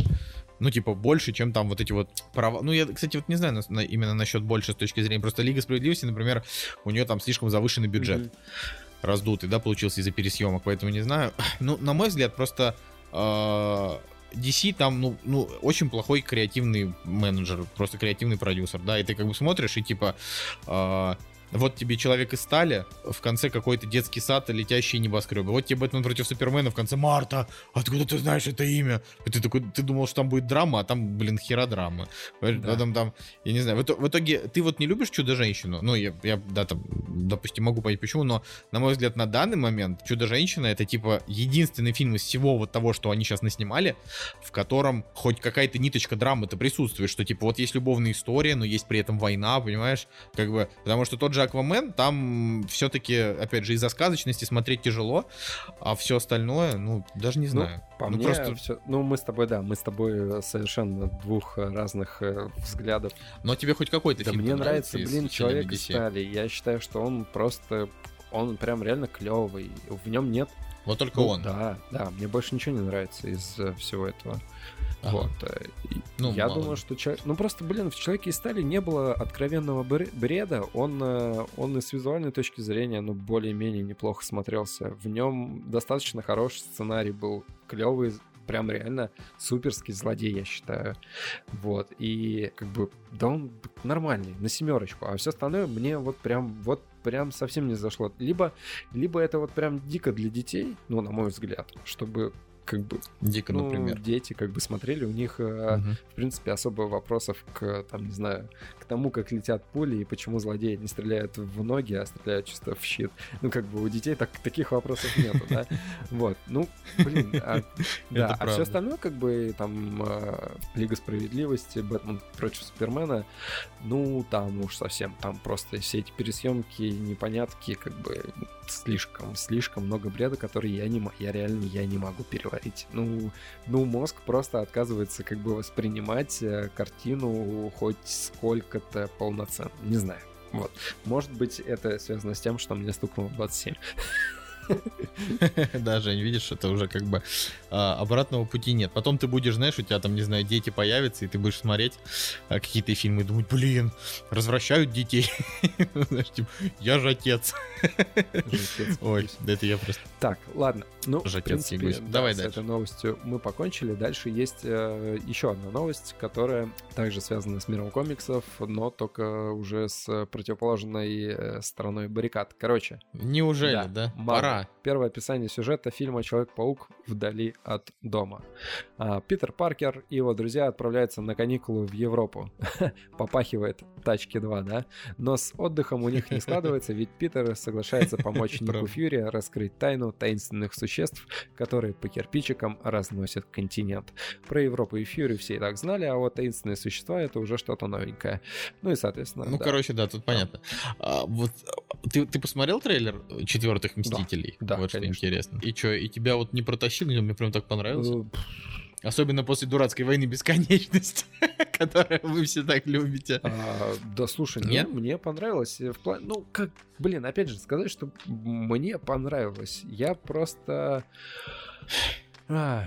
Ну, типа, больше, чем там вот эти вот права. Ну, я, кстати, вот не знаю на, именно насчет больше с точки зрения. Просто Лига Справедливости, например, у нее там слишком завышенный бюджет. Мгм. Раздутый, да, получился из-за пересъемок, поэтому не знаю. Ну, на мой взгляд, просто э, DC там, ну, ну, очень плохой креативный менеджер, просто креативный продюсер, да, и ты как бы смотришь и типа э, вот тебе человек из стали, в конце какой-то детский сад и летящие небоскребы. Вот тебе Бэтмен против Супермена, в конце Марта, откуда ты знаешь это имя? И ты такой, ты думал, что там будет драма, а там, блин, хера драма. Понимаешь, Да. Потом там, я не знаю, в, в итоге ты вот не любишь Чудо-женщину? Ну, я, я, да, там, допустим, могу понять почему, но, на мой взгляд, на данный момент Чудо-женщина это, типа, единственный фильм из всего вот того, что они сейчас наснимали, в котором хоть какая-то ниточка драмы-то присутствует, что, типа, вот есть любовная история, но есть при этом война, понимаешь? Как бы, потому что тот же Аквамен, там все-таки, опять же, из-за сказочности смотреть тяжело, а все остальное, ну, даже не знаю. По ну, мне просто, всё- Ну, мы с тобой, да, мы с тобой э, совершенно двух э, разных э, взглядов. но тебе хоть какой-то Да фильм мне нравится, блин, человек из стали. Я считаю, что он просто... Он прям реально клевый. В нем нет... Вот только ну, он. Да, да, мне больше ничего не нравится из всего этого. Ага. Вот. э, и Ну, я мало думаю, что человек... Ну, просто, блин, в «Человеке из стали» не было откровенного бре- бреда. Он, э, он и с визуальной точки зрения, ну, более-менее неплохо смотрелся. В нем достаточно хороший сценарий был, клевый, прям реально суперский злодей, я считаю. Вот. И как бы, да он нормальный, на семерочку. А все остальное мне вот прям, вот прям совсем не зашло. Либо, либо это вот прям дико для детей, ну, на мой взгляд, чтобы как бы, Дико, ну, например. дети как бы смотрели, у них, Мгм. в принципе, особо вопросов к, там, не знаю, к тому, как летят пули и почему злодеи не стреляют в ноги, а стреляют чисто в щит. Ну, как бы у детей так, таких вопросов нету, да? Вот, ну, блин, а, да, а все остальное, как бы, там, э, Лига Справедливости, Бэтмен против Супермена, ну, там уж совсем, там просто все эти пересъемки, непонятки, как бы, слишком, слишком много бреда, который я не, я реально, я не могу переварить. Ну, ну, мозг просто отказывается как бы воспринимать э, картину хоть сколько-то полноценно. Не знаю. Вот. Может быть, это связано с тем, что мне стукнуло 27. Да, Жень, видишь, это уже как бы а, обратного пути нет. Потом ты будешь, знаешь, у тебя там, не знаю, дети появятся, и ты будешь смотреть а, какие-то фильмы и думать, блин, развращают детей. Знаешь, типа, я же отец. Ой, да это я просто... Так, ладно. Ну, в принципе, да, Давай с дальше. этой новостью мы покончили. Дальше есть э, еще одна новость, которая также связана с миром комиксов, но только уже с противоположной э, стороной баррикад. Короче, Неужели, Да, да? Марвел. Пора. Первое описание сюжета фильма «Человек-паук вдали от дома». А, Питер Паркер и его друзья отправляются на каникулы в Европу. Попахивает тачки 2, да? Но с отдыхом у них не складывается, ведь Питер соглашается помочь Нику. Фьюри раскрыть тайну таинственных существ, которые по кирпичикам разносят континент. Про Европу и Фьюри все и так знали, а вот таинственные существа — это уже что-то новенькое. Ну и, соответственно, Ну, да. короче, да, тут понятно. А, вот ты, ты посмотрел трейлер четвертых Мстителей? Да, вот что конечно. интересно. И что, и тебя вот не протащил, мне прям так понравился? Э, Особенно после дурацкой войны бесконечности, которую вы все так любите. А, да, слушай, ну, Нет? мне понравилось. э, В плане, ну, как, блин, опять же, сказать, что мне понравилось. Я просто... А,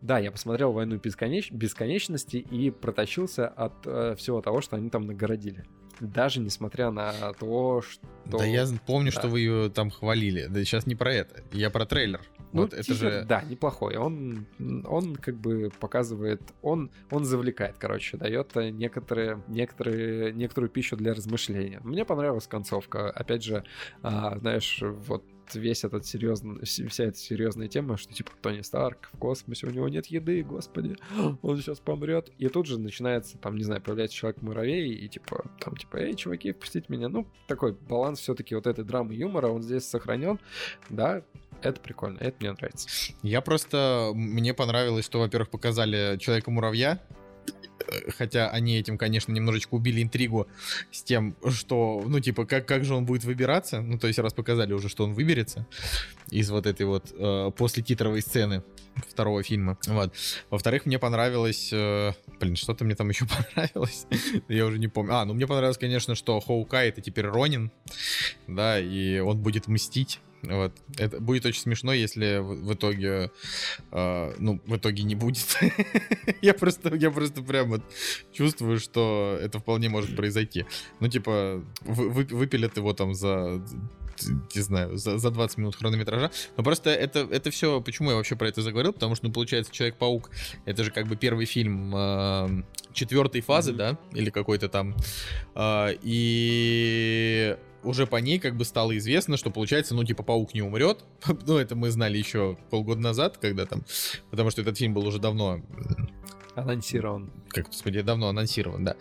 да, я посмотрел «Войну бесконеч- бесконечности» и протащился от э, всего того, что они там нагородили. Даже несмотря на то, что... Да я помню, да. что вы ее там хвалили. Да сейчас не про это. Я про трейлер. Ну, вот это тизер, же... Да, неплохой. Он, он как бы показывает, он, он завлекает, короче, дает э, некоторые, некоторые, некоторую пищу для размышления. Мне понравилась концовка. Опять же, а, знаешь, вот весь этот серьезный, вся эта серьезная тема, что типа Тони Старк в космосе, у него нет еды, господи, он сейчас помрет. И тут же начинается, там, не знаю, появляется человек-муравей, и типа, там, типа, эй, чуваки, впустите меня. Ну, такой баланс все-таки вот этой драмы юмора, он здесь сохранен. Да, это прикольно, это мне нравится. Я просто... Мне понравилось, что, во-первых, показали Человека-муравья, хотя они этим, конечно, немножечко убили интригу с тем, что, ну, типа, как, как же он будет выбираться. Ну, то есть, раз показали уже, что он выберется из вот этой вот э, после титровой сцены второго фильма. Вот. Во-вторых, мне понравилось... э, блин, что-то мне там еще понравилось. Я уже не помню. А, ну мне понравилось, конечно, что Хоукай это теперь Ронин, да, и он будет мстить Вот. Это будет очень смешно, если в, в итоге, э, ну, в итоге не будет. я просто, я просто прям вот чувствую, что это вполне может произойти. Ну, типа, вы, вы, выпилят его там за не знаю, за, за 20 минут хронометража. Но просто это, это все, почему я вообще про это заговорил, потому что, ну, получается, Человек-паук, это же как бы первый фильм э, четвертой фазы, mm-hmm. да, или какой-то там. Э, и уже по ней как бы стало известно, что получается, ну, типа, паук не умрет. ну, это мы знали еще полгода назад, когда там, потому что этот фильм был уже давно... Анонсирован. Как, господи, давно анонсирован, да.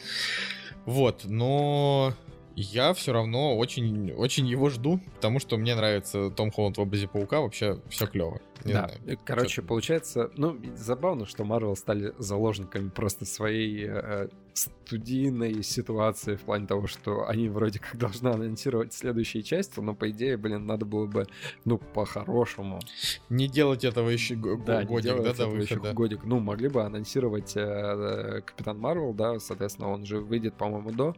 Вот, но я все равно очень, очень его жду, потому что мне нравится Том Холланд в образе паука, вообще все клево. Не да, знаю, короче, что получается, ну, забавно, что Марвел стали заложниками просто своей э, студийной ситуации в плане того, что они вроде как должны анонсировать следующие части, но по идее, блин, надо было бы, ну, по-хорошему. Не делать этого еще да, годик, да, до выхода. годик. Ну, могли бы анонсировать э, э, Капитан Марвел, да, соответственно, он же выйдет, по-моему, до,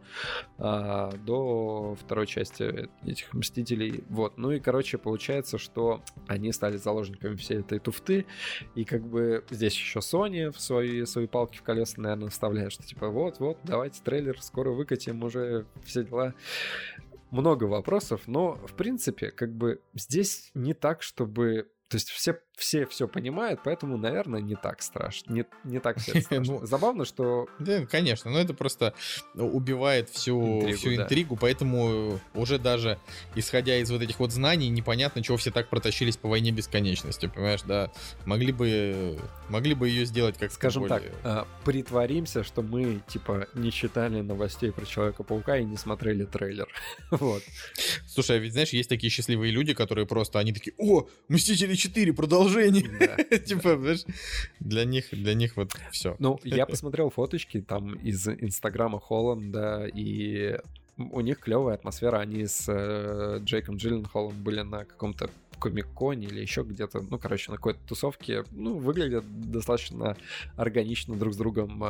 э, до второй части этих Мстителей. Вот, ну и, короче, получается, что они стали заложниками всей этой туфты, и как бы здесь еще Sony в свои, свои палки в колеса, наверное, вставляет, что типа вот, вот, давайте трейлер скоро выкатим, уже все дела. Много вопросов, но, в принципе, как бы здесь не так, чтобы то есть все, все все понимают, поэтому, наверное, не так страшно. Не, не так все страшно. ну, Забавно, что... Да, конечно, но это просто убивает всю интригу, всю интригу да. поэтому уже даже исходя из вот этих вот знаний, непонятно, чего все так протащились по войне бесконечности, понимаешь, да? Могли бы, могли бы ее сделать как Скажем более... так, притворимся, что мы, типа, не читали новостей про Человека-паука и не смотрели трейлер. вот. Слушай, а ведь, знаешь, есть такие счастливые люди, которые просто, они такие, о, Мстители 4, продолжение. Типа, знаешь, для них, для них вот все. Ну, я посмотрел фоточки там из Инстаграма Холланда, и у них клевая атмосфера. Они с э, Джейком Джилленхолом были на каком-то Комик-Коне или еще где-то, ну, короче, на какой-то тусовке, ну, выглядят достаточно органично друг с другом.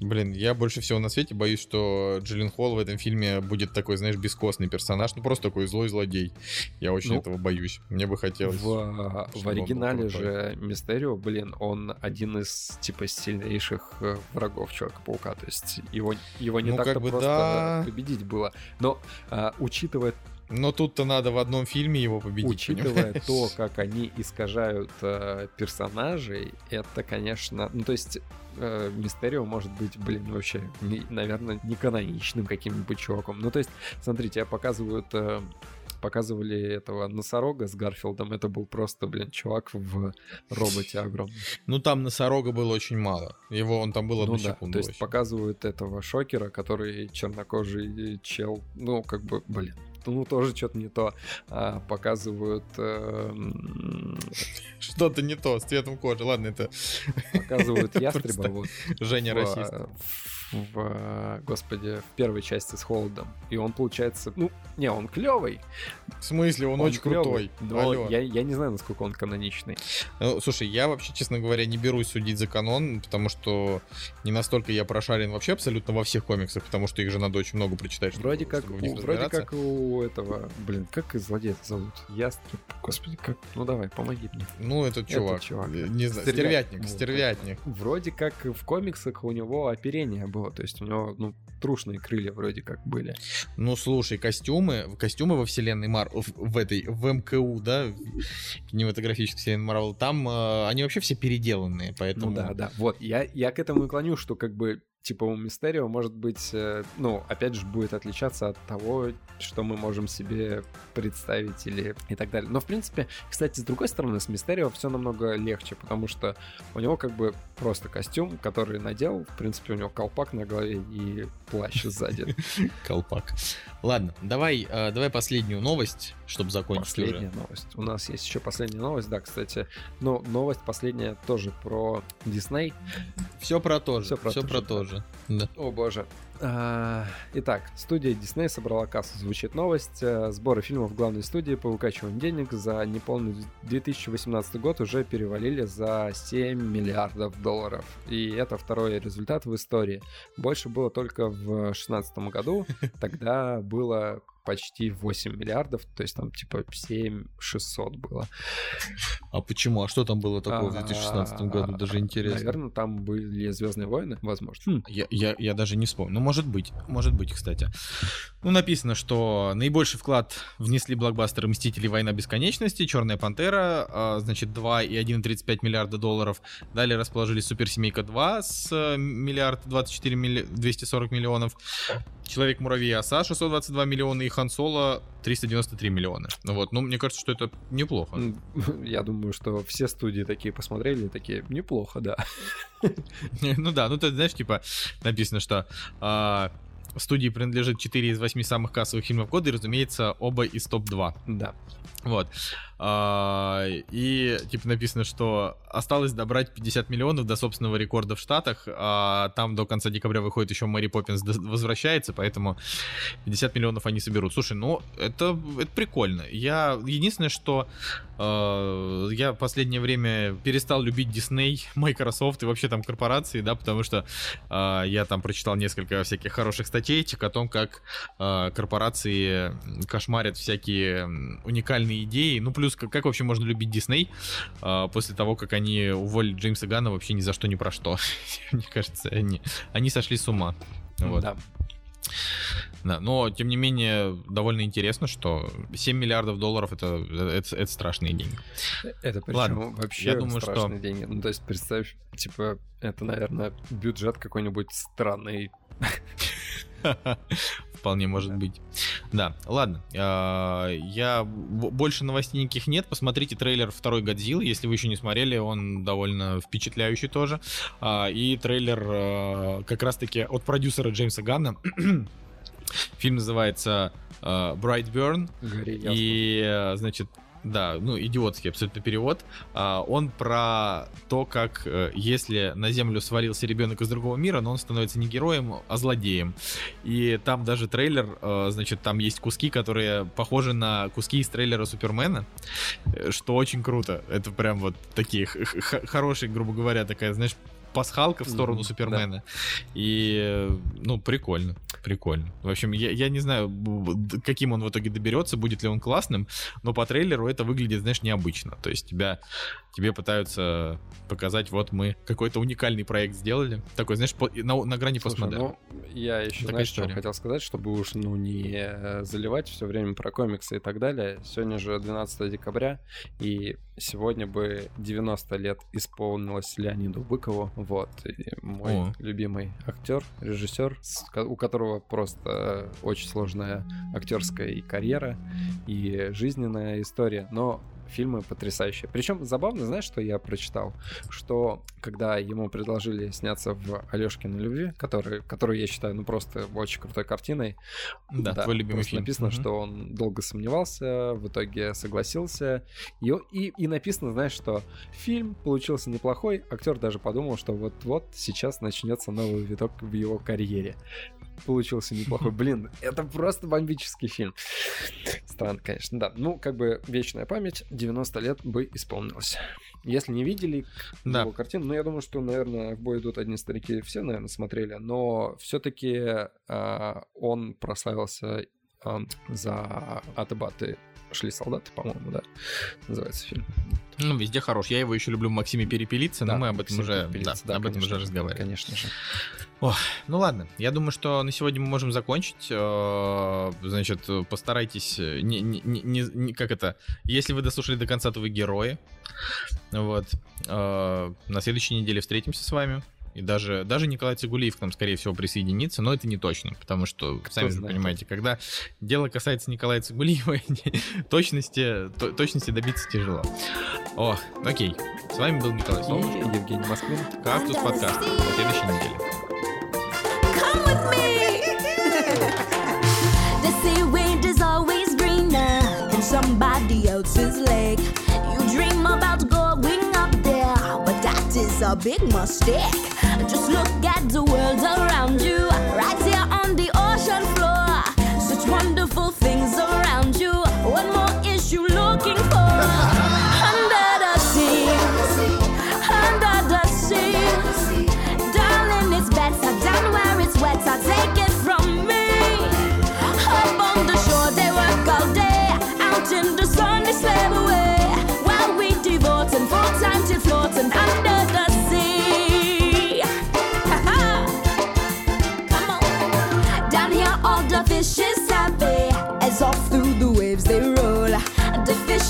Блин, я больше всего на свете боюсь, что Джиллин Холл в этом фильме будет такой, знаешь, бескостный персонаж, ну, просто такой злой злодей. Я очень ну, этого боюсь. Мне бы хотелось... В, в оригинале же Мистерио, блин, он один из, типа, сильнейших э, врагов Человека-паука, то есть его, его не ну, так-то просто да. победить было. Но, а, учитывая но тут-то надо в одном фильме его победить. Учитывая понимаешь? то, как они искажают э, персонажей, это, конечно, ну то есть э, Мистерио может быть, блин, вообще, не, наверное, не каноничным каким-нибудь чуваком. Ну то есть, смотрите, я показывают э, показывали этого носорога с Гарфилдом, это был просто, блин, чувак в роботе огромный. Ну, там носорога было очень мало. Его он там был одну ну, секунду. Да. То есть вообще. показывают этого шокера, который чернокожий чел, ну, как бы, блин, ну, тоже что-то не то. А, показывают... Э, Что-то не то с цветом кожи. Ладно, это... Показывают ястреба. Вот, Женя расист в, господи, в первой части с Холодом. И он получается, ну, не, он клевый. В смысле, он, он очень клевый, крутой. Но я, я не знаю, насколько он каноничный. Ну, слушай, я вообще, честно говоря, не берусь судить за канон, потому что не настолько я прошарен вообще абсолютно во всех комиксах, потому что их же надо очень много прочитать. Вроде как, у, вроде как у этого, блин, как из злодея зовут? Ястреб, господи, как, ну давай, помоги мне. Ну, этот чувак, этот чувак. не знаю, стервятник, стервятник. Вроде как в комиксах у него оперение было было. То есть у него, ну, трушные крылья вроде как были. Ну, слушай, костюмы, костюмы во вселенной Мар... В, в этой, в МКУ, да, кинематографической вселенной Марвел, там э, они вообще все переделанные, поэтому... Ну да, да, вот, я, я к этому и клоню, что как бы типа у Мистерио может быть, э, ну, опять же, будет отличаться от того, что мы можем себе представить или и так далее. Но, в принципе, кстати, с другой стороны, с Мистерио все намного легче, потому что у него как бы просто костюм, который надел, в принципе, у него колпак на голове и плащ сзади. Колпак. Ладно, давай, э, давай последнюю новость, чтобы закончить Последняя уже. новость. У нас есть еще последняя новость, да, кстати. Но новость последняя тоже про Дисней. Все про то же. Все про, все то, про то же. Да. О боже. А, итак, студия Disney собрала кассу. Звучит новость. Э, сборы фильмов в главной студии по выкачиванию денег за неполный 2018 год уже перевалили за 7 миллиардов долларов. И это второй результат в истории. Больше было только в 2016 году. Тогда было почти 8 миллиардов, то есть там типа 7 600 было. А почему? А что там было такого в 2016 году? Даже интересно. Наверное, там были Звездные войны, возможно. Хм. Я, я, я даже не вспомню. Ну, может быть. Может быть, кстати. Ну, написано, что наибольший вклад внесли блокбастеры «Мстители. Война бесконечности», «Черная пантера», а, значит, 2 и 1,35 миллиарда долларов. Далее расположились «Суперсемейка 2» с э, миллиард 24 милли... 240 миллионов. Человек-муравей и оса 622 миллиона и Хан Соло 393 миллиона. Ну вот, ну мне кажется, что это неплохо. Я думаю, что все студии такие посмотрели, такие, неплохо, да. Ну да, ну ты знаешь, типа написано, что а, студии принадлежит 4 из 8 самых кассовых фильмов года, и, разумеется, оба из топ-2. Да. Вот. А, и типа написано, что осталось добрать 50 миллионов до собственного рекорда в Штатах, а там до конца декабря выходит еще Мэри Поппинс возвращается, поэтому 50 миллионов они соберут. Слушай, ну это, это прикольно. Я единственное, что э, я в последнее время перестал любить Disney, Microsoft и вообще там корпорации, да, потому что э, я там прочитал несколько всяких хороших статейчик о том, как э, корпорации кошмарят всякие уникальные идеи, ну плюс как, как вообще можно любить Дисней э, после того, как они уволили Джеймса Ганна вообще ни за что, ни про что. Мне кажется, они, они сошли с ума. Вот. Да. Да, но тем не менее довольно интересно, что 7 миллиардов долларов это, это, это страшные деньги. Это причем Ладно, вообще я думаю, страшные что... деньги. Ну, то есть представь, типа, это, наверное, бюджет какой-нибудь странный. Вполне может быть. Да, ладно. А, я больше новостей никаких нет. Посмотрите трейлер второй Годзиллы, если вы еще не смотрели, он довольно впечатляющий тоже. А, и трейлер а, как раз-таки от продюсера Джеймса Ганна. Фильм называется Brightburn. И, значит, да, ну, идиотский абсолютно перевод. А, он про то, как э, если на Землю свалился ребенок из другого мира, но он становится не героем, а злодеем. И там даже трейлер, э, значит, там есть куски, которые похожи на куски из трейлера Супермена, э, что очень круто. Это прям вот такие хорошие, грубо говоря, такая, знаешь, пасхалка в сторону mm-hmm, Супермена. Да. И, ну, прикольно, прикольно. В общем, я, я не знаю, каким он в итоге доберется, будет ли он классным, но по трейлеру это выглядит, знаешь, необычно. То есть тебя, тебе пытаются показать, вот мы какой-то уникальный проект сделали. Такой, знаешь, по, на, на грани Слушай, постмодерна. Ну, я еще, Такая знаешь, история. что хотел сказать, чтобы уж, ну, не заливать все время про комиксы и так далее. Сегодня же 12 декабря, и сегодня бы 90 лет исполнилось Леониду Быкову, вот, и мой О. любимый актер, режиссер, у которого просто очень сложная актерская карьера и жизненная история, но фильмы потрясающие. Причем забавно, знаешь, что я прочитал? Что когда ему предложили сняться в Алешкиной любви, который, которую я считаю, ну, просто очень крутой картиной. Да, да твой любимый фильм. Написано, угу. что он долго сомневался, в итоге согласился. И, и, и написано, знаешь, что фильм получился неплохой. Актер даже подумал, что вот-вот сейчас начнется новый виток в его карьере получился неплохой. Блин, это просто бомбический фильм. Странно, конечно, да. Ну, как бы вечная память, 90 лет бы исполнилось. Если не видели да. его картину, ну, я думаю, что, наверное, в бой идут одни старики, все, наверное, смотрели, но все-таки э, а, он прославился э, за Атабаты шли солдаты, по-моему, да, называется фильм. Ну, везде хорош. Я его еще люблю в Максиме Перепелице, да, но мы об этом уже, да, да, об этом уже разговаривали. Конечно же. Ох, ну ладно, я думаю, что на сегодня мы можем закончить. Э, значит, постарайтесь, э, не, не, не, не, как это, если вы дослушали до конца, то вы герои. Вот. Э, на следующей неделе встретимся с вами. И даже, даже Николай Цигулиев к нам, скорее всего, присоединится, но это не точно, потому что, Кто сами знает. же понимаете, когда дело касается Николая Цигулиева, точности, то, точности добиться тяжело. О, окей. С вами был Николай Солнышко. Евгений Москвин. Кактус подкаст. На следующей неделе. A big mistake. Just look at the world around you,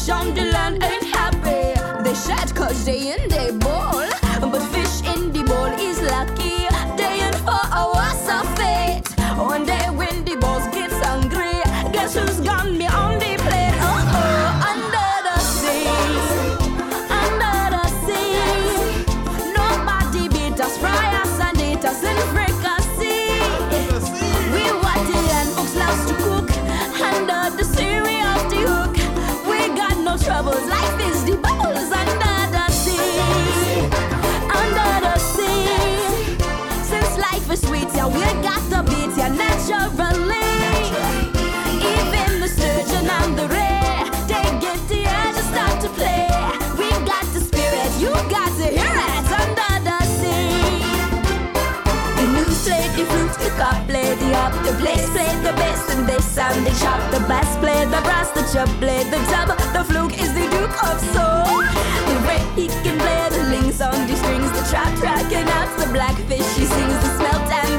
Shondaland ain't happy. They shed cause day in day. Even the sturgeon and the rare, they get the air to start to play. We got the spirit, you got to hear it under the sea. The new play the flute, the cop played the up, the place played the bass and they sound the chop, the bass played the brass, the chub played the dub, the fluke is the duke of soul. The way he can play the links on the strings, the trap track and out the blackfish, He sings the smelt and